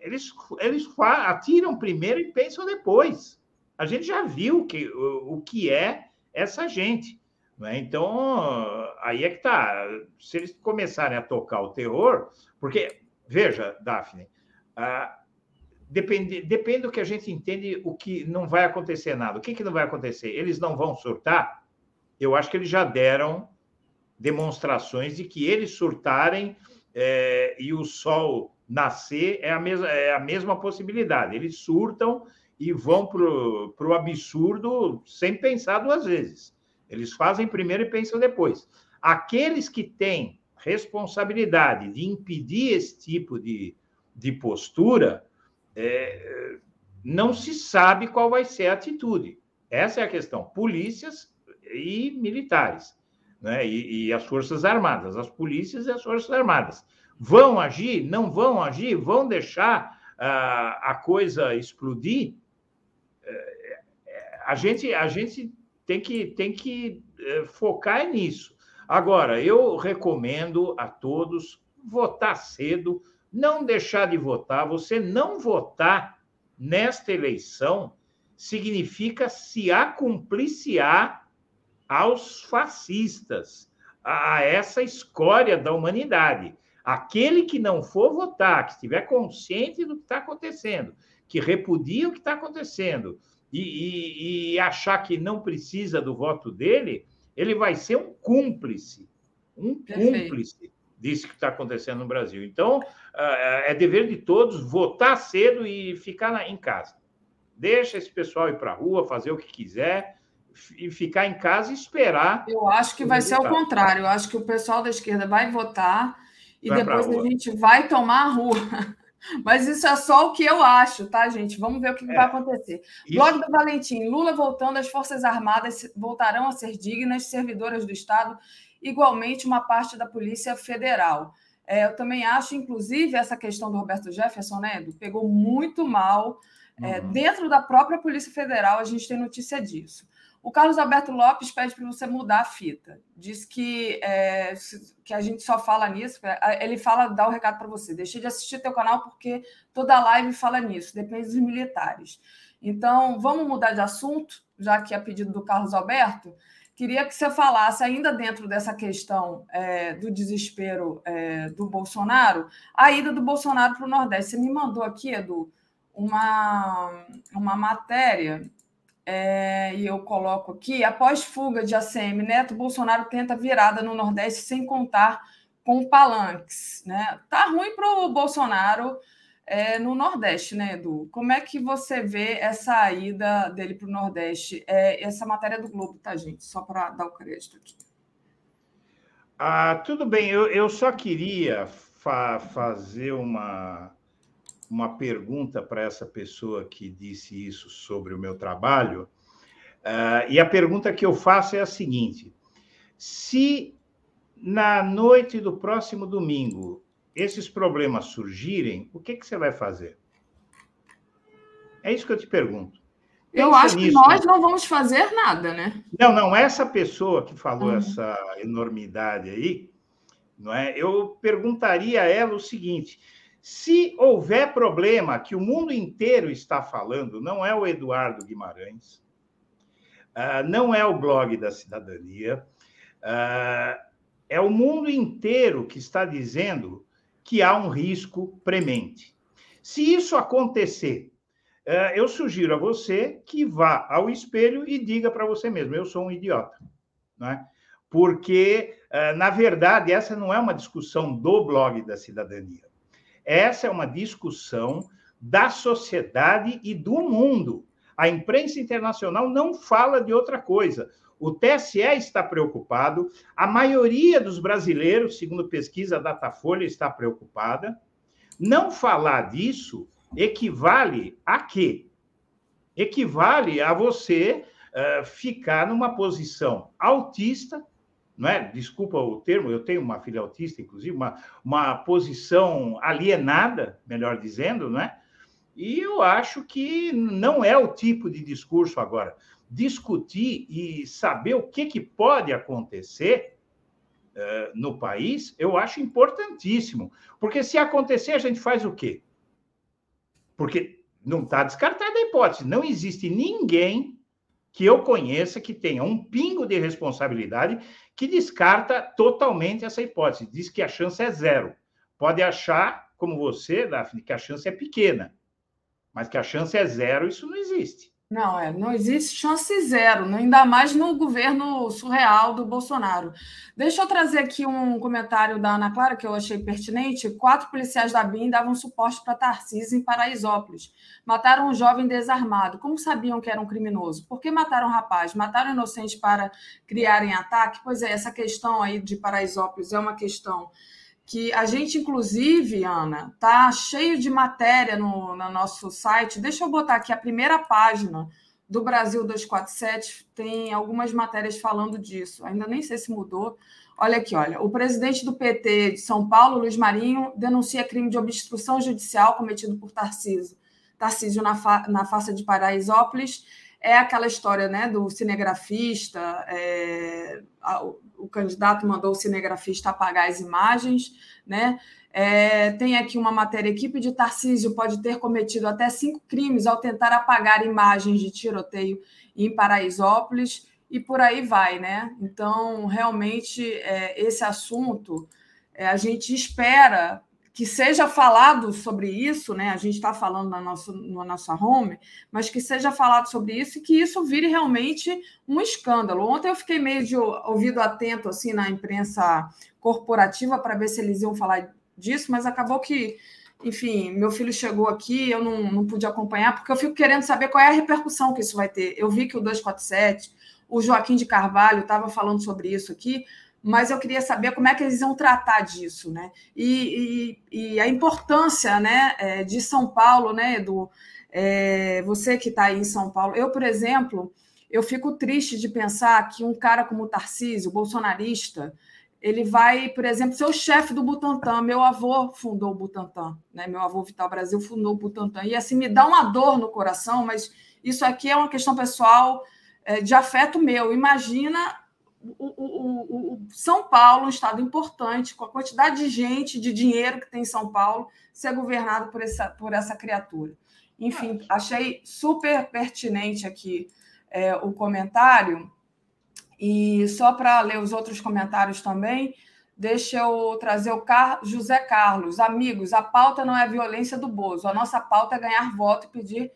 eles eles atiram primeiro e pensam depois. A gente já viu que, o, o que é essa gente. Né? Então, aí é que está. Se eles começarem a tocar o terror, porque, veja, Daphne, ah, depende, depende do que a gente entende o que não vai acontecer nada. O que, que não vai acontecer? Eles não vão surtar? Eu acho que eles já deram demonstrações de que eles surtarem é, e o sol nascer é a mesma, é a mesma possibilidade. Eles surtam e vão para o absurdo sem pensar duas vezes. Eles fazem primeiro e pensam depois. Aqueles que têm responsabilidade de impedir esse tipo de, de postura, é, não se sabe qual vai ser a atitude. Essa é a questão. Polícias e militares, né? e, e as Forças Armadas, as polícias e as Forças Armadas. Vão agir? Não vão agir? Vão deixar uh, a coisa explodir? Uh, a gente, a gente tem que, tem que uh, focar nisso. Agora, eu recomendo a todos votar cedo, não deixar de votar. Você não votar nesta eleição significa se acumpliciar aos fascistas, a essa escória da humanidade. Aquele que não for votar, que estiver consciente do que está acontecendo, que repudia o que está acontecendo e, e, e, achar que não precisa do voto dele, ele vai ser um cúmplice, um Perfeito. cúmplice disso que está acontecendo no Brasil. Então, é dever de todos votar cedo e ficar em casa. Deixa esse pessoal ir para a rua, fazer o que quiser e ficar em casa e esperar. Eu acho que vai ser ao contrário. Eu acho que o pessoal da esquerda vai votar e vai depois a gente vai tomar a rua. Mas isso é só o que eu acho, tá, gente? Vamos ver o que, é, vai acontecer. Isso... Blog do Valentim: Lula voltando, as Forças Armadas voltarão a ser dignas, servidoras do Estado, igualmente uma parte da Polícia Federal. É, eu também acho, inclusive, essa questão do Roberto Jefferson, né, Edu, pegou muito mal. É, uhum. Dentro da própria Polícia Federal, a gente tem notícia disso. O Carlos Alberto Lopes pede para você mudar a fita. Diz que, é, que a gente só fala nisso. É, ele fala, dá o um recado para você. Deixei de assistir teu canal porque toda live fala nisso. Depende dos militares. Então, vamos mudar de assunto, já que é pedido do Carlos Alberto. Queria que você falasse, ainda dentro dessa questão é, do desespero é, do Bolsonaro, a ida do Bolsonaro para o Nordeste. Você me mandou aqui, Edu, uma, uma matéria é, e eu coloco aqui: após fuga de ACM Neto, Bolsonaro tenta virada no Nordeste sem contar com palanques. Né? Tá ruim para o Bolsonaro é, no Nordeste, né, Edu? Como é que você vê essa ida dele para o Nordeste? É, essa matéria do Globo, tá, gente? Só para dar o crédito aqui. Ah, tudo bem, eu, eu só queria fa fazer uma uma pergunta para essa pessoa que disse isso sobre o meu trabalho. Uh, e a pergunta que eu faço é a seguinte: se na noite do próximo domingo esses problemas surgirem, o que, que você vai fazer? É isso que eu te pergunto. Pensa eu acho nisso. que nós não vamos fazer nada, né? Não, não. Essa pessoa que falou uhum. essa enormidade aí, não é? Eu perguntaria a ela o seguinte: se houver problema que o mundo inteiro está falando, não é o Eduardo Guimarães, uh, não é o blog da cidadania, uh, é o mundo inteiro que está dizendo que há um risco premente. Se isso acontecer, uh, eu sugiro a você que vá ao espelho e diga para você mesmo: eu sou um idiota. Né? Porque, na verdade, essa não é uma discussão do blog da cidadania essa é uma discussão da sociedade e do mundo. A imprensa internacional não fala de outra coisa. O TSE está preocupado, a maioria dos brasileiros, segundo pesquisa Datafolha, está preocupada. Não falar disso equivale a quê? Equivale a você uh, ficar numa posição autista, não é? Desculpa o termo, eu tenho uma filha autista, inclusive, uma, uma posição alienada, melhor dizendo, não é? E eu acho que não é o tipo de discurso agora. Discutir e saber o que, que pode acontecer uh, no país, eu acho importantíssimo. Porque se acontecer, a gente faz o quê? Porque não está descartada a hipótese. Não existe ninguém que eu conheça que tenha um pingo de responsabilidade que descarta totalmente essa hipótese. Diz que a chance é zero. Pode achar, como você, Daphne, que a chance é pequena, mas que a chance é zero, isso não existe. Não, é, não existe chance zero, ainda mais no governo surreal do Bolsonaro. Deixa eu trazer aqui um comentário da Ana Clara que eu achei pertinente. Quatro policiais da BIM davam suporte para Tarcísio em Paraisópolis. Mataram um jovem desarmado. Como sabiam que era um criminoso? Por que mataram o rapaz? Mataram inocentes para criarem ataque? Pois é, essa questão aí de Paraisópolis é uma questão que a gente, inclusive, Ana, tá cheio de matéria no, no nosso site. Deixa eu botar aqui a primeira página do Brasil 247, tem algumas matérias falando disso. Ainda nem sei se mudou. Olha aqui, olha. O presidente do PT de São Paulo, Luiz Marinho, denuncia crime de obstrução judicial cometido por Tarcísio. Tarcísio na, fa na face de Paraisópolis é aquela história né, do cinegrafista, é, a, o candidato mandou o cinegrafista apagar as imagens, né? É, tem aqui uma matéria: equipe de Tarcísio pode ter cometido até cinco crimes ao tentar apagar imagens de tiroteio em Paraisópolis, e por aí vai, né? Então, realmente, é, esse assunto é, a gente espera que seja falado sobre isso, né? A gente está falando na nossa, na nossa home, mas que seja falado sobre isso e que isso vire realmente um escândalo. Ontem eu fiquei meio de ouvido atento assim na imprensa corporativa para ver se eles iam falar disso, mas acabou que, enfim, meu filho chegou aqui, eu não, não pude acompanhar, porque eu fico querendo saber qual é a repercussão que isso vai ter. Eu vi que o 247, o Joaquim de Carvalho estava falando sobre isso aqui, mas eu queria saber como é que eles vão tratar disso, né? E, e, e a importância, né, é, de São Paulo, né, Edu? É, você que está aí em São Paulo, eu, por exemplo, eu fico triste de pensar que um cara como o Tarcísio, bolsonarista, ele vai, por exemplo, ser o chefe do Butantan. Meu avô fundou o Butantan, né? Meu avô Vital Brasil fundou o Butantan. E assim me dá uma dor no coração, mas isso aqui é uma questão pessoal é, de afeto meu. Imagina o, o, o, São Paulo, um estado importante, com a quantidade de gente, de dinheiro que tem em São Paulo, ser governado por essa, por essa criatura. Enfim, achei super pertinente aqui é, o comentário. E só para ler os outros comentários também, deixa eu trazer o Car... José Carlos. Amigos, a pauta não é a violência do Bozo. A nossa pauta é ganhar voto e pedir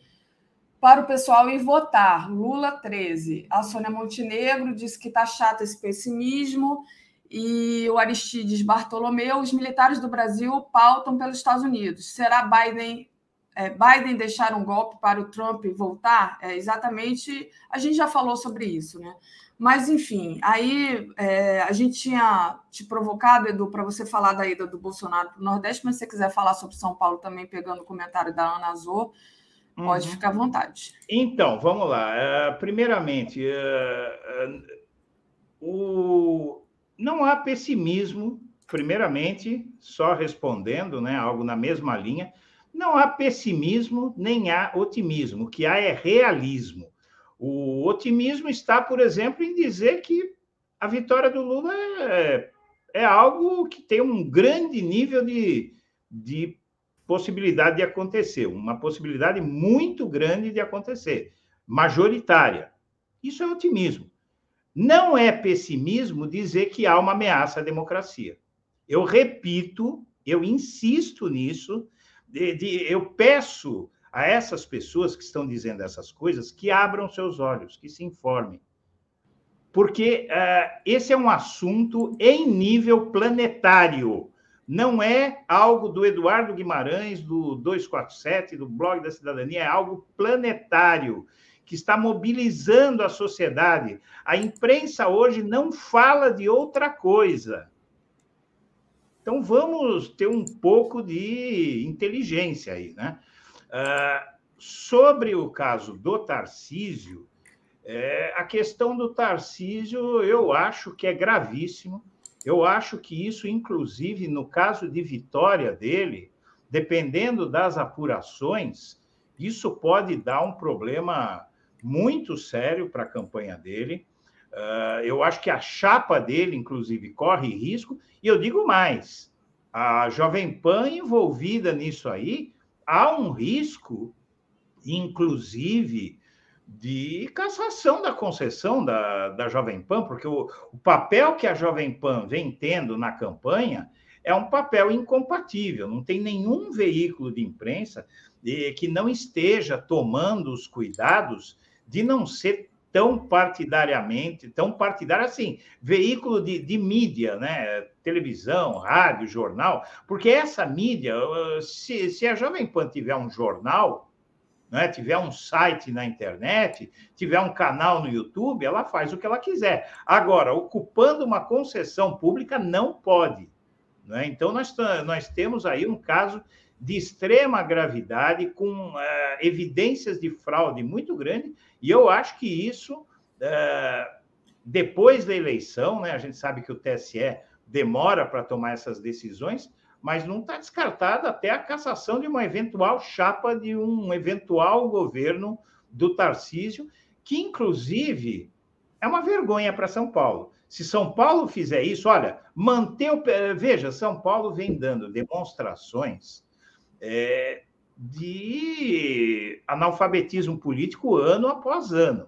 para o pessoal ir votar. Lula 13. A Sônia Montenegro disse que está chato esse pessimismo. E o Aristides Bartolomeu, os militares do Brasil pautam pelos Estados Unidos. Será Biden é, Biden deixar um golpe para o Trump voltar? É exatamente. A gente já falou sobre isso, né? Mas, enfim, aí é, a gente tinha te provocado, Edu, para você falar da ida do Bolsonaro para o Nordeste, mas se você quiser falar sobre São Paulo também, pegando o comentário da Ana Azor, Pode uhum. ficar à vontade. Então, vamos lá. Uh, primeiramente, uh, uh, o... não há pessimismo, primeiramente, só respondendo, né, algo na mesma linha, não há pessimismo nem há otimismo. O que há é realismo. O otimismo está, por exemplo, em dizer que a vitória do Lula é, é algo que tem um grande nível de, de possibilidade de acontecer, uma possibilidade muito grande de acontecer, majoritária. Isso é otimismo. Não é pessimismo dizer que há uma ameaça à democracia. Eu repito, eu insisto nisso, de, de, eu peço a essas pessoas que estão dizendo essas coisas que abram seus olhos, que se informem. Porque uh, esse é um assunto em nível planetário não é algo do Eduardo Guimarães, do 247, do Blog da Cidadania, é algo planetário, que está mobilizando a sociedade. A imprensa hoje não fala de outra coisa. Então, vamos ter um pouco de inteligência aí, né? Uh, sobre o caso do Tarcísio, é, a questão do Tarcísio eu acho que é gravíssimo eu acho que isso, inclusive, no caso de vitória dele, dependendo das apurações, isso pode dar um problema muito sério para a campanha dele. Uh, eu acho que a chapa dele, inclusive, corre risco. E eu digo mais: a Jovem Pan envolvida nisso aí, há um risco inclusive de cassação da concessão da, da Jovem Pan, porque o, o papel que a Jovem Pan vem tendo na campanha é um papel incompatível. Não tem nenhum veículo de imprensa que não esteja tomando os cuidados de não ser tão partidariamente, tão partidário assim, veículo de, de mídia, né? televisão, rádio, jornal, porque essa mídia, se, se a Jovem Pan tiver um jornal, né, tiver um site na internet, tiver um canal no YouTube, ela faz o que ela quiser. Agora, ocupando uma concessão pública, não pode. Né? Então, nós, nós temos aí um caso de extrema gravidade, com uh, evidências de fraude muito grande, e eu acho que isso, uh, depois da eleição, né, a gente sabe que o TSE demora para tomar essas decisões, mas não está descartada até a cassação de uma eventual chapa de um eventual governo do Tarcísio, que, inclusive, é uma vergonha para São Paulo. Se São Paulo fizer isso, olha, manter o. Veja, São Paulo vem dando demonstrações é, de analfabetismo político ano após ano,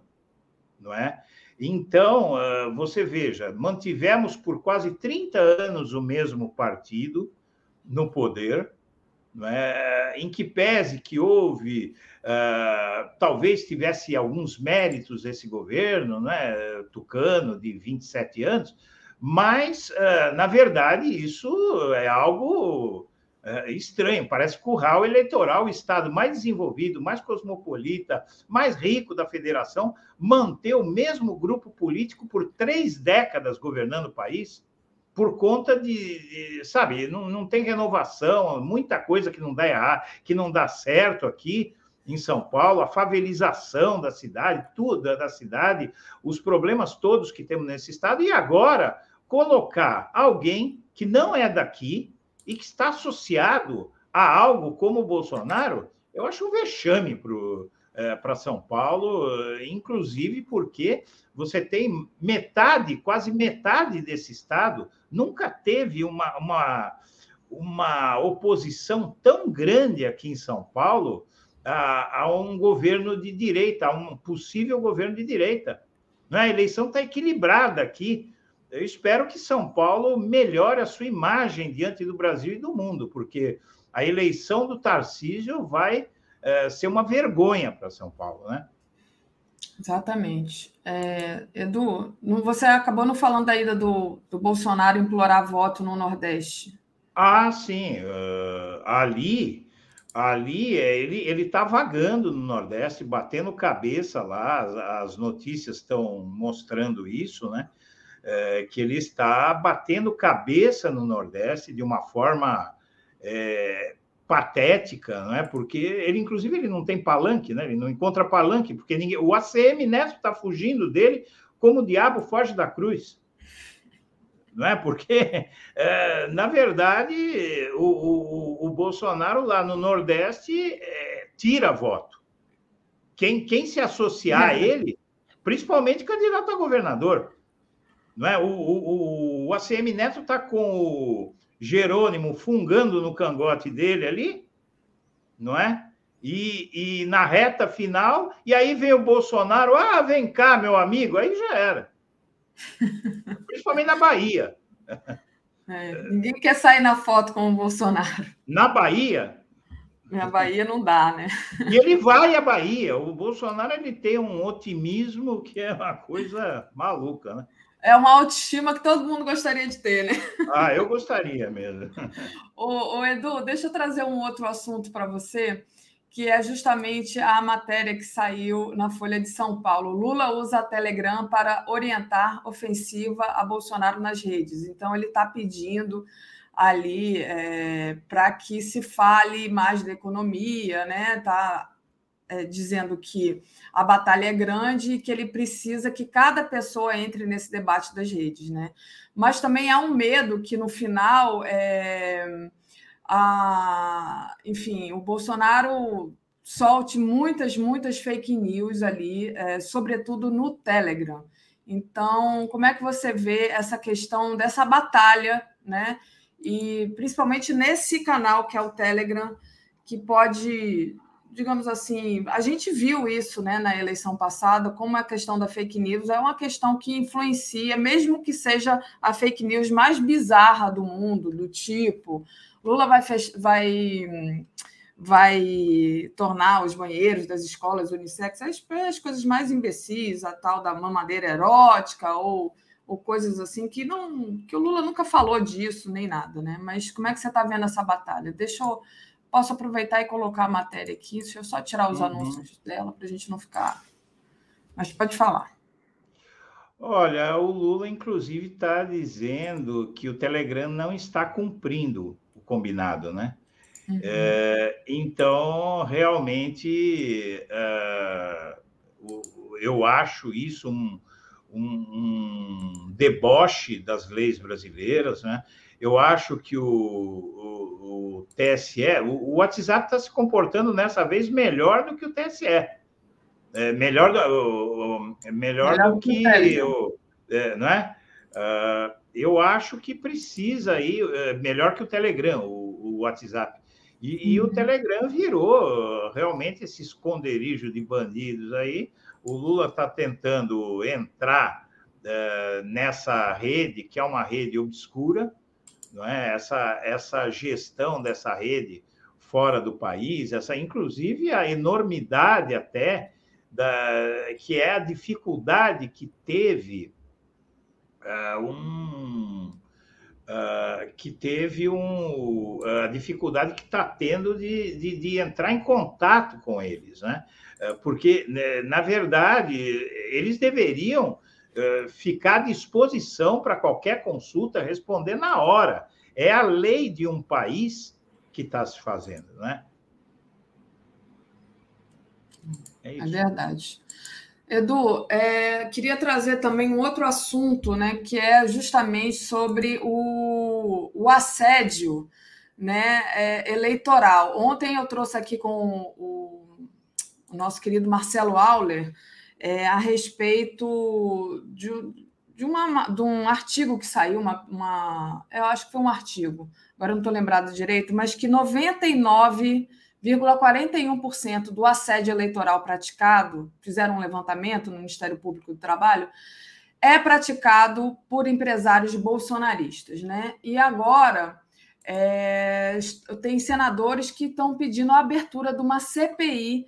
não é? Então, ah, você veja, mantivemos por quase 30 anos o mesmo partido no poder, é? em que pese que houve, uh, talvez tivesse alguns méritos esse governo, né, tucano, de 27 anos, mas, uh, na verdade, isso é algo uh, estranho, parece curral eleitoral, o estado mais desenvolvido, mais cosmopolita, mais rico da federação, manter o mesmo grupo político por três décadas governando o país, por conta de, de, sabe, não, não tem renovação, muita coisa que não dá errado, que não dá certo aqui em São Paulo, a favelização da cidade, tudo da cidade, os problemas todos que temos nesse estado, e agora colocar alguém que não é daqui e que está associado a algo como o Bolsonaro, eu acho um vexame para é, para São Paulo, inclusive porque você tem metade, quase metade desse estado, nunca teve uma, uma, uma oposição tão grande aqui em São Paulo a, a um governo de direita, a um possível governo de direita. Né? A eleição está equilibrada aqui. Eu espero que São Paulo melhore a sua imagem diante do Brasil e do mundo, porque a eleição do Tarcísio vai é, ser uma vergonha para São Paulo, né? Exatamente. É, Edu, você acabou não falando da ida do, do Bolsonaro implorar voto no Nordeste. Ah, sim. Uh, ali, ali é, ele ele está vagando no Nordeste, batendo cabeça lá. As, as notícias estão mostrando isso, né? É, que ele está batendo cabeça no Nordeste de uma forma é, patética, não é? Porque ele, inclusive, ele não tem palanque, né? Ele não encontra palanque, porque ninguém, o ACM Neto está fugindo dele como o diabo foge da cruz. Não é? Porque, é, na verdade, o, o, o, Bolsonaro lá no Nordeste é, tira voto. Quem, quem se associar a ele, principalmente candidato a governador, não é? O, o, o ACM Neto está com o Jerônimo fungando no cangote dele ali, não é? E, e, na reta final, e aí vem o Bolsonaro, ah, vem cá, meu amigo, aí já era. Principalmente na Bahia. É, ninguém quer sair na foto com o Bolsonaro. Na Bahia? Na Bahia não dá, né? E ele vai à Bahia. O Bolsonaro ele tem um otimismo que é uma coisa maluca, né? É uma autoestima que todo mundo gostaria de ter, né? Ah, eu gostaria mesmo. ô, ô Edu, deixa eu trazer um outro assunto para você, que é justamente a matéria que saiu na Folha de São Paulo. Lula usa a Telegram para orientar ofensiva a Bolsonaro nas redes. Então, ele está pedindo ali é, para que se fale mais da economia, né? Tá é, dizendo que a batalha é grande e que ele precisa que cada pessoa entre nesse debate das redes, né? Mas também há um medo que no final, é, a, enfim, o Bolsonaro solte muitas, muitas fake news ali, é, sobretudo no Telegram. Então, como é que você vê essa questão dessa batalha, né? E principalmente nesse canal que é o Telegram, que pode digamos assim, a gente viu isso né, na eleição passada, como a questão da fake news é uma questão que influencia, mesmo que seja a fake news mais bizarra do mundo, do tipo, Lula vai, vai, vai tornar os banheiros das escolas unissex as, as coisas mais imbecis, a tal da mamadeira erótica ou ou coisas assim que não que o Lula nunca falou disso nem nada, né? Mas como é que você está vendo essa batalha? Deixa eu posso aproveitar e colocar a matéria aqui. Deixa eu só tirar os uhum. anúncios dela para a gente não ficar. Mas pode falar. Olha, o Lula, inclusive, está dizendo que o Telegram não está cumprindo o combinado, né? Uhum. É, então, realmente, uh, eu acho isso um, um, um deboche das leis brasileiras, né? Eu acho que o, o, o TSE, o, o WhatsApp está se comportando nessa vez melhor do que o TSE. É, melhor, o, melhor, melhor do que, que o, é, não é? Uh, eu acho que precisa aí, é, melhor que o Telegram, o, o WhatsApp. E, e, o uhum. Telegram virou realmente esse esconderijo de bandidos aí, o Lula está tentando entrar uh, nessa rede, que é uma rede obscura, não é? essa, essa gestão dessa rede fora do país, essa inclusive a enormidade até da, que é a dificuldade que teve uh, um uh, que teve um, a dificuldade que está tendo de, de, de, entrar em contato com eles, né? Eh, porque, né, na verdade, eles deveriam ficar à disposição para qualquer consulta, responder na hora. É a lei de um país que está se fazendo, né? É, é verdade. Edu, é, queria trazer também um outro assunto, né, que é justamente sobre o, o assédio né, é, eleitoral. Ontem eu trouxe aqui com o o nosso querido Marcelo Auler, é, a respeito de, de, uma, de um artigo que saiu, uma, uma, eu acho que foi um artigo, agora não estou lembrado direito, mas que 99,41% do assédio eleitoral praticado, fizeram um levantamento no Ministério Público do Trabalho, é praticado por empresários bolsonaristas. Né? E agora é, tem senadores que estão pedindo a abertura de uma CPI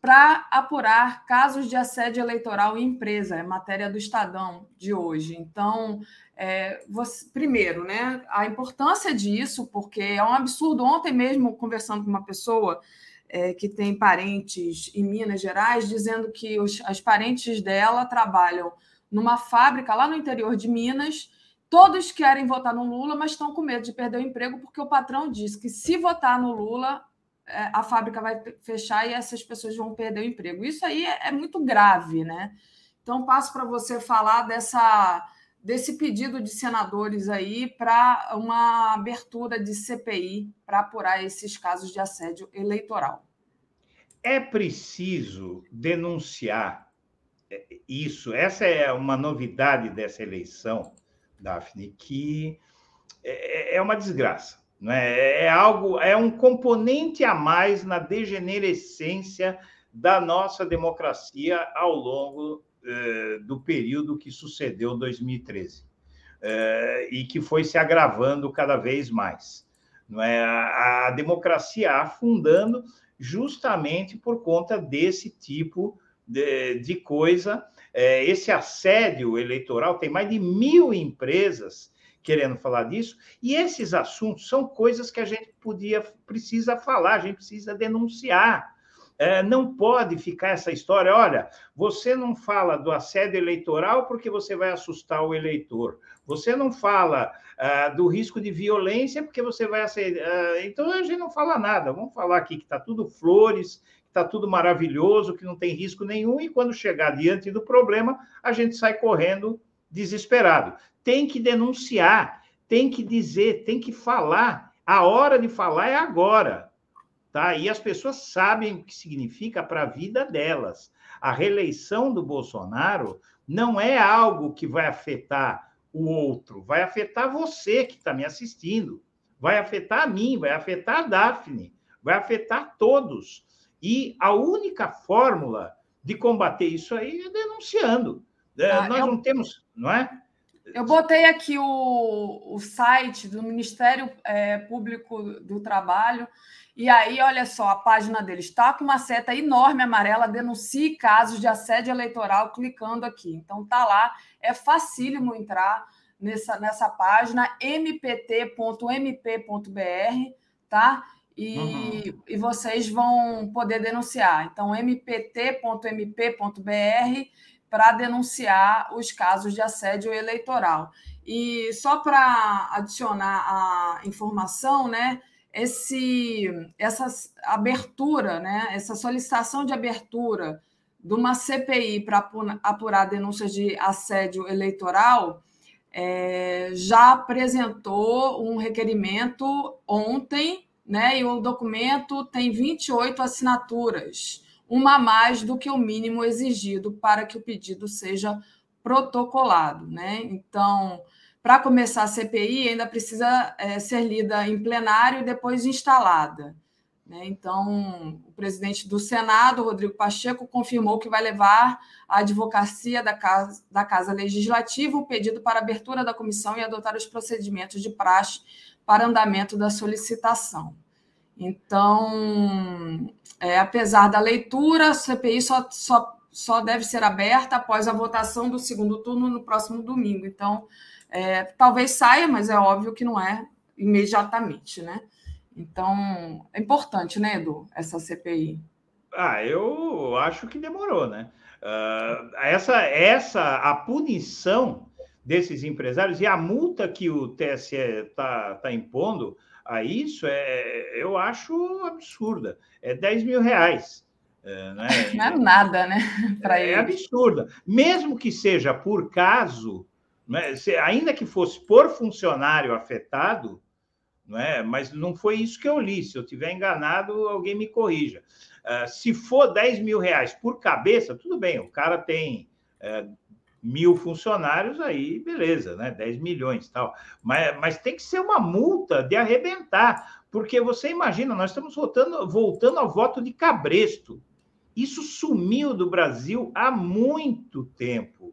para apurar casos de assédio eleitoral em empresa, é matéria do Estadão de hoje. Então, é, você, primeiro, né, a importância disso, porque é um absurdo. Ontem mesmo, conversando com uma pessoa é, que tem parentes em Minas Gerais, dizendo que os, as parentes dela trabalham numa fábrica lá no interior de Minas. Todos querem votar no Lula, mas estão com medo de perder o emprego, porque o patrão disse que se votar no Lula, a fábrica vai fechar e essas pessoas vão perder o emprego. Isso aí é, é muito grave, né? Então, passo para você falar dessa, desse pedido de senadores aí para uma abertura de CPI para apurar esses casos de assédio eleitoral. É preciso denunciar é, isso. Essa é uma novidade dessa eleição, Daphne, que é, é uma desgraça. É? é algo, é um componente a mais na degenerescência da nossa democracia ao longo eh, do período que sucedeu 2013 eh, e que foi se agravando cada vez mais. Não é? a, democracia afundando justamente por conta desse tipo de, coisa. Esse assédio eleitoral tem mais de mil empresas querendo falar disso, e esses assuntos são coisas que a gente podia, precisa falar, a gente precisa denunciar. É, não pode ficar essa história, olha, você não fala do assédio eleitoral porque você vai assustar o eleitor. Você não fala uh, do risco de violência porque você vai. Uh, então a gente não fala nada. Vamos falar aqui que está tudo flores, que está tudo maravilhoso, que não tem risco nenhum, e quando chegar diante do problema, a gente sai correndo desesperado tem que denunciar, tem que dizer, tem que falar. A hora de falar é agora. Tá? E as pessoas sabem o que significa para a vida delas. A reeleição do Bolsonaro não é algo que vai afetar o outro, vai afetar você que está me assistindo, vai afetar a mim, vai afetar a Daphne, vai afetar todos. E a única fórmula de combater isso aí é denunciando. É, ah, Nós eu... não temos, não é? Eu botei aqui o, o site do Ministério é, Público do Trabalho, e aí, olha só, a página deles está com uma seta enorme amarela, denuncie casos de assédio eleitoral, clicando aqui. Então, tá lá, é facílimo entrar nessa, nessa página, mpt.mp.br, tá? E, uhum. e vocês vão poder denunciar. Então, mpt.mp.br para denunciar os casos de assédio eleitoral. E só para adicionar a informação, né, esse, essa abertura, né, essa solicitação de abertura de uma CPI para apurar denúncias de assédio eleitoral é, já apresentou um requerimento ontem, né, e o documento tem 28 assinaturas uma a mais do que o mínimo exigido para que o pedido seja protocolado. Né? Então, para começar a CPI, ainda precisa é, ser lida em plenário e depois instalada. Né? Então, o presidente do Senado, Rodrigo Pacheco, confirmou que vai levar à advocacia da Casa, da Casa Legislativa o pedido para abertura da comissão e adotar os procedimentos de praxe para andamento da solicitação. Então, é, apesar da leitura, a CPI só, só, só deve ser aberta após a votação do segundo turno no próximo domingo. Então, é, talvez saia, mas é óbvio que não é imediatamente, né? Então, é importante, né, Edu, essa CPI. Ah, eu acho que demorou, né? Uh, essa, essa, a punição desses empresários e a multa que o TSE está tá impondo a isso, é, eu acho absurda. É 10 mil reais. É, né? Não é nada, né? Para é, é absurda. Mesmo que seja por caso, né? Se, ainda que fosse por funcionário afetado, não é? mas não foi isso que eu li. Se eu tiver enganado, alguém me corrija. Uh, se for 10 mil reais por cabeça, tudo bem, o cara tem uh, mil funcionários, aí beleza, né? 10 milhões tal. Mas, mas tem que ser uma multa de arrebentar, porque você imagina, nós estamos voltando, voltando ao voto de cabresto. Isso sumiu do Brasil há muito tempo.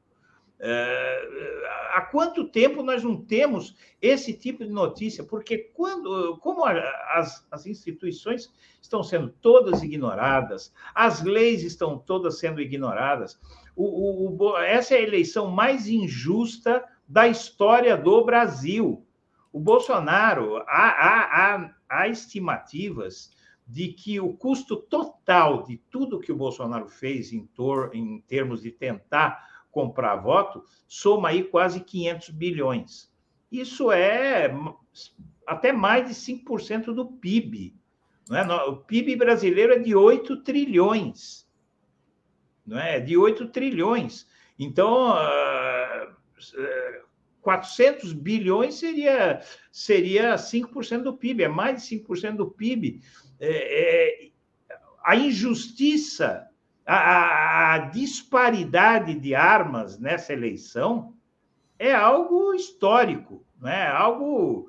É, há quanto tempo nós não temos esse tipo de notícia? Porque quando, como as, as instituições estão sendo todas ignoradas, as leis estão todas sendo ignoradas, o, o, o, essa é a eleição mais injusta da história do Brasil. O Bolsonaro, há, há, há, há estimativas de que o custo total de tudo que o Bolsonaro fez em, em termos de tentar comprar voto soma aí quase 500 bilhões. Isso é até mais de 5% do PIB. Não é? O PIB brasileiro é de 8 trilhões não é? de 8 trilhões. Então, uh, ah, 400 bilhões seria, seria 5% do PIB, é mais de 5% do PIB. É, é, a injustiça, a, a disparidade de armas nessa eleição é algo histórico, não é algo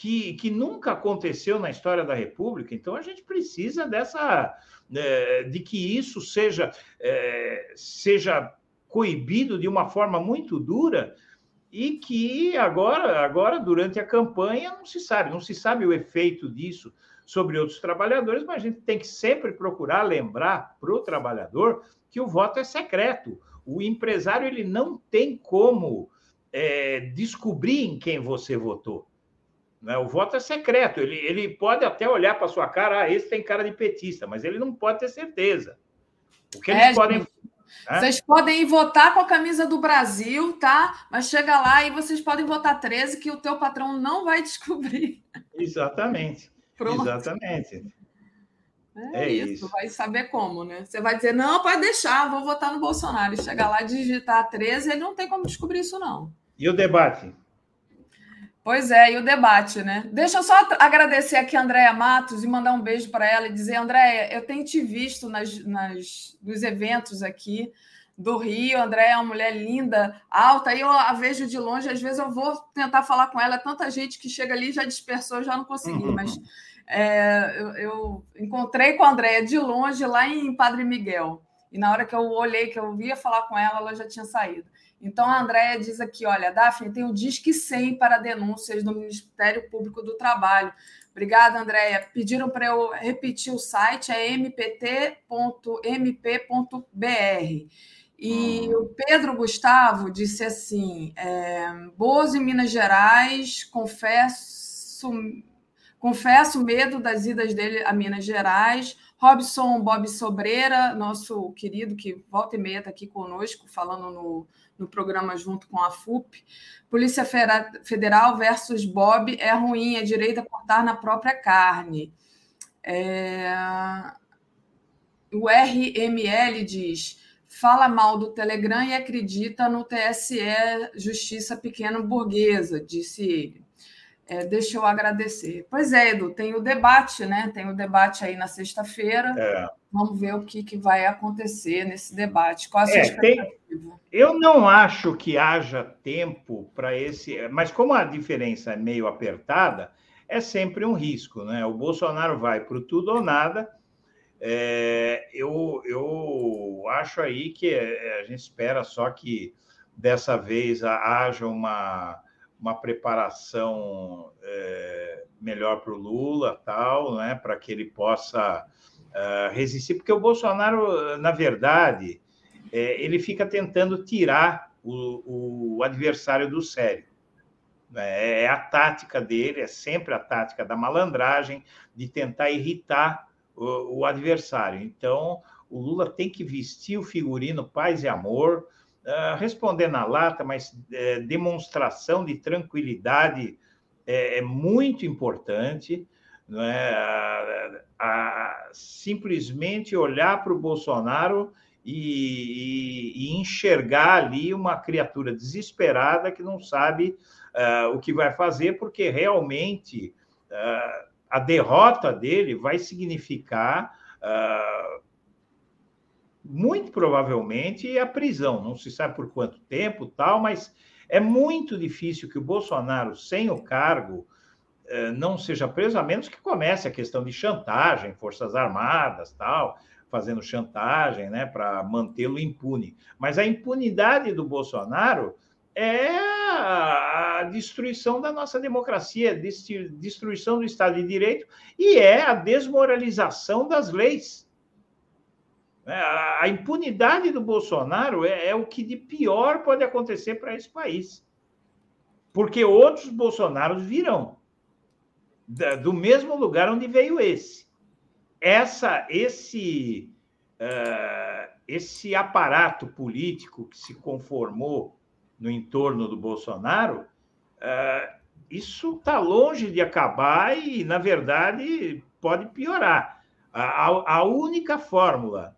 que, que nunca aconteceu na história da República. Então, a gente precisa dessa é, de que isso seja, é, seja coibido de uma forma muito dura e que agora, agora, durante a campanha, não se sabe, não se sabe o efeito disso sobre outros trabalhadores, mas a gente tem que sempre procurar lembrar para o trabalhador que o voto é secreto. O empresário ele não tem como é, descobrir em quem você votou. Né? O voto é secreto. Ele, ele pode até olhar para sua cara, ah, esse tem cara de petista, mas ele não pode ter certeza. O que eles é, podem. Né? Vocês podem ir votar com a camisa do Brasil, tá? Mas chega lá e vocês podem votar 13, que o teu patrão não vai descobrir. Exatamente. Pronto. Exatamente. É, é isso. isso. vai saber como, né? Você vai dizer, não, pode deixar, vou votar no Bolsonaro. E chegar lá e digitar 13, ele não tem como descobrir isso, não. E o debate? Pois é, e o debate, né? Deixa eu só agradecer aqui a Andréia Matos e mandar um beijo para ela e dizer, Andréia, eu tenho te visto nas, nas, nos eventos aqui do Rio. A Andréia é uma mulher linda, alta, aí eu a vejo de longe, às vezes eu vou tentar falar com ela, é tanta gente que chega ali já dispersou, já não consegui, uhum. mas É, eu, eu, encontrei com a Andréia de longe lá em Padre Miguel. E na hora que eu olhei, que eu via falar com ela, ela já tinha saído. Então a Andréia diz aqui: olha, Daphne, tem o Disque 100 para denúncias do Ministério Público do Trabalho. Obrigada, Andréia. Pediram para eu repetir o site, é mpt.mp.br. E uhum. o Pedro Gustavo disse assim: é, Boas em Minas Gerais, confesso, confesso medo das idas dele a Minas Gerais. Robson Bob Sobreira, nosso querido, que volta e meia está aqui conosco, falando no, no programa junto com a FUP. Polícia Federal versus Bob é ruim, é direita cortar na própria carne. É... O RML diz: fala mal do Telegram e acredita no TSE Justiça Pequeno Burguesa, disse ele. É, deixa eu agradecer. Pois é, Edu, tem o debate, né? Tem o debate aí na sexta-feira. É. Vamos ver o que, que vai acontecer nesse debate. Qual a sua é, expectativa? Tem... Eu não acho que haja tempo para esse. Mas como a diferença é meio apertada, é sempre um risco, né? O Bolsonaro vai para o tudo ou nada é, eu, eu acho aí que é, a gente espera só que dessa vez haja uma, uma preparação é, melhor para o Lula, tal, né, para que ele possa uh, resistir, porque o Bolsonaro, na verdade, é, ele fica tentando tirar o, o adversário do sério. Né? É a tática dele, é sempre a tática da malandragem, de tentar irritar o, o adversário. Então, o Lula tem que vestir o figurino paz e amor, uh, responder na lata, mas uh, demonstração de tranquilidade é, é muito importante. Não é? A, a, simplesmente olhar para o Bolsonaro e, e, e, enxergar ali uma criatura desesperada que não sabe uh, o que vai fazer, porque realmente uh, a derrota dele vai significar, uh, muito provavelmente, a prisão. Não se sabe por quanto tempo, tal, mas é muito difícil que o Bolsonaro, sem o cargo, não seja preso, a menos que comece a questão de chantagem, forças armadas, tal, fazendo chantagem, né, para mantê-lo impune. Mas a impunidade do Bolsonaro é a, destruição da nossa democracia, destruição do Estado de Direito e é a desmoralização das leis. É, a impunidade do Bolsonaro é, é o que de pior pode acontecer para esse país. Porque outros Bolsonaros virão do mesmo lugar onde veio esse. Essa, esse, uh, esse aparato político que se conformou no entorno do Bolsonaro, uh, isso está longe de acabar e, na verdade, pode piorar. A, a, única fórmula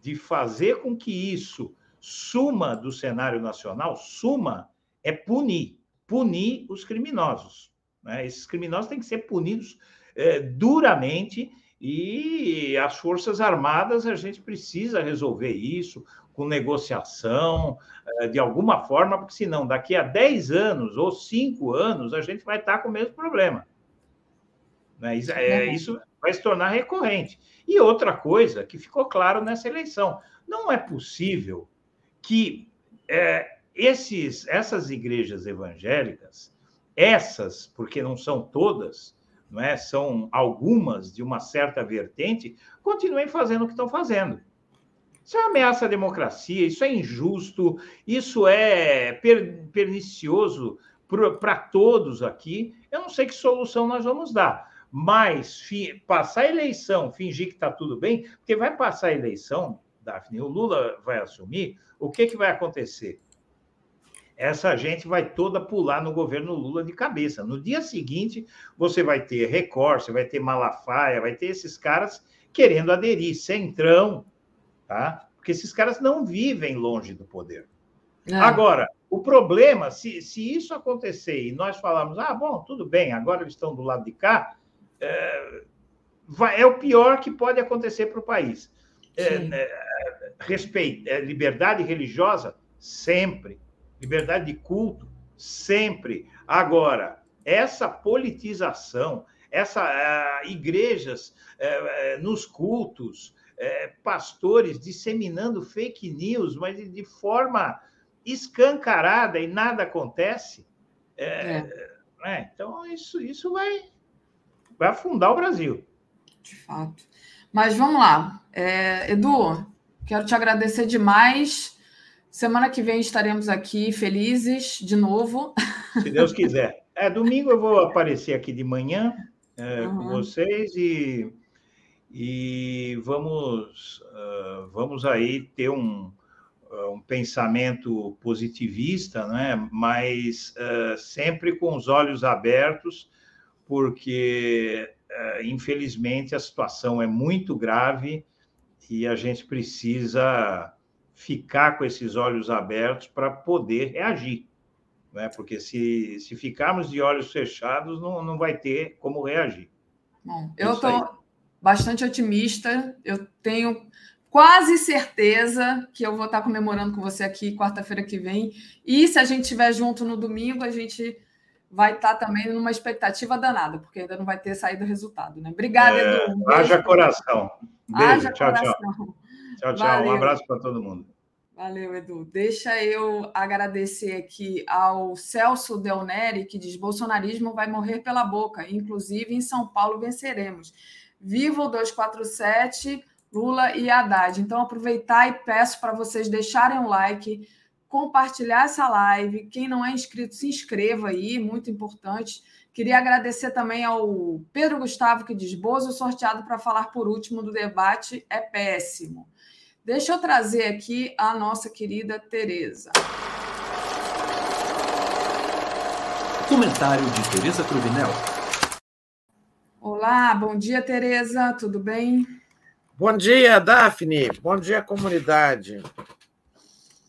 de fazer com que isso suma do cenário nacional, suma, é punir. Punir os criminosos. Né? Esses criminosos têm que ser punidos é, duramente e as Forças Armadas, a gente precisa resolver isso com negociação, eh, de alguma forma, porque senão daqui a 10 anos ou 5 anos a gente vai estar com o mesmo problema. Né? É, isso vai se tornar recorrente. E outra coisa que ficou claro nessa eleição: não é possível que é, esses, essas igrejas evangélicas, essas, porque não são todas, não é? são algumas de uma certa vertente, continuem fazendo o que estão fazendo. Isso é uma ameaça à democracia, isso é injusto, isso é per pernicioso para todos aqui. Eu não sei que solução nós vamos dar, mas passar a eleição, fingir que está tudo bem, porque vai passar a eleição, Daphne, o Lula vai assumir, o que, que vai acontecer? Essa gente vai toda pular no governo Lula de cabeça. No dia seguinte, você vai ter Record, você vai ter Malafaia, vai ter esses caras querendo aderir, Centrão, tá? Porque esses caras não vivem longe do poder. É. Agora, o problema, se, se isso acontecer e nós falarmos, ah, bom, tudo bem, agora eles estão do lado de cá, é, vai, é o pior que pode acontecer para o país. É, é, respeito, é, liberdade religiosa, sempre. Liberdade de culto, sempre. Agora, essa politização, essa uh, igrejas uh, nos cultos, pastores disseminando fake news, mas de, de, forma escancarada e nada acontece. É. É, então, isso, isso vai, vai afundar o Brasil. De fato. Mas vamos lá. É, Edu, quero te agradecer demais. Semana que vem estaremos aqui felizes de novo. Se Deus quiser. É, domingo eu vou aparecer aqui de manhã é, uhum. com vocês e, e vamos, uh, vamos aí ter um, um pensamento positivista, né? mas uh, sempre com os olhos abertos, porque uh, infelizmente a situação é muito grave e a gente precisa ficar com esses olhos abertos para poder reagir. Né? Porque se, se ficarmos de olhos fechados, não, não vai ter como reagir. Bom, eu estou bastante otimista, eu tenho quase certeza que eu vou estar comemorando com você aqui quarta-feira que vem. E se a gente estiver junto no domingo, a gente vai estar também numa expectativa danada, porque ainda não vai ter saído o resultado, né? Obrigada, é, Edu. Um haja coração. Beijo, haja tchau, coração. tchau. Tchau, tchau. Valeu. Um abraço para todo mundo. Valeu, Edu. Deixa eu agradecer aqui ao Celso Del Neri, que diz: bolsonarismo vai morrer pela boca, inclusive em São Paulo venceremos. Viva o 247! Lula e Haddad. Então, aproveitar e peço para vocês deixarem um like, compartilhar essa live. Quem não é inscrito, se inscreva aí, muito importante. Queria agradecer também ao Pedro Gustavo, que diz: Bozo sorteado para falar por último do debate é péssimo. Deixa eu trazer aqui a nossa querida Tereza. Comentário de Tereza Cruvinel. Olá, bom dia, Tereza, tudo bem? Bom dia, Daphne. Bom dia, comunidade.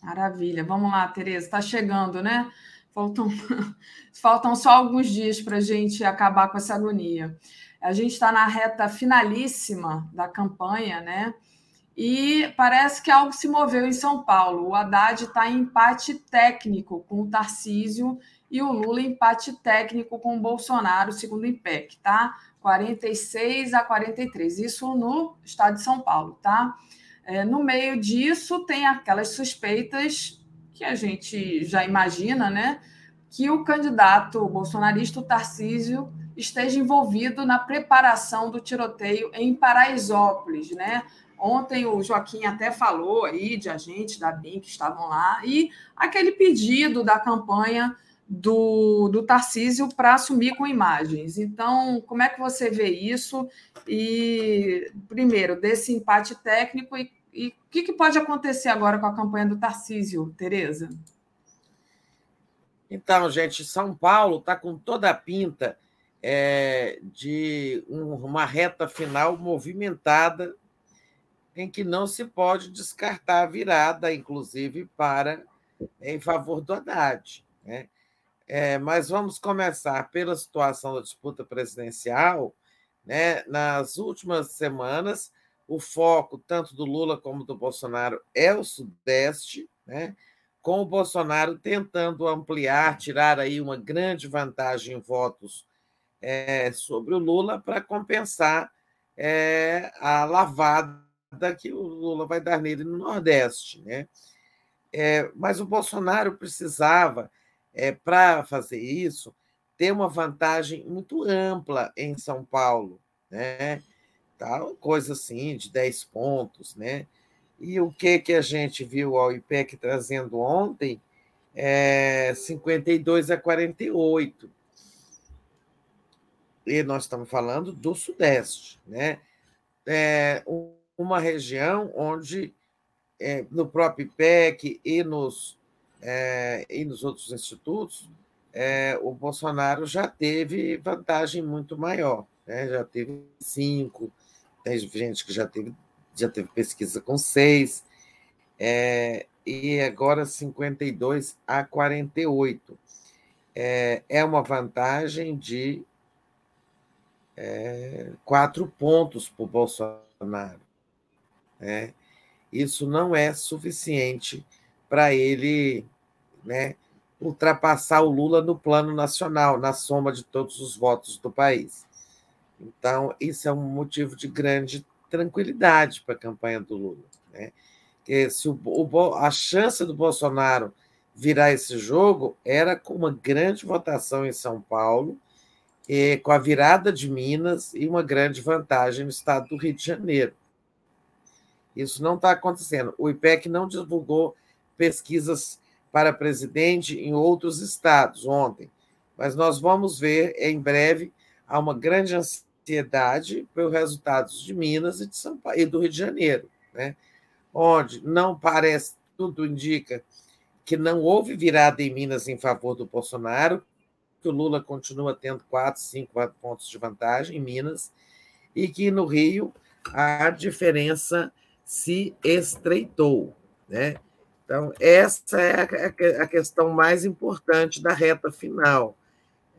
Maravilha. Vamos lá, Tereza. Está chegando, né? Faltam, faltam só alguns dias para a gente acabar com essa agonia. A gente está na reta finalíssima da campanha, né? E parece que algo se moveu em São Paulo. O Haddad está em empate técnico com o Tarcísio e o Lula em empate técnico com o Bolsonaro, segundo o IPEC, tá? 46 a 43, isso no estado de São Paulo, tá? É, no meio disso, tem aquelas suspeitas que a gente já imagina, né? Que o candidato bolsonarista, o Tarcísio, esteja envolvido na preparação do tiroteio em Paraisópolis, né? Ontem o Joaquim até falou aí de agentes da BIM que estavam lá, e aquele pedido da campanha do, do Tarcísio para assumir com imagens. Então, como é que você vê isso? E, primeiro, desse empate técnico e, e o que, que pode acontecer agora com a campanha do Tarcísio, Tereza? Então, gente, São Paulo está com toda a pinta é, de uma reta final movimentada em que não se pode descartar a virada, inclusive, para em favor do Haddad. Né? É, mas vamos começar pela situação da disputa presidencial. Né? Nas últimas semanas, o foco, tanto do Lula como do Bolsonaro, é o Sudeste, né? com o Bolsonaro tentando ampliar, tirar aí uma grande vantagem em votos é, sobre o Lula para compensar é, a lavada que o Lula vai dar nele no Nordeste. Né? É, mas o Bolsonaro precisava é, para fazer isso, ter uma vantagem muito ampla em São Paulo, né? Tal coisa assim, de 10 pontos, né? E o que, que a gente viu ao IPEC trazendo ontem é 52 a 48. E nós estamos falando do Sudeste, né? É uma região onde, é, no próprio IPEC e nos é, e nos outros institutos, é, o Bolsonaro já teve vantagem muito maior, né? já teve cinco, tem gente que já teve, já teve pesquisa com seis, é, e agora 52 a 48. É, é uma vantagem de é, quatro pontos para o Bolsonaro. Né? Isso não é suficiente para ele né, ultrapassar o Lula no plano nacional, na soma de todos os votos do país. Então, isso é um motivo de grande tranquilidade para a campanha do Lula. Né? Que se o, o, a chance do Bolsonaro virar esse jogo era com uma grande votação em São Paulo, e com a virada de Minas e uma grande vantagem no estado do Rio de Janeiro. Isso não está acontecendo. O IPEC não divulgou pesquisas para presidente em outros estados ontem, mas nós vamos ver em breve há uma grande ansiedade pelos resultados de Minas e de São Paulo e do Rio de Janeiro, né? Onde não parece, tudo indica que não houve virada em Minas em favor do Bolsonaro, que o Lula continua tendo quatro, cinco pontos de vantagem em Minas, e que no Rio a diferença se estreitou. Né? Então, essa é a questão mais importante da reta final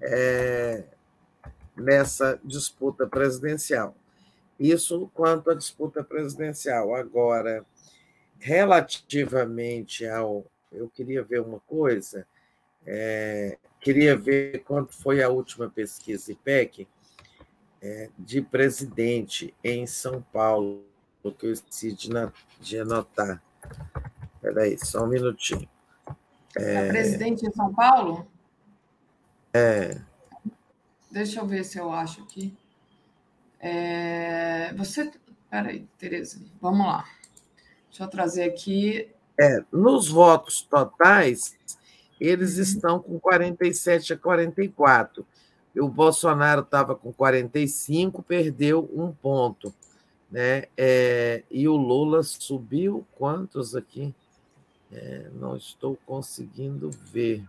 é, nessa disputa presidencial. Isso quanto à disputa presidencial. Agora, relativamente ao. Eu queria ver uma coisa. É, queria ver quanto foi a última pesquisa IPEC é, de presidente em São Paulo, que eu esqueci de, de anotar. Espera aí, só um minutinho. É, presidente em São Paulo? É. Deixa eu ver se eu acho aqui. É, você. Peraí, Tereza, vamos lá. Deixa eu trazer aqui. É, nos votos totais, eles uhum. estão com 47 a 44. O Bolsonaro estava com 45, perdeu um ponto. Né? É, e o Lula subiu quantos aqui? É, não estou conseguindo ver.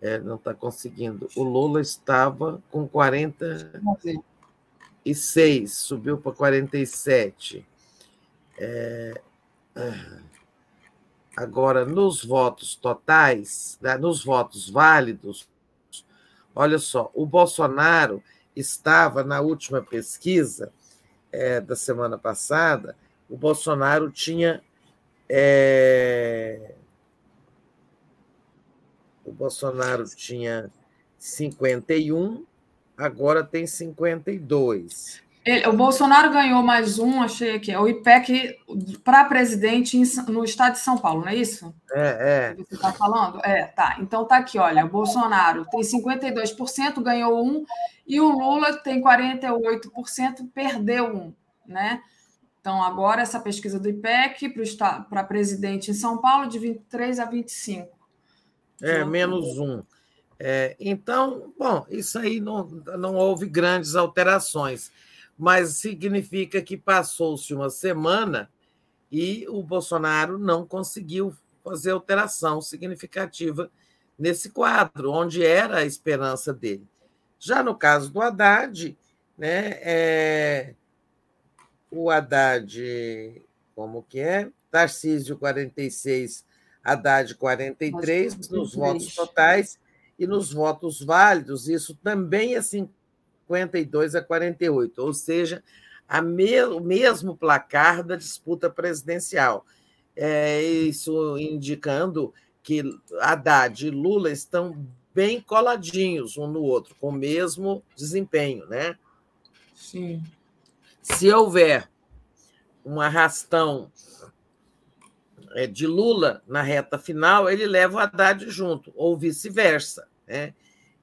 É, não está conseguindo. O Lula estava com 46, subiu para 47. É, ah, Agora, nos votos totais, né, nos votos válidos, olha só, o Bolsonaro estava na última pesquisa é, da semana passada, o Bolsonaro tinha. É, o Bolsonaro tinha 51, agora tem 52. Ele, o Bolsonaro ganhou mais um, achei aqui, é o IPEC para presidente no estado de São Paulo, não é isso? É, é. Você está falando? É, tá. Então tá aqui, olha, o Bolsonaro tem 52%, ganhou um, e o Lula tem 48%, perdeu um, né? Então, agora essa pesquisa do IPEC para presidente em São Paulo, de 23 a 25. É, menos um. É, então, bom, isso aí não, não houve grandes alterações mas significa que passou-se uma semana e o Bolsonaro não conseguiu fazer alteração significativa nesse quadro, onde era a esperança dele. Já no caso do Haddad, né, é, o Haddad, como que é? Tarcísio 46, Haddad 43, 43. nos votos totais e nos votos válidos, isso também é 52 a 48, ou seja, me, o mesmo placar da disputa presidencial. É, isso indicando que Haddad e Lula estão bem coladinhos um no outro, com o mesmo desempenho, né? Sim. Se houver um arrastão é, de Lula na reta final, ele leva o Haddad junto, ou vice-versa. Né?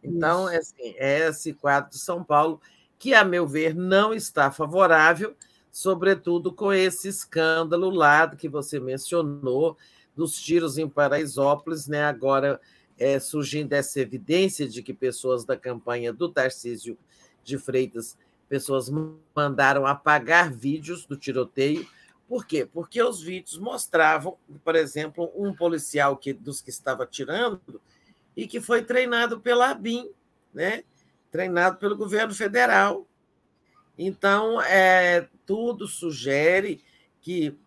Então, é, assim, é esse quadro de São Paulo que, a meu ver, não está favorável, sobretudo com esse escândalo lá que você mencionou, dos tiros em Paraisópolis, né? agora é, surgindo essa evidência de que pessoas da campanha do Tarcísio de Freitas, pessoas mandaram apagar vídeos do tiroteio. Por quê? Porque os vídeos mostravam, por exemplo, um policial que dos que estava tirando e que foi treinado pela ABIN, né? treinado pelo governo federal. Então, é, tudo sugere que,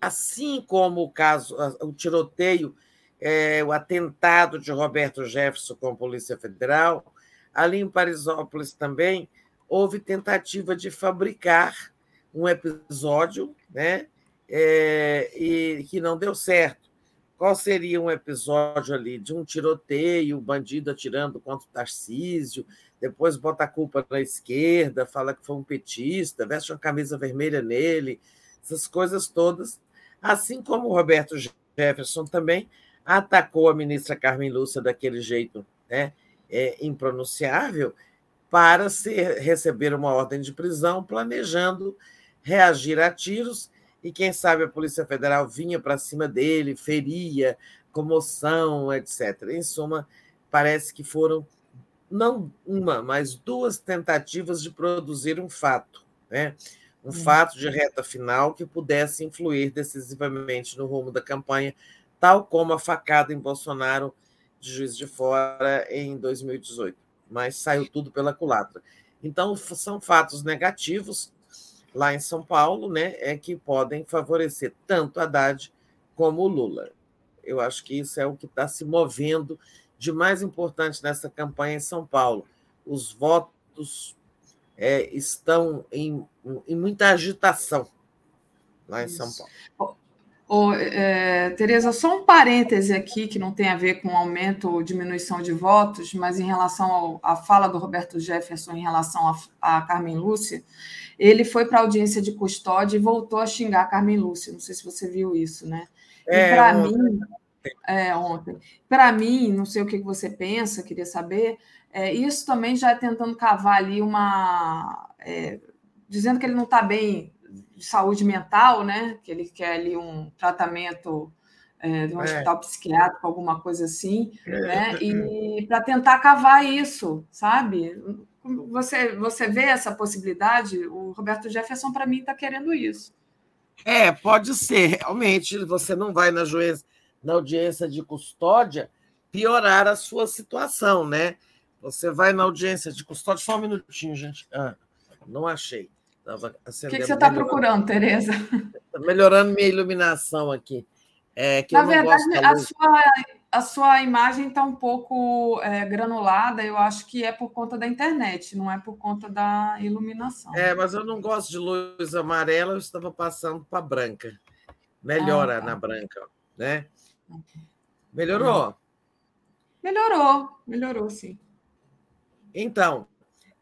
assim como o caso, o tiroteio, é, o atentado de Roberto Jefferson com a Polícia Federal, ali em Parisópolis também houve tentativa de fabricar um episódio, né, é, e que não deu certo qual seria um episódio ali de um tiroteio, bandido atirando contra o Tarcísio, depois bota a culpa na esquerda, fala que foi um petista, veste uma camisa vermelha nele, essas coisas todas. Assim como o Roberto Jefferson também atacou a ministra Carmen Lúcia daquele jeito né, é, impronunciável para ser, receber uma ordem de prisão, planejando reagir a tiros, e quem sabe a Polícia Federal vinha para cima dele, feria, comoção, etc. Em suma, parece que foram não uma, mas duas tentativas de produzir um fato, né? um hum. fato de reta final que pudesse influir decisivamente no rumo da campanha, tal como a facada em Bolsonaro de Juiz de Fora em 2018. Mas saiu tudo pela culatra. Então, são fatos negativos lá em São Paulo, né, é que podem favorecer tanto Haddad como o Lula. Eu acho que isso é o que está se movendo de mais importante nessa campanha em São Paulo. Os votos é, estão em, em, muita agitação lá em Isso. São Paulo. Oh, é, Tereza, só um parêntese aqui que não tem a ver com aumento ou diminuição de votos, mas em relação à fala do Roberto Jefferson em relação a, a Carmen Lúcia, ele foi para a audiência de custódia e voltou a xingar a Carmen Lúcia. Não sei se você viu isso, né? É, e para mim, é, ontem. Para mim, não sei o que você pensa, queria saber, é, isso também já é tentando cavar ali uma. É, dizendo que ele não está bem de saúde mental, né? Que ele quer ali um tratamento é, de um é. hospital psiquiátrico, alguma coisa assim, é. né? E para tentar cavar isso, sabe? Você, você vê essa possibilidade? O Roberto Jefferson, para mim, está querendo isso. É, pode ser. Realmente, você não vai na juíza na audiência de custódia piorar a sua situação, né? Você vai na audiência de custódia, só um minutinho, gente. Ah, não achei. O que, que, você está procurando, Tereza? Está melhorando minha iluminação aqui. É, na verdade, a sua, a sua imagem está um pouco é, granulada, eu acho que é por conta da internet, não é por conta da iluminação. É, mas eu não gosto de luz amarela, eu estava passando para branca. Melhora ah, tá. na branca, né? Melhorou? Melhorou, melhorou, sim. Então,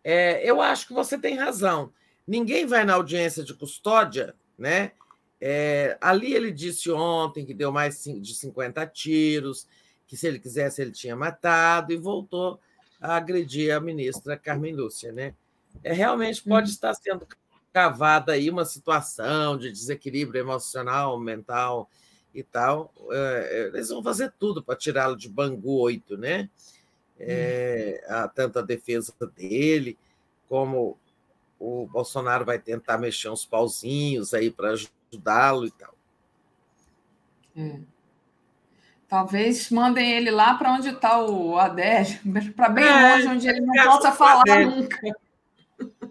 é, eu acho que você tem razão. Ninguém vai na audiência de custódia, né? É, ali ele disse ontem que deu mais de 50 tiros, que se ele quisesse ele tinha matado, e voltou a agredir a ministra Carmen Lúcia, né? É, realmente pode uhum. estar sendo cavada aí uma situação de desequilíbrio emocional, mental e tal, é, eles vão fazer tudo para tirá-lo de Bangu 8, né? É, a, tanto a defesa dele, como o Bolsonaro vai tentar mexer uns pauzinhos aí para ajudá-lo e tal. É. Talvez mandem ele lá para onde está o Adélio, para bem é, longe, onde ele não possa falar nunca.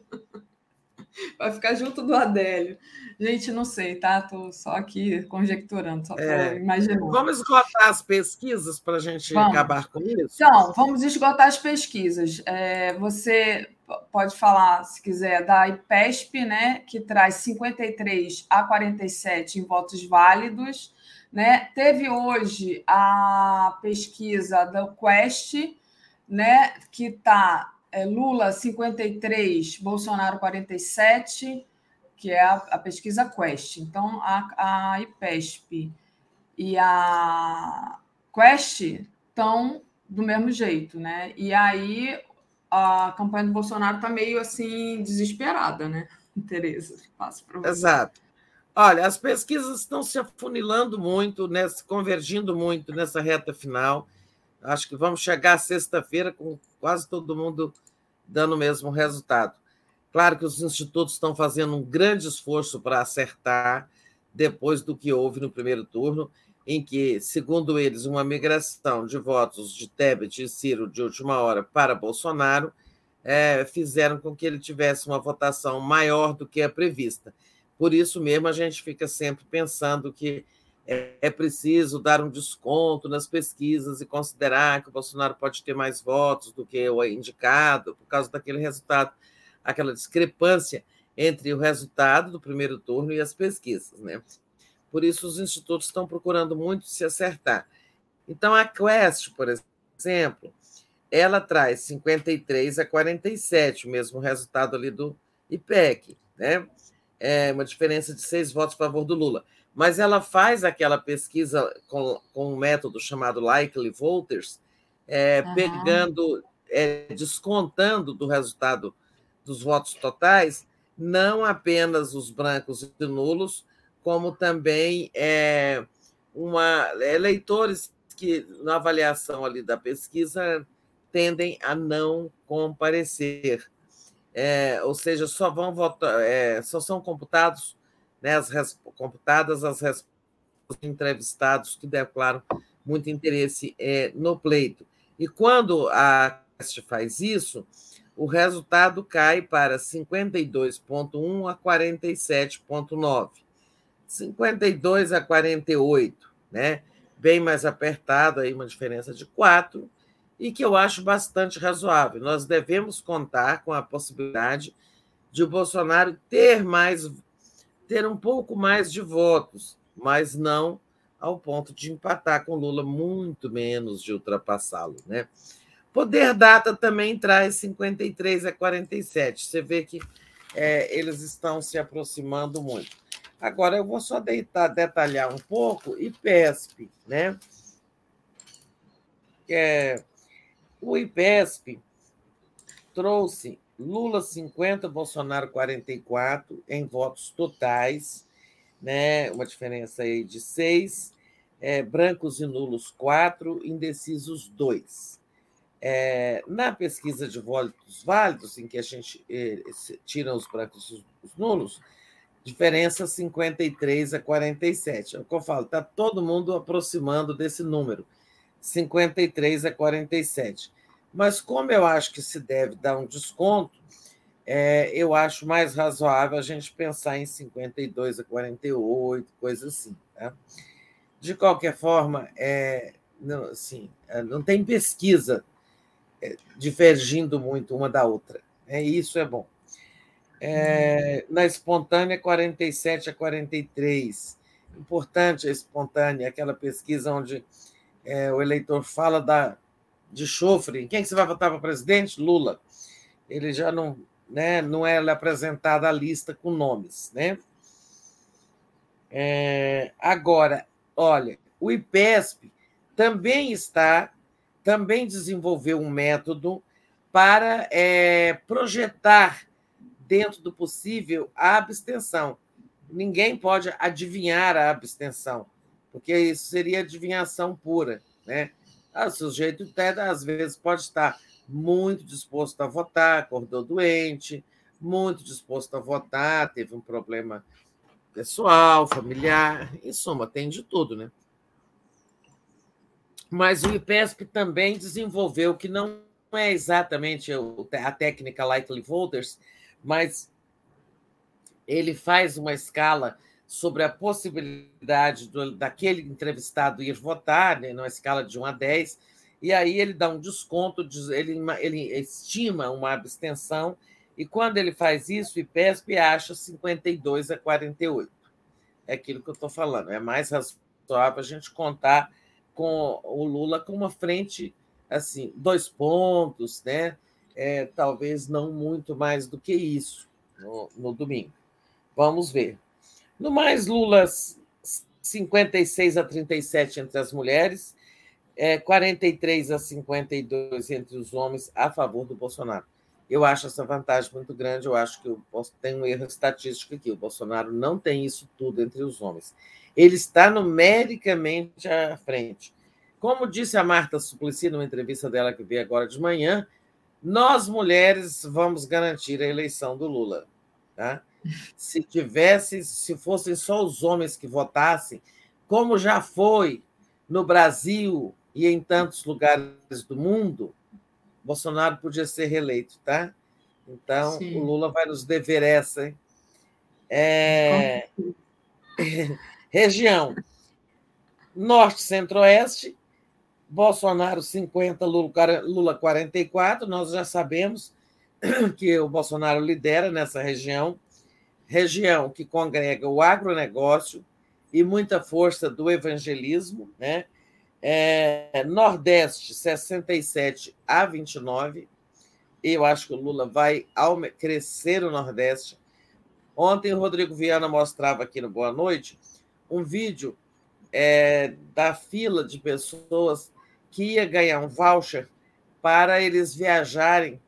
Vai ficar junto do Adélio. Gente, não sei, tá? Estou só aqui conjecturando, só é. imaginando. Vamos esgotar as pesquisas para a gente vamos. acabar com isso? Então, vamos esgotar as pesquisas. É, você pode falar, se quiser, da IPESP, né, que traz 53 a 47 em votos válidos. Né? Teve hoje a pesquisa da Quest, né, que está é, Lula 53, Bolsonaro 47 que é a, a pesquisa Quest. Então, a, a IPESP e a Quest estão do mesmo jeito, né? E aí a campanha do Bolsonaro está meio assim desesperada, né? Tereza, passo para você. Exato. Olha, as pesquisas estão se afunilando muito, nessa, convergindo muito nessa reta final. Acho que vamos chegar sexta-feira com quase todo mundo dando o mesmo resultado. Claro que os institutos estão fazendo um grande esforço para acertar depois do que houve no primeiro turno, em que, segundo eles, uma migração de votos de Tebet e Ciro de última hora para Bolsonaro é, fizeram com que ele tivesse uma votação maior do que a prevista. Por isso mesmo, a gente fica sempre pensando que é, é preciso dar um desconto nas pesquisas e considerar que o Bolsonaro pode ter mais votos do que o indicado, por causa daquele resultado aquela discrepância entre o resultado do primeiro turno e as pesquisas, né? Por isso, os institutos estão procurando muito se acertar. Então, a Quest, por exemplo, ela traz 53 a 47, o mesmo resultado ali do IPEC, né? É uma diferença de seis votos a favor do Lula. Mas ela faz aquela pesquisa com, com um método chamado Likely Voters, é, uhum. pegando, é, descontando do resultado dos votos totais, não apenas os brancos e nulos, como também é, uma, eleitores que, na avaliação ali da pesquisa, tendem a não comparecer. É, ou seja, só vão votar, é, só são computados, né, as, computadas as respostas de entrevistados que declaram muito interesse é, no pleito. E quando a Quest faz isso, o resultado cai para 52,1 a 47,9. 52 a 48, né? Bem mais apertado, aí uma diferença de 4, e que eu acho bastante razoável. Nós devemos contar com a possibilidade de o Bolsonaro ter mais ter um pouco mais de votos, mas não ao ponto de empatar com Lula, muito menos de ultrapassá-lo, né? Poder Data também traz 53 a 47. Você vê que é, eles estão se aproximando muito. Agora, eu vou só deitar, detalhar um pouco IPESP, né? É, o IPESP trouxe Lula 50, Bolsonaro 44 em votos totais, né? uma diferença aí de seis, é, brancos e nulos quatro, indecisos dois. É, na pesquisa de votos válidos, em que a gente eh, tira os brancos e os nulos, diferença 53 a 47. É o que eu falo, está todo mundo aproximando desse número, 53 a 47. Mas como eu acho que se deve dar um desconto, é, eu acho mais razoável a gente pensar em 52 a 48, coisa assim. Tá? De qualquer forma, é, não, assim, é, não tem pesquisa é, divergindo muito uma da outra. É, isso é bom. É, na espontânea, 47 a 43. Importante a espontânea, aquela pesquisa onde é, o eleitor fala da, de chofre. Quem que você vai votar para presidente? Lula. Ele já não, né, não é apresentada a lista com nomes. Né? É, agora, olha, o IPESP também está também desenvolveu um método para é, projetar, dentro do possível, a abstenção. Ninguém pode adivinhar a abstenção, porque isso seria adivinhação pura. Né? Ah, o sujeito até, às vezes, pode estar muito disposto a votar, acordou doente, muito disposto a votar, teve um problema pessoal, familiar, em suma, tem de tudo, né? Mas o IPESP também desenvolveu, que não é exatamente a técnica Likely Voters, mas ele faz uma escala sobre a possibilidade do, daquele entrevistado ir votar, né, numa escala de 1 a 10, e aí ele dá um desconto, ele, ele estima uma abstenção, e quando ele faz isso, o IPESP acha 52 a 48. É aquilo que eu estou falando, é mais razoável a gente contar com o Lula com uma frente assim, dois pontos, né? É, talvez não muito mais do que isso no, no domingo. Vamos ver. No mais, Lula 56 a 37 entre as mulheres, é, 43 a 52 entre os homens a favor do Bolsonaro. Eu acho essa vantagem muito grande. Eu acho que tem um erro estatístico aqui. O Bolsonaro não tem isso tudo entre os homens ele está numericamente à frente. Como disse a Marta Suplicy numa entrevista dela que veio agora de manhã, nós mulheres vamos garantir a eleição do Lula. Tá? Se tivesse, se fossem só os homens que votassem, como já foi no Brasil e em tantos lugares do mundo, Bolsonaro podia ser reeleito, tá? Então, Sim. o Lula vai nos dever essa, hein? É... Região Norte, Centro-Oeste, Bolsonaro 50, Lula 44. Nós já sabemos que o Bolsonaro lidera nessa região, região que congrega o agronegócio, e muita força do evangelismo, né? É, Nordeste, 67 a 29. Eu acho que o Lula vai crescer o Nordeste. Ontem o Rodrigo Viana mostrava aqui no Boa Noite um vídeo é, da fila de pessoas que ia ganhar um voucher para eles viajarem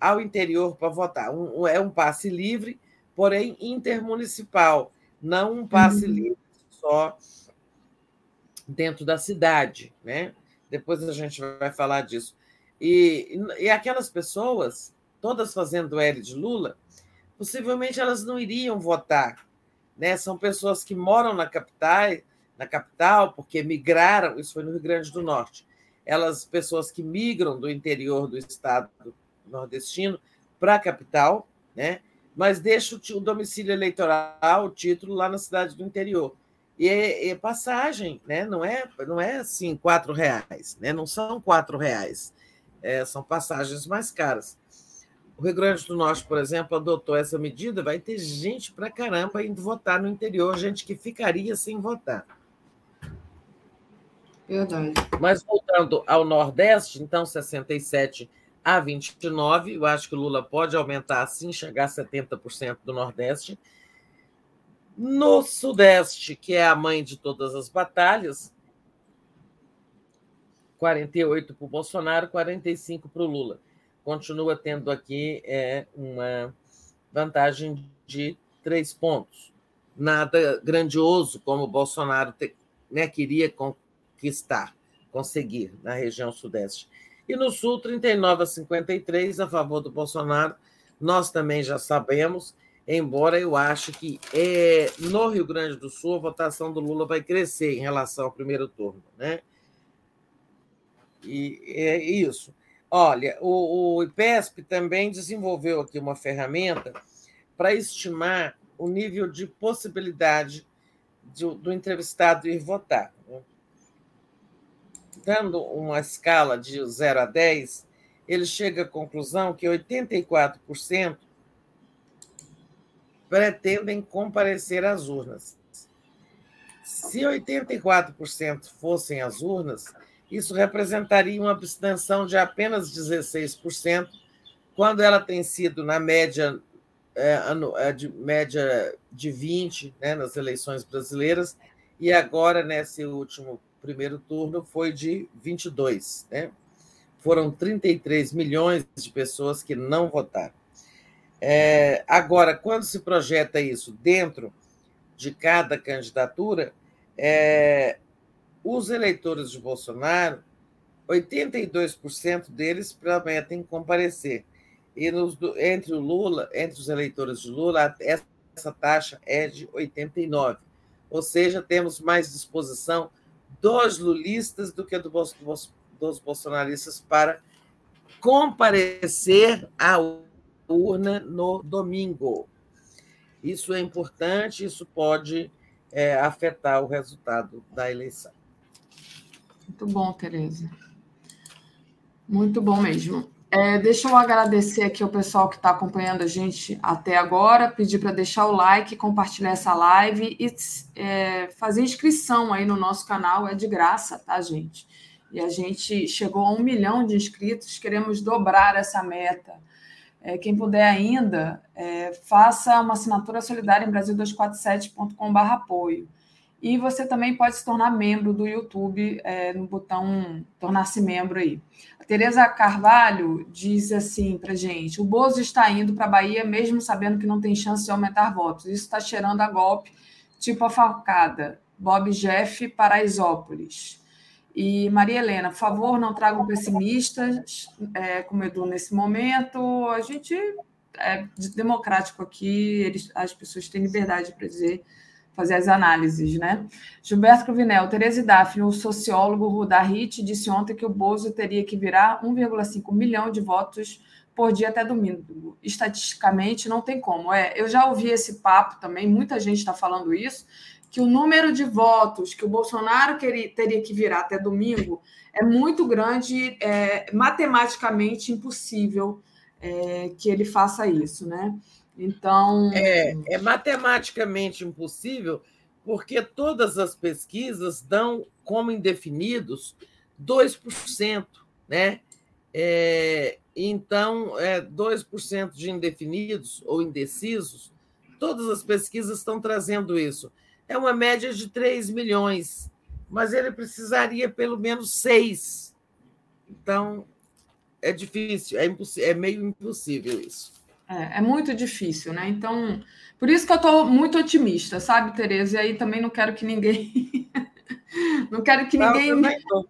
ao interior para votar. Um, é um passe livre, porém intermunicipal, não um passe uhum. livre só dentro da cidade, né? Depois a gente vai falar disso. E, e aquelas pessoas, todas fazendo L de Lula, possivelmente elas não iriam votar, né? São pessoas que moram na capital, na capital, porque migraram, isso foi no Rio Grande do Norte. Elas, pessoas que migram do interior do estado nordestino para a capital, né? Mas deixa o domicílio eleitoral, o título lá na cidade do interior. E é, é passagem, né? Não é, não é assim quatro reais, né? Não são quatro reais, é, são passagens mais caras. O Rio Grande do Norte, por exemplo, adotou essa medida, vai ter gente para caramba indo votar no interior, gente que ficaria sem votar. Verdade. Mas voltando ao Nordeste, então 67 a 29, eu acho que o Lula pode aumentar assim, chegar a 70% do Nordeste. No Sudeste, que é a mãe de todas as batalhas, 48 para o Bolsonaro, 45 para o Lula. Continua tendo aqui é, uma vantagem de três pontos. Nada grandioso como o Bolsonaro te, né, queria conquistar, conseguir na região Sudeste. E no Sul, 39 a 53 a favor do Bolsonaro. Nós também já sabemos embora eu ache que é, no Rio Grande do Sul a votação do Lula vai crescer em relação ao primeiro turno. Né? E é isso. Olha, o, o IPESP também desenvolveu aqui uma ferramenta para estimar o nível de possibilidade do, do entrevistado ir votar. Dando uma escala de 0 a 10, ele chega à conclusão que 84% pretendem comparecer às urnas. Se 84% fossem às urnas, isso representaria uma abstenção de apenas 16%, quando ela tem sido, na média, é, é de, média de 20% né, nas eleições brasileiras, e agora, nesse último primeiro turno, foi de 22%. Né? Foram 33 milhões de pessoas que não votaram. É, agora, quando se projeta isso dentro de cada candidatura, é, os eleitores de Bolsonaro, 82% deles prometem comparecer. E nos, entre o Lula, entre os eleitores de Lula, essa taxa é de 89. Ou seja, temos mais disposição dos lulistas do que do, dos bolsonaristas para comparecer ao urna no domingo. Isso é importante, isso pode é, afetar o resultado da eleição. Muito bom, Tereza. Muito bom mesmo. É, deixa eu agradecer aqui ao pessoal que está acompanhando a gente até agora, pedir para deixar o like, compartilhar essa live e é, fazer inscrição aí no nosso canal, é de graça, tá, gente? E a gente chegou a um milhão de inscritos, queremos dobrar essa meta. É, quem puder ainda, é, faça uma assinatura solidária em brasil247.com.br apoio. E você também pode se tornar membro do YouTube é, no botão tornar-se membro aí. A Tereza Carvalho diz assim para gente: o Bozo está indo para a Bahia mesmo sabendo que não tem chance de aumentar votos. Isso está cheirando a golpe, tipo a facada. Bob Jeff, Paraisópolis. E Maria Helena, por favor, não tragam pessimistas, é, como Edu nesse momento. A gente é democrático aqui, eles, as pessoas têm liberdade para dizer, fazer as análises, né? Gilberto Cruvinel, Tereza Daphne, o sociólogo Rudahit, disse ontem que o Bozo teria que virar 1,5 milhão de votos por dia até domingo. Estatisticamente, não tem como. É, eu já ouvi esse papo também, muita gente está falando isso, que o número de votos que o Bolsonaro queria, teria que virar até domingo é muito grande, é matematicamente impossível é, que ele faça isso, né? Então. É, é matematicamente impossível, porque todas as pesquisas dão como indefinidos 2%, né? É, então, é, 2% de indefinidos ou indecisos, todas as pesquisas estão trazendo isso. É uma média de 3 milhões, mas ele precisaria pelo menos 6. Então, é difícil, é, é meio impossível isso. É, é, muito difícil, né? Então, por isso que eu estou muito otimista, sabe, Tereza? E aí também não quero que ninguém. não quero que ninguém. Não,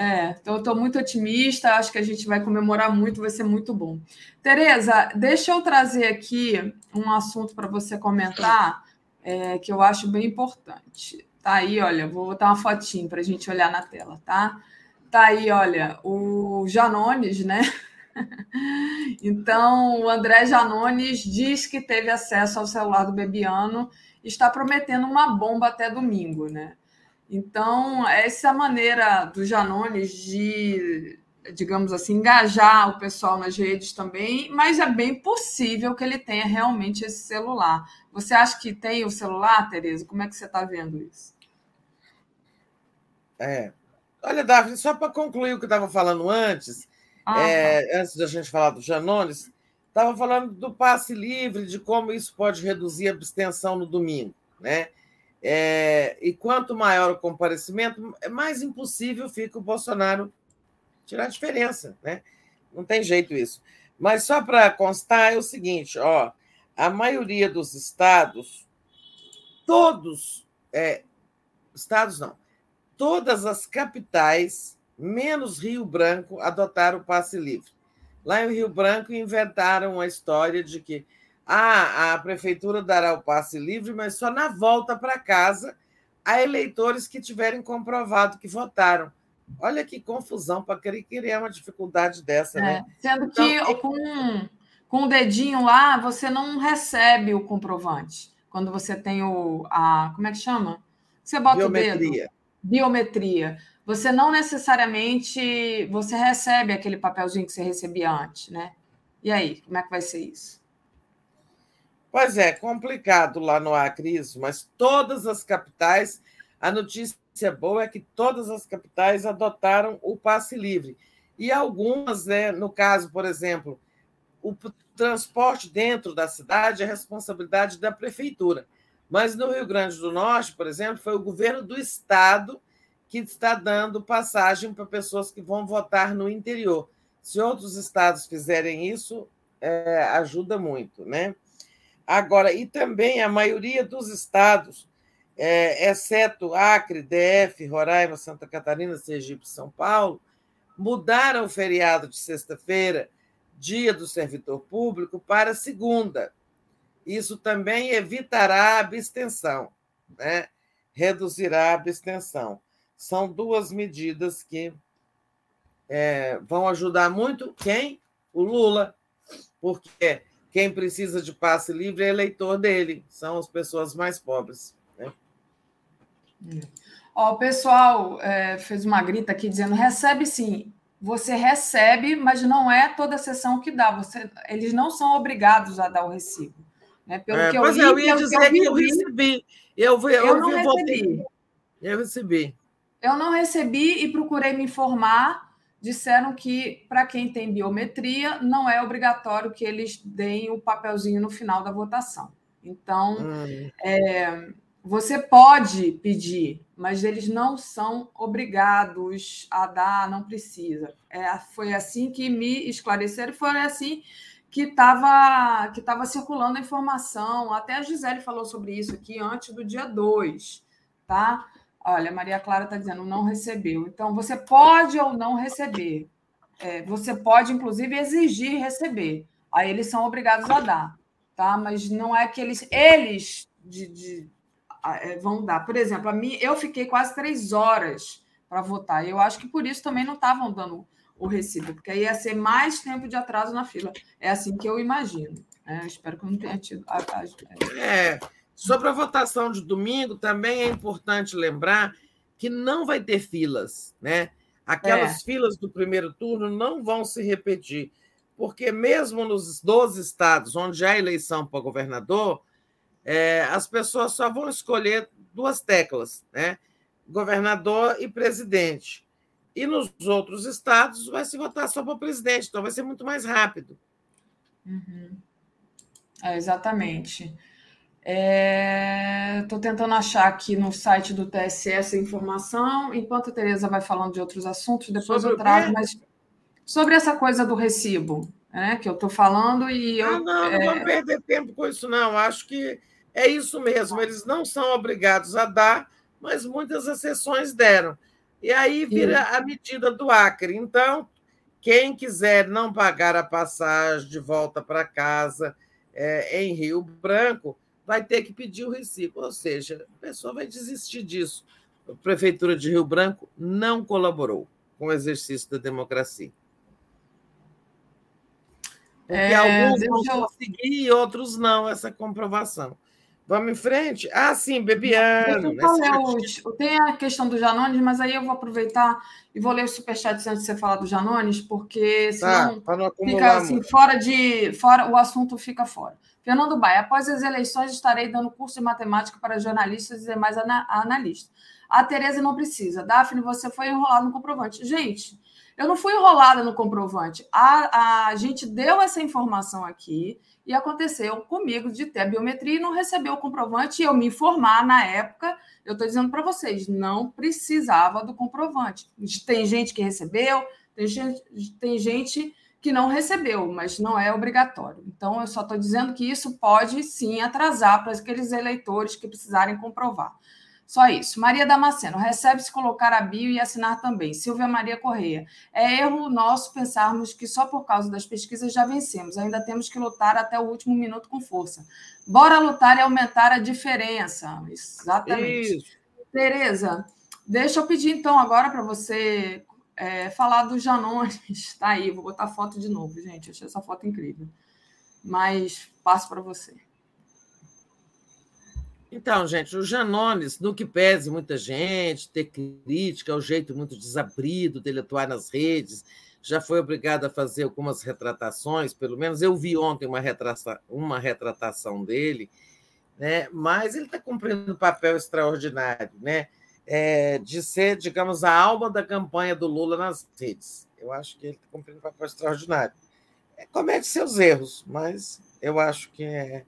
é, então eu estou muito otimista, acho que a gente vai comemorar muito, vai ser muito bom. Tereza, deixa eu trazer aqui um assunto para você comentar, é, que eu acho bem importante. Tá aí, olha, vou botar uma fotinho para a gente olhar na tela, tá? Tá aí, olha, o Janones, né? Então, o André Janones diz que teve acesso ao celular do Bebiano e está prometendo uma bomba até domingo, né? Então, essa é a maneira do Janones de, digamos assim, engajar o pessoal nas redes também, mas é bem possível que ele tenha realmente esse celular. Você acha que tem o celular, Tereza? Como é que você está vendo isso? É. Olha, Davi, só para concluir o que eu estava falando antes, ah, é, tá. antes da gente falar do Janones, estava falando do passe livre, de como isso pode reduzir a abstenção no domingo. Né? É, e quanto maior o comparecimento, é mais impossível fica o Bolsonaro tirar a diferença. Né? Não tem jeito isso. Mas só para constar é o seguinte: ó, a maioria dos estados, todos, é, estados não, todas as capitais menos Rio Branco adotaram o passe livre. Lá em Rio Branco inventaram a história de que ah, a prefeitura dará o passe livre, mas só na volta para casa a eleitores que tiverem comprovado que votaram. Olha que confusão para criar uma dificuldade dessa, é, né? Sendo então, que com, com o dedinho lá, você não recebe o comprovante. Quando você tem o. A, como é que chama? Você bota Biometria. o dedo. Biometria você não necessariamente você recebe aquele papelzinho que você recebia antes, né? E aí, como é que vai ser isso? Pois é, complicado lá no Acre isso, mas todas as capitais, a notícia boa é que todas as capitais adotaram o passe livre. E algumas, né, no caso, por exemplo, o transporte dentro da cidade é responsabilidade da prefeitura. Mas no Rio Grande do Norte, por exemplo, foi o governo do estado que está dando passagem para pessoas que vão votar no interior. Se outros estados fizerem isso, é, ajuda muito, né? Agora, e também a maioria dos estados, é, exceto Acre, DF, Roraima, Santa Catarina, Sergipe e São Paulo, mudaram o feriado de sexta-feira, dia do servidor público, para segunda. Isso também evitará a abstenção, né? reduzirá a abstenção são duas medidas que é, vão ajudar muito quem? O Lula, porque quem precisa de passe livre é eleitor dele, são as pessoas mais pobres. Né? Ó, o pessoal é, fez uma grita aqui dizendo: recebe sim. Você recebe, mas não é toda a sessão que dá. Você, eles não são obrigados a dar o recibo. Né? Pelo é, que eu, li, eu ia dizer que eu, recebi. Eu, eu, eu, eu não recebi. Eu recebi. Eu não recebi e procurei me informar. Disseram que para quem tem biometria não é obrigatório que eles deem o papelzinho no final da votação. Então, hum. é, você pode pedir, mas eles não são obrigados a dar, não precisa. É, foi assim que me esclareceram, foi assim que estava que tava circulando a informação. Até a Gisele falou sobre isso aqui antes do dia 2, tá? Olha, Maria Clara está dizendo não recebeu. Então, você pode ou não receber. É, você pode, inclusive, exigir receber. Aí eles são obrigados a dar, tá? Mas não é que eles, eles de, de, é, vão dar. Por exemplo, a mim, eu fiquei quase três horas para votar. Eu acho que por isso também não estavam dando o recibo, porque aí ia ser mais tempo de atraso na fila. É assim que eu imagino. É, eu espero que não tenha tido. É. Sobre a votação de domingo, também é importante lembrar que não vai ter filas, né? Aquelas é. filas do primeiro turno não vão se repetir, porque mesmo nos 12 estados onde há eleição para governador, é, as pessoas só vão escolher duas teclas, né? governador e presidente. E nos outros estados vai se votar só para presidente, então vai ser muito mais rápido. Uhum. É, exatamente. Estou é... tentando achar aqui no site do TSE essa informação, enquanto a Tereza vai falando de outros assuntos, depois sobre eu trago, mas sobre essa coisa do recibo, né, que eu estou falando e eu. Ah, não, não é... vamos perder tempo com isso, não. Acho que é isso mesmo. Eles não são obrigados a dar, mas muitas exceções deram. E aí vira a medida do Acre. Então, quem quiser não pagar a passagem de volta para casa é, em Rio Branco, vai ter que pedir o recibo. Ou seja, a pessoa vai desistir disso. A Prefeitura de Rio Branco não colaborou com o exercício da democracia. Porque é, alguns vão conseguir e outros não, essa comprovação. Vamos em frente? Ah, sim, Bebiano. É tem a questão do Janones, mas aí eu vou aproveitar e vou ler o superchat antes de você falar do Janones, porque tá, senão tá, fica assim, fora de. fora O assunto fica fora. Fernando Baia, após as eleições estarei dando curso de matemática para jornalistas e demais analistas. A Tereza não precisa. Daphne, você foi enrolado no comprovante. Gente, eu não fui enrolada no comprovante. A, a gente deu essa informação aqui e aconteceu comigo de ter a biometria e não receber o comprovante e eu me informar na época. Eu estou dizendo para vocês, não precisava do comprovante. Tem gente que recebeu, tem gente, tem gente que não recebeu, mas não é obrigatório. Então, eu só estou dizendo que isso pode sim atrasar para aqueles eleitores que precisarem comprovar. Só isso. Maria Damasceno, recebe-se colocar a bio e assinar também. Silvia Maria Correia, é erro nosso pensarmos que só por causa das pesquisas já vencemos. Ainda temos que lutar até o último minuto com força. Bora lutar e aumentar a diferença. Exatamente. Isso. Tereza, deixa eu pedir então agora para você é, falar do Janones. Está aí, vou botar foto de novo, gente. Achei essa foto incrível. Mas passo para você. Então, gente, o Janones, no que pese muita gente, ter crítica, é o jeito muito desabrido dele atuar nas redes, já foi obrigado a fazer algumas retratações, pelo menos eu vi ontem uma, retrata, uma retratação dele, né? mas ele está cumprindo um papel extraordinário, né? É, de ser, digamos, a alma da campanha do Lula nas redes. Eu acho que ele está cumprindo um papel extraordinário. É, comete seus erros, mas eu acho que é,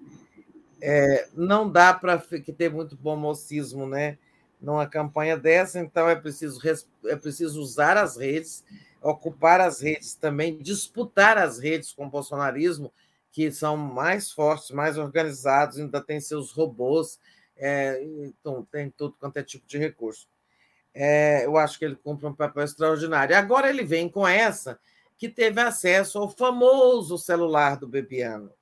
é, não dá para ter muito bom mocismo né, numa campanha dessa, então é preciso, é preciso usar as redes, ocupar as redes também, disputar as redes com o bolsonarismo, que são mais fortes, mais organizados, ainda tem seus robôs, é, então tem tudo quanto é tipo de recurso. É, eu acho que ele cumpre um papel extraordinário. Agora ele vem com essa que teve acesso ao famoso celular do Bebiano.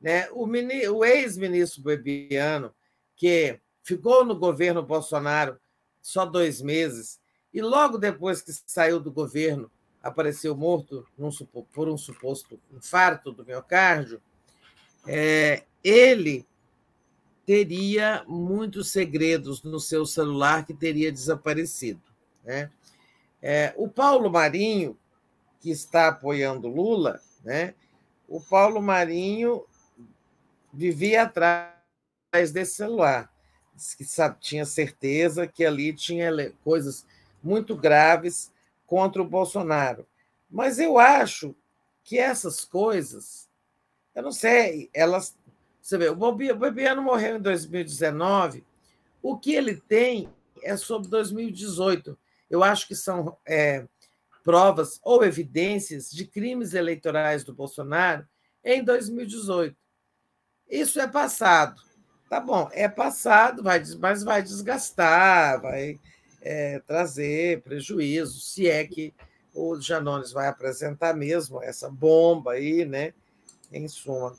Né? O, o ex-ministro Bebiano, que ficou no governo Bolsonaro só dois meses, e logo depois que saiu do governo, apareceu morto num, por um suposto infarto do miocárdio, é, ele teria muitos segredos no seu celular que teria desaparecido. Né? É, o Paulo Marinho, que está apoiando Lula, né? o Paulo Marinho vivia atrás desse celular. Que tinha certeza que ali tinha coisas muito graves contra o Bolsonaro. Mas eu acho que essas coisas, eu não sei, elas. Você vê, o Bobiano morreu em 2019, o que ele tem é sobre 2018. Eu acho que são é, provas ou evidências de crimes eleitorais do Bolsonaro em 2018. Isso é passado. Tá bom, é passado, vai, mas vai desgastar, vai é, trazer prejuízo, se é que o Janones vai apresentar mesmo essa bomba aí, né? Em suma.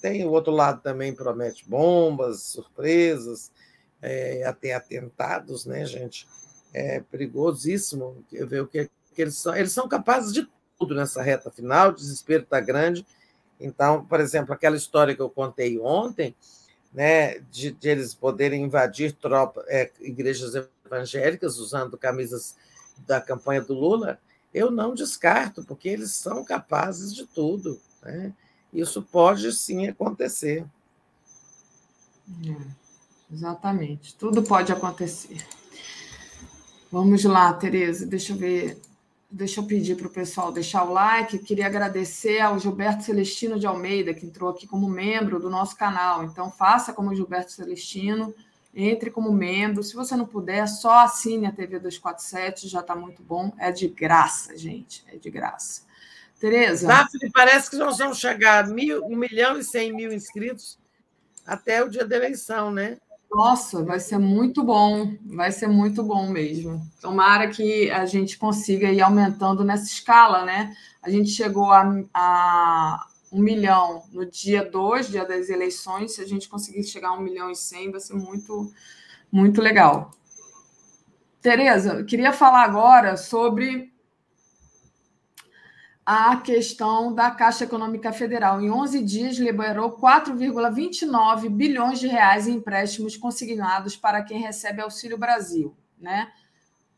Tem o outro lado também promete bombas, surpresas, é, até atentados, né, gente? É perigosíssimo ver o que, que eles são. Eles são capazes de tudo nessa reta final, o desespero está grande então, por exemplo, aquela história que eu contei ontem, né, de, de eles poderem invadir tropa, é, igrejas evangélicas usando camisas da campanha do Lula, eu não descarto, porque eles são capazes de tudo. Né? Isso pode sim acontecer. É, exatamente. Tudo pode acontecer. Vamos lá, Tereza. Deixa eu ver. Deixa eu pedir para o pessoal deixar o like. Queria agradecer ao Gilberto Celestino de Almeida, que entrou aqui como membro do nosso canal. Então, faça como Gilberto Celestino, entre como membro. Se você não puder, só assine a TV 247, já está muito bom. É de graça, gente. É de graça. Tereza? Daphne, parece que nós vamos chegar a mil, 1 milhão e 100 mil inscritos até o dia da eleição, né? Nossa, vai ser muito bom, vai ser muito bom mesmo. Tomara que a gente consiga ir aumentando nessa escala, né? A gente chegou a, a um milhão no dia 2, dia das eleições. Se a gente conseguir chegar a um milhão e cem, vai ser muito, muito legal. Tereza, queria falar agora sobre a questão da Caixa Econômica Federal. Em 11 dias, liberou 4,29 bilhões de reais em empréstimos consignados para quem recebe Auxílio Brasil. Né?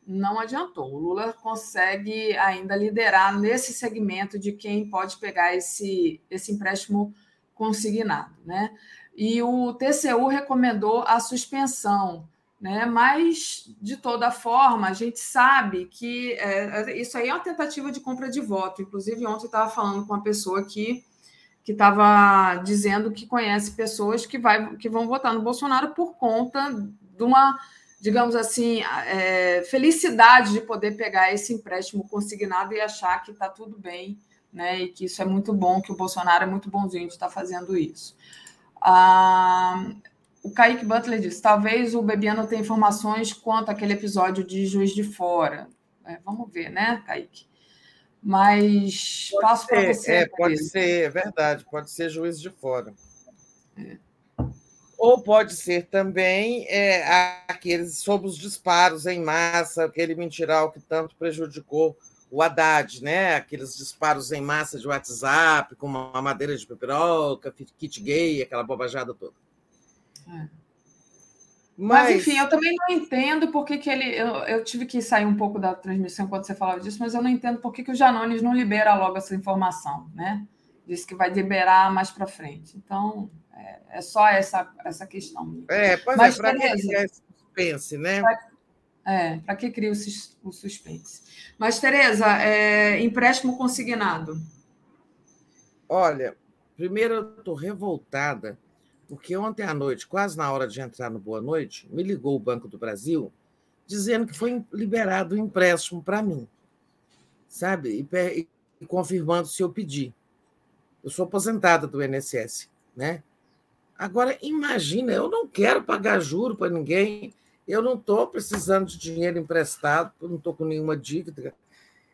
Não adiantou. O Lula consegue ainda liderar nesse segmento de quem pode pegar esse, esse empréstimo consignado. Né? E o TCU recomendou a suspensão né? Mas, de toda forma, a gente sabe que é, isso aí é uma tentativa de compra de voto. Inclusive, ontem eu estava falando com uma pessoa aqui que estava dizendo que conhece pessoas que, vai, que vão votar no Bolsonaro por conta de uma, digamos assim, é, felicidade de poder pegar esse empréstimo consignado e achar que está tudo bem, né? E que isso é muito bom, que o Bolsonaro é muito bonzinho de estar tá fazendo isso. Ah, o Kaique Butler disse: talvez o Bebiano tenha informações quanto àquele episódio de Juiz de Fora. É, vamos ver, né, Kaique? Mas pode passo para você. É, pode ser, é verdade, pode ser Juiz de Fora. É. Ou pode ser também é, aqueles sobre os disparos em massa, aquele mentiral que tanto prejudicou o Haddad, né? Aqueles disparos em massa de WhatsApp, com uma madeira de pepiroca, kit gay, aquela bobajada toda. É. Mas... mas... enfim, eu também não entendo por que, que ele. Eu, eu, tive que sair um pouco da transmissão quando você falava disso, mas eu não entendo por que, que o Janones não libera logo essa informação, né? Disse que vai liberar mais para frente. Então, é, é, só essa, essa questão. É, pois é, mas, é, para que cria suspense, né? Pra, é, para que cria o, suspense. Mas, Tereza, é, empréstimo consignado. Olha, primeiro eu estou revoltada porque ontem à noite, quase na hora de entrar no Boa Noite, me ligou o Banco do Brasil dizendo que foi liberado o um empréstimo para mim, sabe? E, e, confirmando se eu pedir. Eu sou aposentada do INSS, né? Agora, imagina, eu não quero pagar juro para ninguém, eu não estou precisando de dinheiro emprestado, não estou com nenhuma dívida,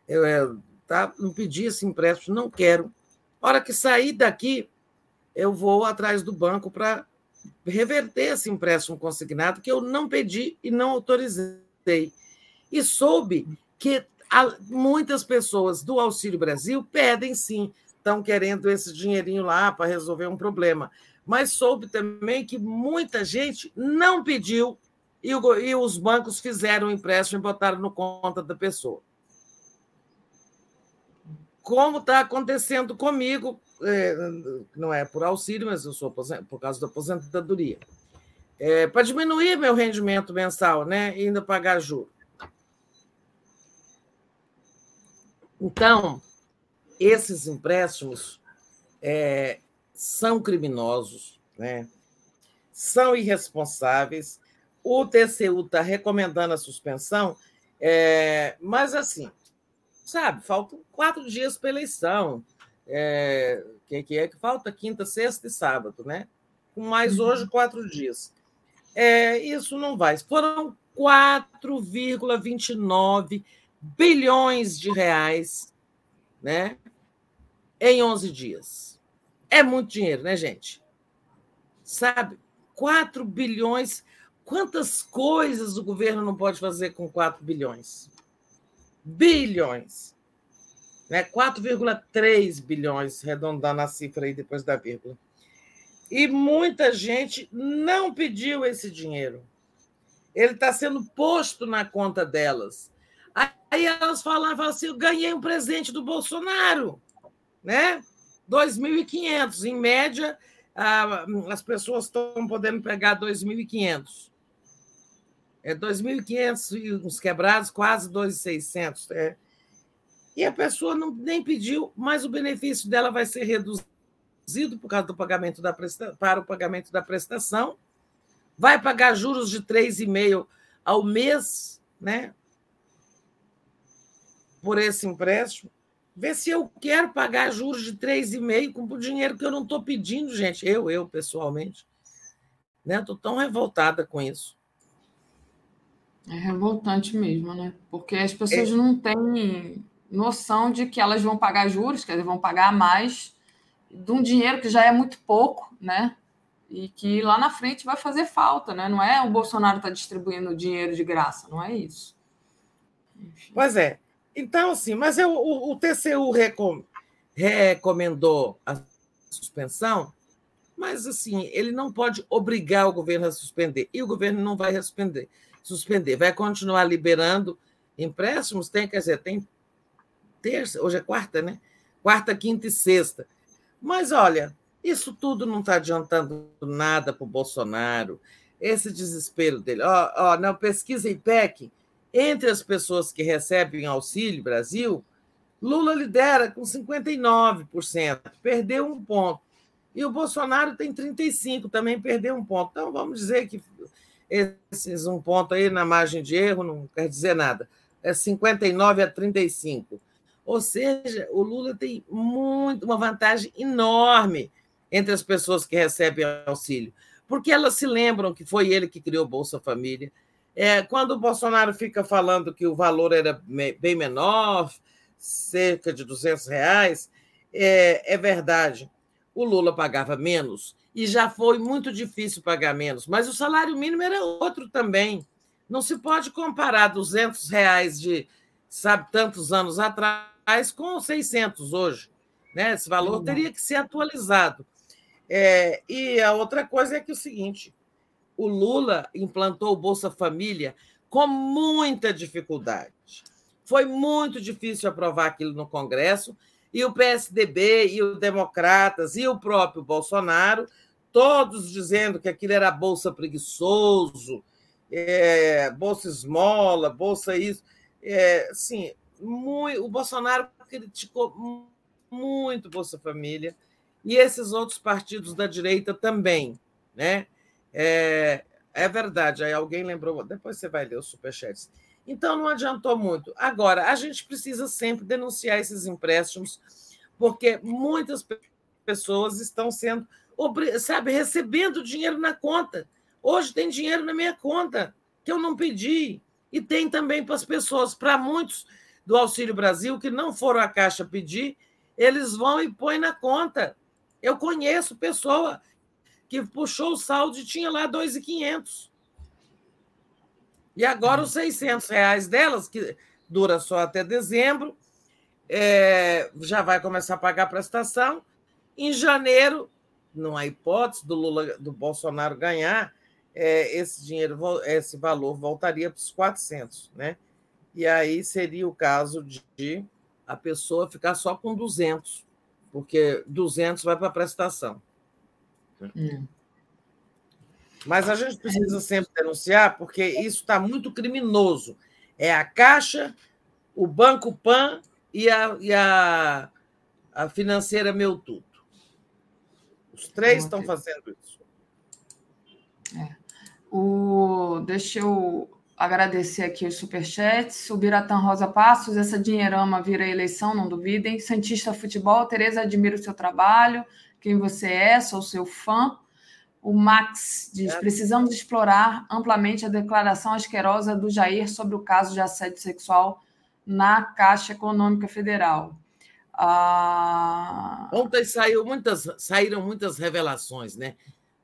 eu é, tá, não pedi esse empréstimo, não quero. A hora que sair daqui, eu vou atrás do banco para reverter esse empréstimo consignado que eu não pedi e não autorizei. E soube que muitas pessoas do Auxílio Brasil pedem sim, estão querendo esse dinheirinho lá para resolver um problema. Mas soube também que muita gente não pediu e, os bancos fizeram o empréstimo e botaram no conta da pessoa. Como está acontecendo comigo é, não é por auxílio, mas eu sou por causa da aposentadoria. É, para diminuir meu rendimento mensal, né? E ainda pagar juros. Então, esses empréstimos é, são criminosos, né? são irresponsáveis. O TCU está recomendando a suspensão, é, mas assim, sabe, faltam quatro dias para eleição é, que, que é que falta quinta, sexta e sábado, né? Com mais uhum. hoje quatro dias. É, isso não vai. Foram 4,29 bilhões de reais, né? Em 11 dias. É muito dinheiro, né, gente? Sabe? 4 bilhões. Quantas coisas o governo não pode fazer com 4 bilhões? Bilhões né? 4,3 bilhões, arredondando a cifra aí depois da vírgula. E muita gente não pediu esse dinheiro. Ele está sendo posto na conta delas. Aí elas falam assim: eu ganhei um presente do Bolsonaro, né? 2.500, em média, ah, as pessoas estão podendo pegar 2.500. É 2.500 e uns quebrados, quase 2.600. É. E a pessoa não, nem pediu, mas o benefício dela vai ser reduzido por causa do pagamento da presta, para o pagamento da prestação. Vai pagar juros de 3,5 ao mês, né? Por esse empréstimo. Vê se eu quero pagar juros de 3,5 com o dinheiro que eu não estou pedindo, gente. Eu, eu, pessoalmente. Né? Estou tão revoltada com isso. É revoltante mesmo, né? Porque as pessoas é. não têm noção de que elas vão pagar juros, quer dizer, vão pagar mais de um dinheiro que já é muito pouco, né? E que lá na frente vai fazer falta, né? Não é o Bolsonaro está distribuindo dinheiro de graça, não é isso. Enfim. Pois é. Então, assim, mas eu, o, o TCU recom, recomendou a suspensão, mas assim, ele não pode obrigar o governo a suspender, e o governo não vai suspender, suspender, vai continuar liberando empréstimos, tem, quer dizer, tem terça, hoje é quarta, né? Quarta, quinta e sexta. Mas olha, isso tudo não está adiantando nada para o Bolsonaro, esse desespero dele. Ó, ó, na pesquisa IPEC, entre as pessoas que recebem Auxílio Brasil, Lula lidera com 59%, perdeu um ponto. E o Bolsonaro tem 35%, também perdeu um ponto. Então, vamos dizer que esses um ponto aí na margem de erro não quer dizer nada. É 59 a 35. Ou seja, o Lula tem muito, uma vantagem enorme entre as pessoas que recebem auxílio, porque elas se lembram que foi ele que criou Bolsa Família, é, quando o Bolsonaro fica falando que o valor era bem menor, cerca de 200 reais, é, é verdade. O Lula pagava menos e já foi muito difícil pagar menos, mas o salário mínimo era outro também. Não se pode comparar 200 reais de, sabe, tantos anos atrás com 600 hoje. Né? Esse valor teria que ser atualizado. É, e a outra coisa é que é o seguinte: o Lula implantou o Bolsa Família com muita dificuldade. Foi muito difícil aprovar aquilo no Congresso, e o PSDB, e os democratas, e o próprio Bolsonaro, todos dizendo que aquilo era bolsa preguiçoso, é, bolsa esmola, bolsa isso. É, sim, muito, o Bolsonaro criticou muito Bolsa Família, e esses outros partidos da direita também. Né? É, é verdade, aí alguém lembrou, depois você vai ler os superchats. Então não adiantou muito. Agora, a gente precisa sempre denunciar esses empréstimos, porque muitas pessoas estão sendo, sabe, recebendo dinheiro na conta. Hoje tem dinheiro na minha conta que eu não pedi. E tem também para as pessoas, para muitos do Auxílio Brasil que não foram à Caixa pedir, eles vão e põem na conta. Eu conheço pessoa que puxou o saldo e tinha lá 2.500. E agora os 600 reais delas, que dura só até dezembro, é, já vai começar a pagar a prestação. Em janeiro, não há hipótese do Lula, do Bolsonaro ganhar, é, esse dinheiro, esse valor voltaria para os 400, né? E aí seria o caso de a pessoa ficar só com 200, porque 200 vai para a prestação. Hum. Mas a gente precisa sempre denunciar, porque isso está muito criminoso. É a Caixa, o Banco Pan e a, e a, a financeira Meu Tudo. Os três estão fazendo isso. É. O, deixa eu agradecer aqui os superchats. O Biratã Rosa Passos, essa dinheirama vira eleição, não duvidem. Santista Futebol, Tereza, admiro o seu trabalho quem você é, sou seu fã. O Max diz: precisamos explorar amplamente a declaração asquerosa do Jair sobre o caso de assédio sexual na Caixa Econômica Federal. Ah... Ontem saiu muitas, saíram muitas revelações né,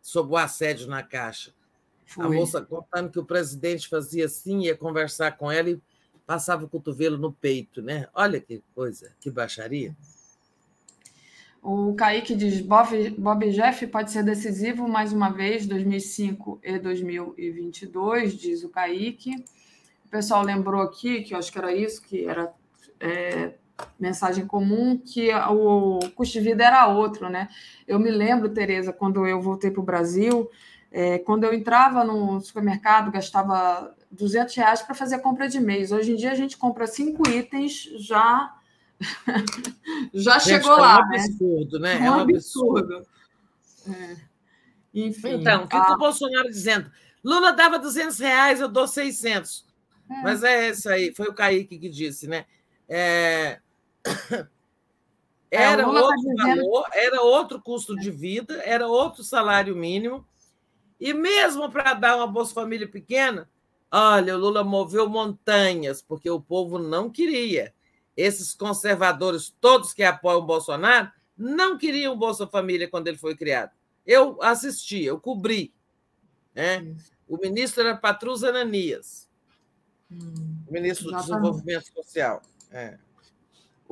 sobre o assédio na Caixa. Foi. A moça contando que o presidente fazia assim, ia conversar com ela e passava o cotovelo no peito. Né? Olha que coisa, que baixaria. O Kaique diz: Bob, Bob Jeff pode ser decisivo mais uma vez, 2005 e 2022, diz o Kaique. O pessoal lembrou aqui, que eu acho que era isso, que era é, mensagem comum que o custo de vida era outro, né? Eu me lembro, Tereza, quando eu voltei para o Brasil, é, quando eu entrava no supermercado, gastava 200 reais para fazer a compra de mês. Hoje em dia a gente compra cinco itens, já já gente, chegou é lá. É um absurdo, né? né? É um absurdo. É. Enfim. Então, o que, a... o Bolsonaro dizendo? Lula dava 200 reais, eu dou 600. É. Mas é isso aí, foi o Kaique que disse, né? É... Era outro tá valor, era outro custo de vida, era outro salário mínimo. E mesmo para dar uma Bolsa Família pequena, olha, o Lula moveu montanhas, porque o povo não queria. Esses conservadores, todos que apoiam o Bolsonaro, não queriam Bolsa Família quando ele foi criado. Eu assisti, eu cobri. Né? O ministro era Patrus Ananias, hum, ministro do Desenvolvimento Social. É.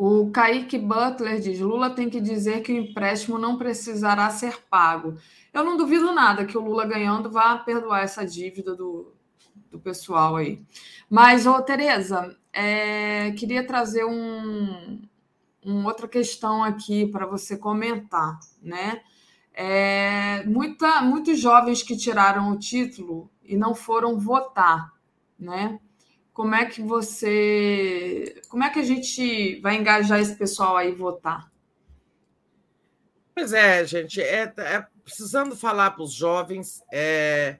O Kaique Butler diz: Lula tem que dizer que o empréstimo não precisará ser pago. Eu não duvido nada que o Lula ganhando vá perdoar essa dívida do, do pessoal aí. Mas, ô, Tereza, é, queria trazer um, uma outra questão aqui para você comentar, né? É, muita, muitos jovens que tiraram o título e não foram votar, né? Como é que você. Como é que a gente vai engajar esse pessoal aí votar? Pois é, gente, é, é precisando falar para os jovens, é,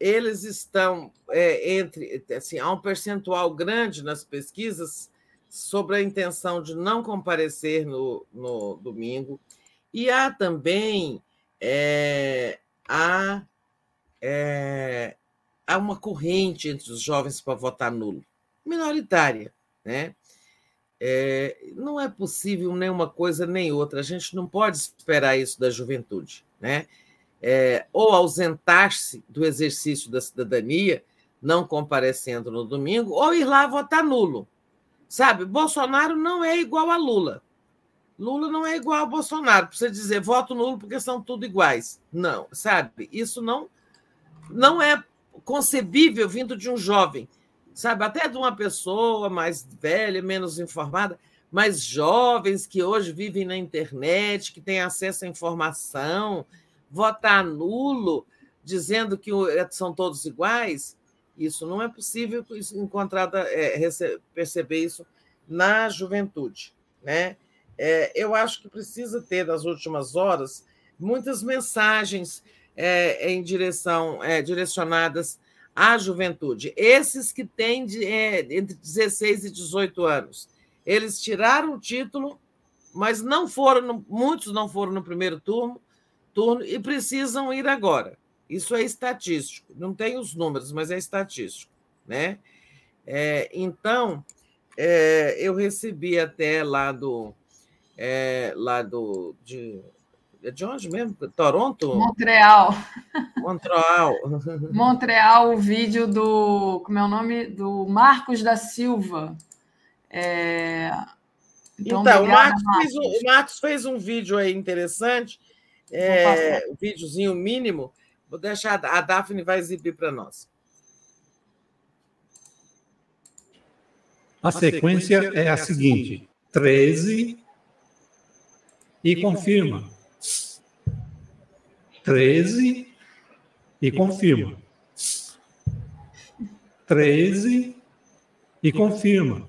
eles estão é, entre. Assim, há um percentual grande nas pesquisas sobre a intenção de não comparecer no, no domingo, e há também é, há, é, há uma corrente entre os jovens para votar nulo, minoritária. Né? É, não é possível nem uma coisa nem outra, a gente não pode esperar isso da juventude. Né? É, ou ausentar-se do exercício da cidadania, não comparecendo no domingo, ou ir lá votar nulo. Sabe, Bolsonaro não é igual a Lula. Lula não é igual a Bolsonaro, você dizer voto nulo porque são tudo iguais. Não, sabe? Isso não, não é concebível vindo de um jovem, sabe? Até de uma pessoa mais velha, menos informada, mas jovens que hoje vivem na internet, que têm acesso à informação, votar nulo, dizendo que são todos iguais, isso não é possível encontrar, é, perceber isso na juventude, né? É, eu acho que precisa ter, nas últimas horas, muitas mensagens é, em direção, é, direcionadas à juventude. Esses que têm de, é, entre 16 e 18 anos. Eles tiraram o título, mas não foram, no, muitos não foram no primeiro turno, turno e precisam ir agora. Isso é estatístico, não tem os números, mas é estatístico. Né? É, então, é, eu recebi até lá do, é, lá do. De, é de onde mesmo? Toronto? Montreal. Montreal. Montreal, o vídeo do. Como é o nome? Do Marcos da Silva. É... Então, então o, Marcos Marcos. Fez um, o Marcos fez um vídeo aí interessante, é, um videozinho mínimo. Vou deixar, a Daphne vai exibir para nós. A sequência é a seguinte: 13, e confirma. 13 e confirma. 13 e confirma.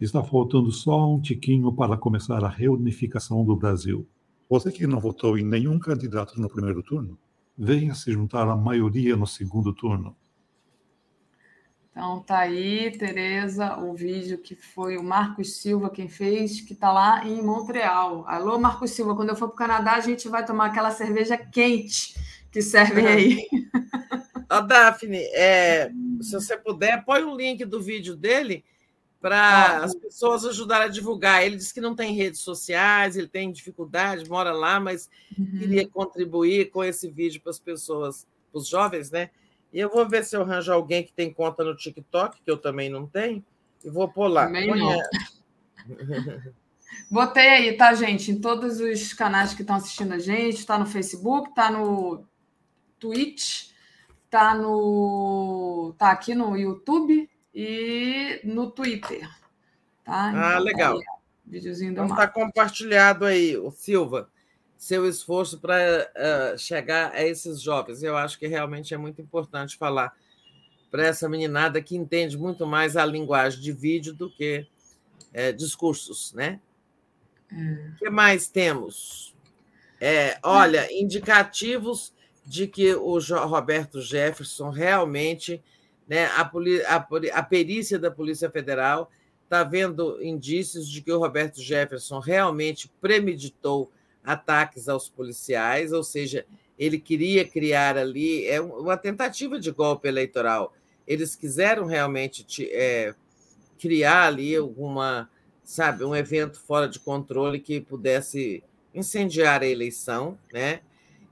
Está faltando só um tiquinho para começar a reunificação do Brasil. Você que não votou em nenhum candidato no primeiro turno, venha se juntar à maioria no segundo turno. Então tá aí, Tereza, o vídeo que foi o Marcos Silva quem fez, que está lá em Montreal. Alô, Marcos Silva, quando eu for para o Canadá, a gente vai tomar aquela cerveja quente que servem aí. A Daphne, é, se você puder, põe o um link do vídeo dele para as pessoas ajudarem a divulgar. Ele disse que não tem redes sociais, ele tem dificuldade, mora lá, mas uhum. queria contribuir com esse vídeo para as pessoas, para os jovens, né? E eu vou ver se eu arranjo alguém que tem conta no TikTok, que eu também não tenho, e vou pôr lá. Também não. Botei aí, tá, gente? Em todos os canais que estão assistindo a gente, está no Facebook, está no Twitch, está no. tá aqui no YouTube e no Twitter. Tá? Ah, então, legal. Tá aí, videozinho do então está compartilhado aí, o Silva, seu esforço para uh, eh, chegar a esses jovens. Eu acho que realmente é muito importante falar para essa meninada que entende muito mais a linguagem de vídeo do que é, discursos, né? O é. que mais temos? É, olha, indicativos de que o Roberto Jefferson realmente, né, a, a, a perícia da Polícia Federal está vendo indícios de que o Roberto Jefferson realmente premeditou ataques aos policiais, ou seja, ele queria criar ali é uma tentativa de golpe eleitoral. Eles quiseram realmente é, criar ali alguma, sabe, um evento fora de controle que pudesse incendiar a eleição, né?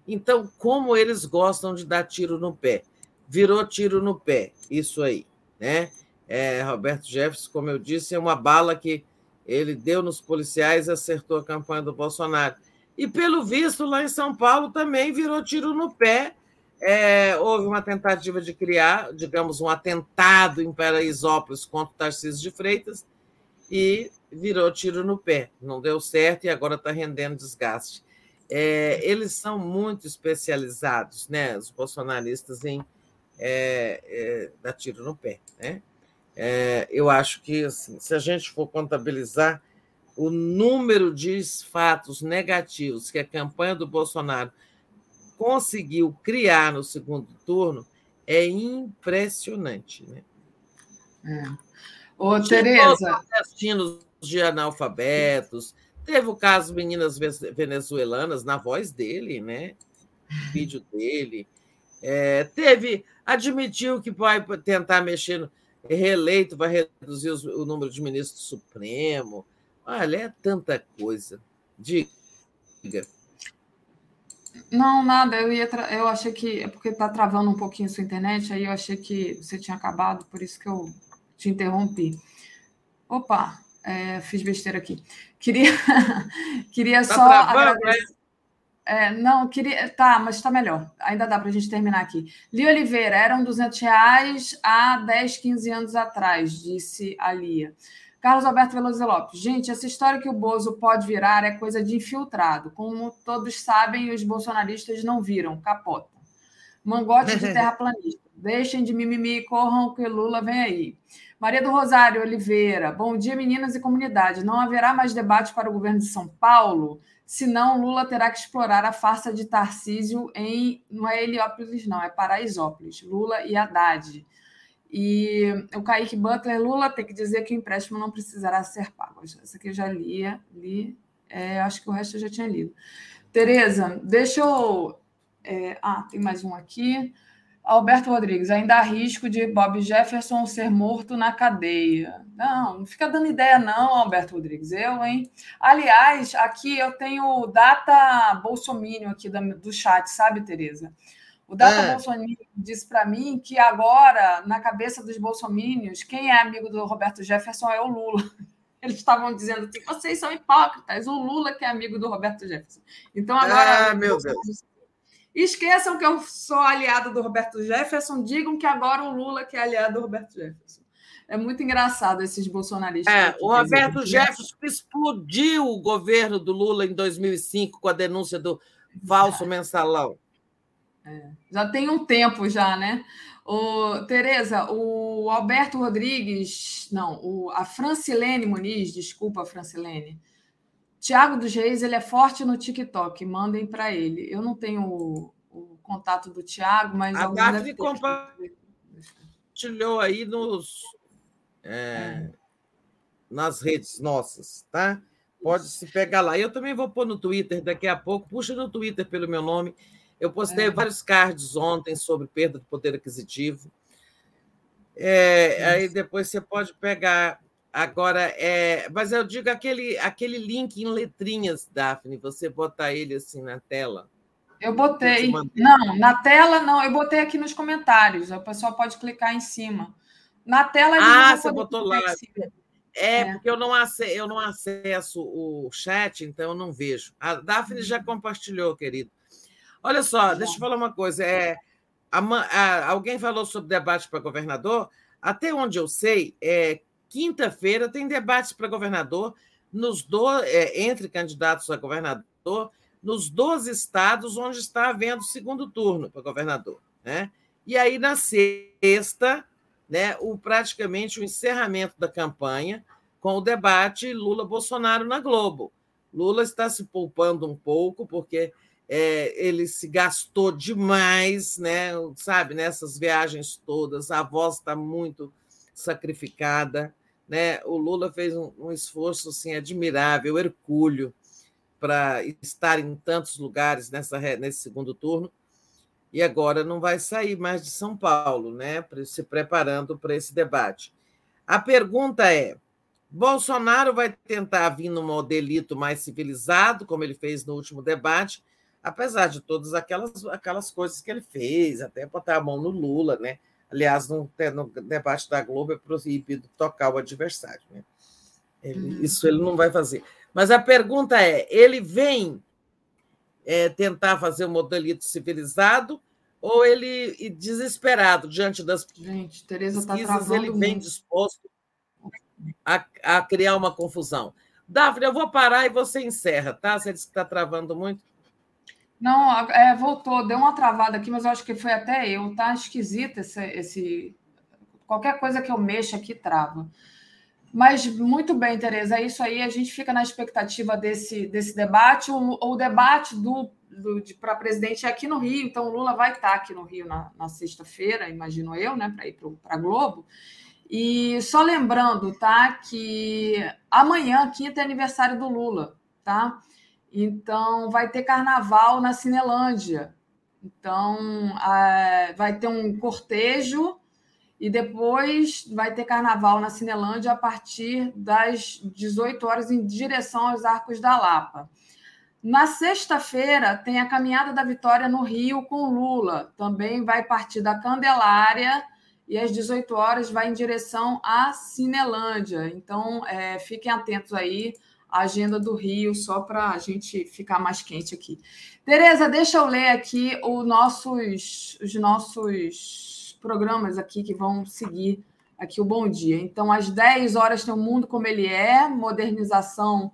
Então, como eles gostam de dar tiro no pé, virou tiro no pé, isso aí, né? É, Roberto Jefferson, como eu disse, é uma bala que ele deu nos policiais e acertou a campanha do Bolsonaro. E, pelo visto, lá em São Paulo também virou tiro no pé. É, houve uma tentativa de criar, digamos, um atentado em Paraisópolis contra o Tarcísio de Freitas e virou tiro no pé. Não deu certo e agora está rendendo desgaste. É, eles são muito especializados, né, os bolsonaristas, em é, é, dar tiro no pé. Né? É, eu acho que, assim, se a gente for contabilizar o número de fatos negativos que a campanha do Bolsonaro conseguiu criar no segundo turno, é impressionante. Né? É. Ô, Tereza. destinos de analfabetos. Teve o caso meninas venezuelanas na voz dele, né? vídeo dele. É, teve, admitiu que vai tentar mexer no, reeleito, vai reduzir o número de ministros do Supremo. Olha, é tanta coisa. Diga. Não, nada. Eu ia tra... eu achei que é porque está travando um pouquinho a sua internet, aí eu achei que você tinha acabado, por isso que eu te interrompi. Opa, é, fiz besteira aqui. Queria, queria tá só travando, agradecer. Né? É, não, queria. Tá, mas está melhor. Ainda dá para a gente terminar aqui. Li Oliveira, eram 200 reais há 10, 15 anos atrás, disse a Lia. Carlos Alberto Veloso Lopes. Gente, essa história que o Bozo pode virar é coisa de infiltrado. Como todos sabem, os bolsonaristas não viram, capota. Mangote de terraplanista. Deixem de mimimi, corram que Lula vem aí. Maria do Rosário Oliveira. Bom dia, meninas e comunidade. Não haverá mais debate para o governo de São Paulo? senão Lula terá que explorar a farsa de Tarcísio em. Não é Heliópolis, não, é Paraisópolis. Lula e Haddad. E o Kaique Butler, Lula tem que dizer que o empréstimo não precisará ser pago. Essa aqui eu já li, li é, acho que o resto eu já tinha lido. Tereza, deixa eu. É, ah, tem mais um aqui. Alberto Rodrigues, ainda há risco de Bob Jefferson ser morto na cadeia. Não, não fica dando ideia, não, Alberto Rodrigues. Eu, hein? Aliás, aqui eu tenho data Bolsonaro aqui do chat, sabe, Tereza? O Data é. Bolsonaro disse para mim que agora, na cabeça dos bolsomínios, quem é amigo do Roberto Jefferson é o Lula. Eles estavam dizendo que vocês são hipócritas, o Lula que é amigo do Roberto Jefferson. Então agora. Ah, meu Deus. Esqueçam que eu sou aliado do Roberto Jefferson, digam que agora o Lula que é aliado do Roberto Jefferson. É muito engraçado esses bolsonaristas. É, o Roberto Jefferson explodiu o governo do Lula em 2005 com a denúncia do falso é. mensalão. É. Já tem um tempo já, né? O, Tereza, o Alberto Rodrigues, não, o, a Francilene Muniz, desculpa, Francilene, Tiago dos Reis, ele é forte no TikTok, mandem para ele. Eu não tenho o, o contato do Tiago, mas... A Daphne compartilhou aí nos, é, é. nas redes nossas, tá? Pode se pegar lá. Eu também vou pôr no Twitter daqui a pouco. Puxa no Twitter pelo meu nome. Eu postei é. vários cards ontem sobre perda de poder aquisitivo. É, aí depois você pode pegar Agora, é, mas eu digo aquele, aquele link em letrinhas, Daphne, você botar ele assim na tela. Eu botei. Não, na tela não, eu botei aqui nos comentários. O pessoal pode clicar em cima. Na tela. Ah, você botou lá. É, é, porque eu não, acesso, eu não acesso o chat, então eu não vejo. A Daphne já compartilhou, querido. Olha só, deixa eu falar uma coisa. É, a, a, alguém falou sobre debate para governador. Até onde eu sei, é, quinta-feira tem debates para governador nos do, é, entre candidatos a governador nos 12 estados onde está havendo segundo turno para governador. Né? E aí, na sexta, né, o, praticamente o encerramento da campanha com o debate Lula-Bolsonaro na Globo. Lula está se poupando um pouco, porque é, ele se gastou demais, né? sabe, nessas viagens todas, a voz está muito sacrificada. Né? O Lula fez um, um esforço assim, admirável, hercúleo, para estar em tantos lugares nessa, nesse segundo turno, e agora não vai sair mais de São Paulo, né? se preparando para esse debate. A pergunta é: Bolsonaro vai tentar vir num modelito mais civilizado, como ele fez no último debate, apesar de todas aquelas, aquelas coisas que ele fez, até botar a mão no Lula, né? Aliás, no, no debate da Globo é proibido tocar o adversário. Né? Ele, uhum. Isso ele não vai fazer. Mas a pergunta é: ele vem é, tentar fazer um modelito civilizado ou ele, desesperado diante das Gente, Tereza tá pesquisas, ele vem disposto a, a, criar uma confusão? Daphne, eu vou parar e você encerra, tá? Você disse que está travando muito. Não, é, voltou, deu uma travada aqui, mas eu acho que foi até eu. Tá esquisito esse, esse. Qualquer coisa que eu mexa aqui trava. Mas muito bem, Tereza, é isso aí. A gente fica na expectativa desse, desse debate. O, o debate do, do para presidente é aqui no Rio, então o Lula vai estar aqui no Rio na, na sexta-feira, imagino eu, né, para ir para Globo. E só lembrando, tá, que amanhã, quinta, é aniversário do Lula, tá? Então, vai ter carnaval na Cinelândia. Então, vai ter um cortejo e depois vai ter carnaval na Cinelândia a partir das 18 horas em direção aos Arcos da Lapa. Na sexta-feira tem a caminhada da vitória no Rio com Lula. Também vai partir da Candelária e às 18 horas vai em direção à Cinelândia. Então, é, fiquem atentos aí a agenda do Rio, só para a gente ficar mais quente aqui. Tereza, deixa eu ler aqui os nossos, os nossos programas aqui que vão seguir aqui o Bom Dia. Então, às 10 horas tem o Mundo Como Ele É, modernização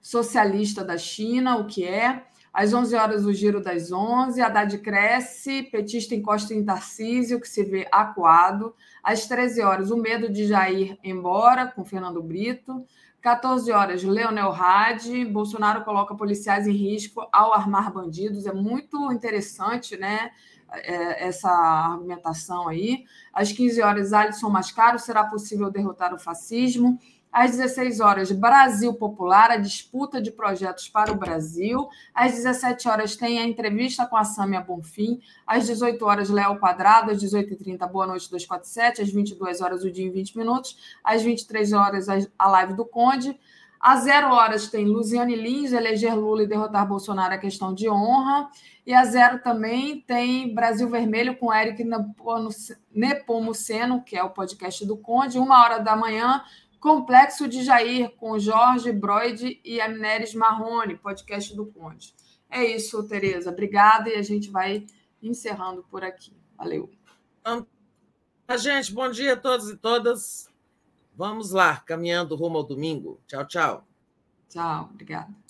socialista da China, o que é. Às 11 horas, o Giro das 11. Haddad cresce, petista encosta em Tarcísio, que se vê acuado. Às 13 horas, o medo de Jair embora, com Fernando Brito. 14 horas, Leonel Hadi. Bolsonaro coloca policiais em risco ao armar bandidos. É muito interessante, né? É, essa argumentação aí. Às 15 horas, Alisson Mascaro. Será possível derrotar o fascismo? Às 16 horas, Brasil Popular, a disputa de projetos para o Brasil. Às 17 horas, tem a entrevista com a Sâmia Bonfim. Às 18 horas, Léo Quadrado. Às 18h30, Boa Noite 247. Às 22 horas, o dia em 20 minutos. Às 23 horas, a live do Conde. Às zero horas tem Luziane Lins, eleger Lula e derrotar Bolsonaro é questão de honra. E a zero também tem Brasil Vermelho com Eric Nepomuceno, que é o podcast do Conde. Uma hora da manhã, Complexo de Jair, com Jorge Broide e Amneres Marrone, podcast do Conde. É isso, Tereza. Obrigada e a gente vai encerrando por aqui. Valeu. Então, gente, bom dia a todos e todas. Vamos lá, caminhando rumo ao domingo. Tchau, tchau. Tchau, obrigada.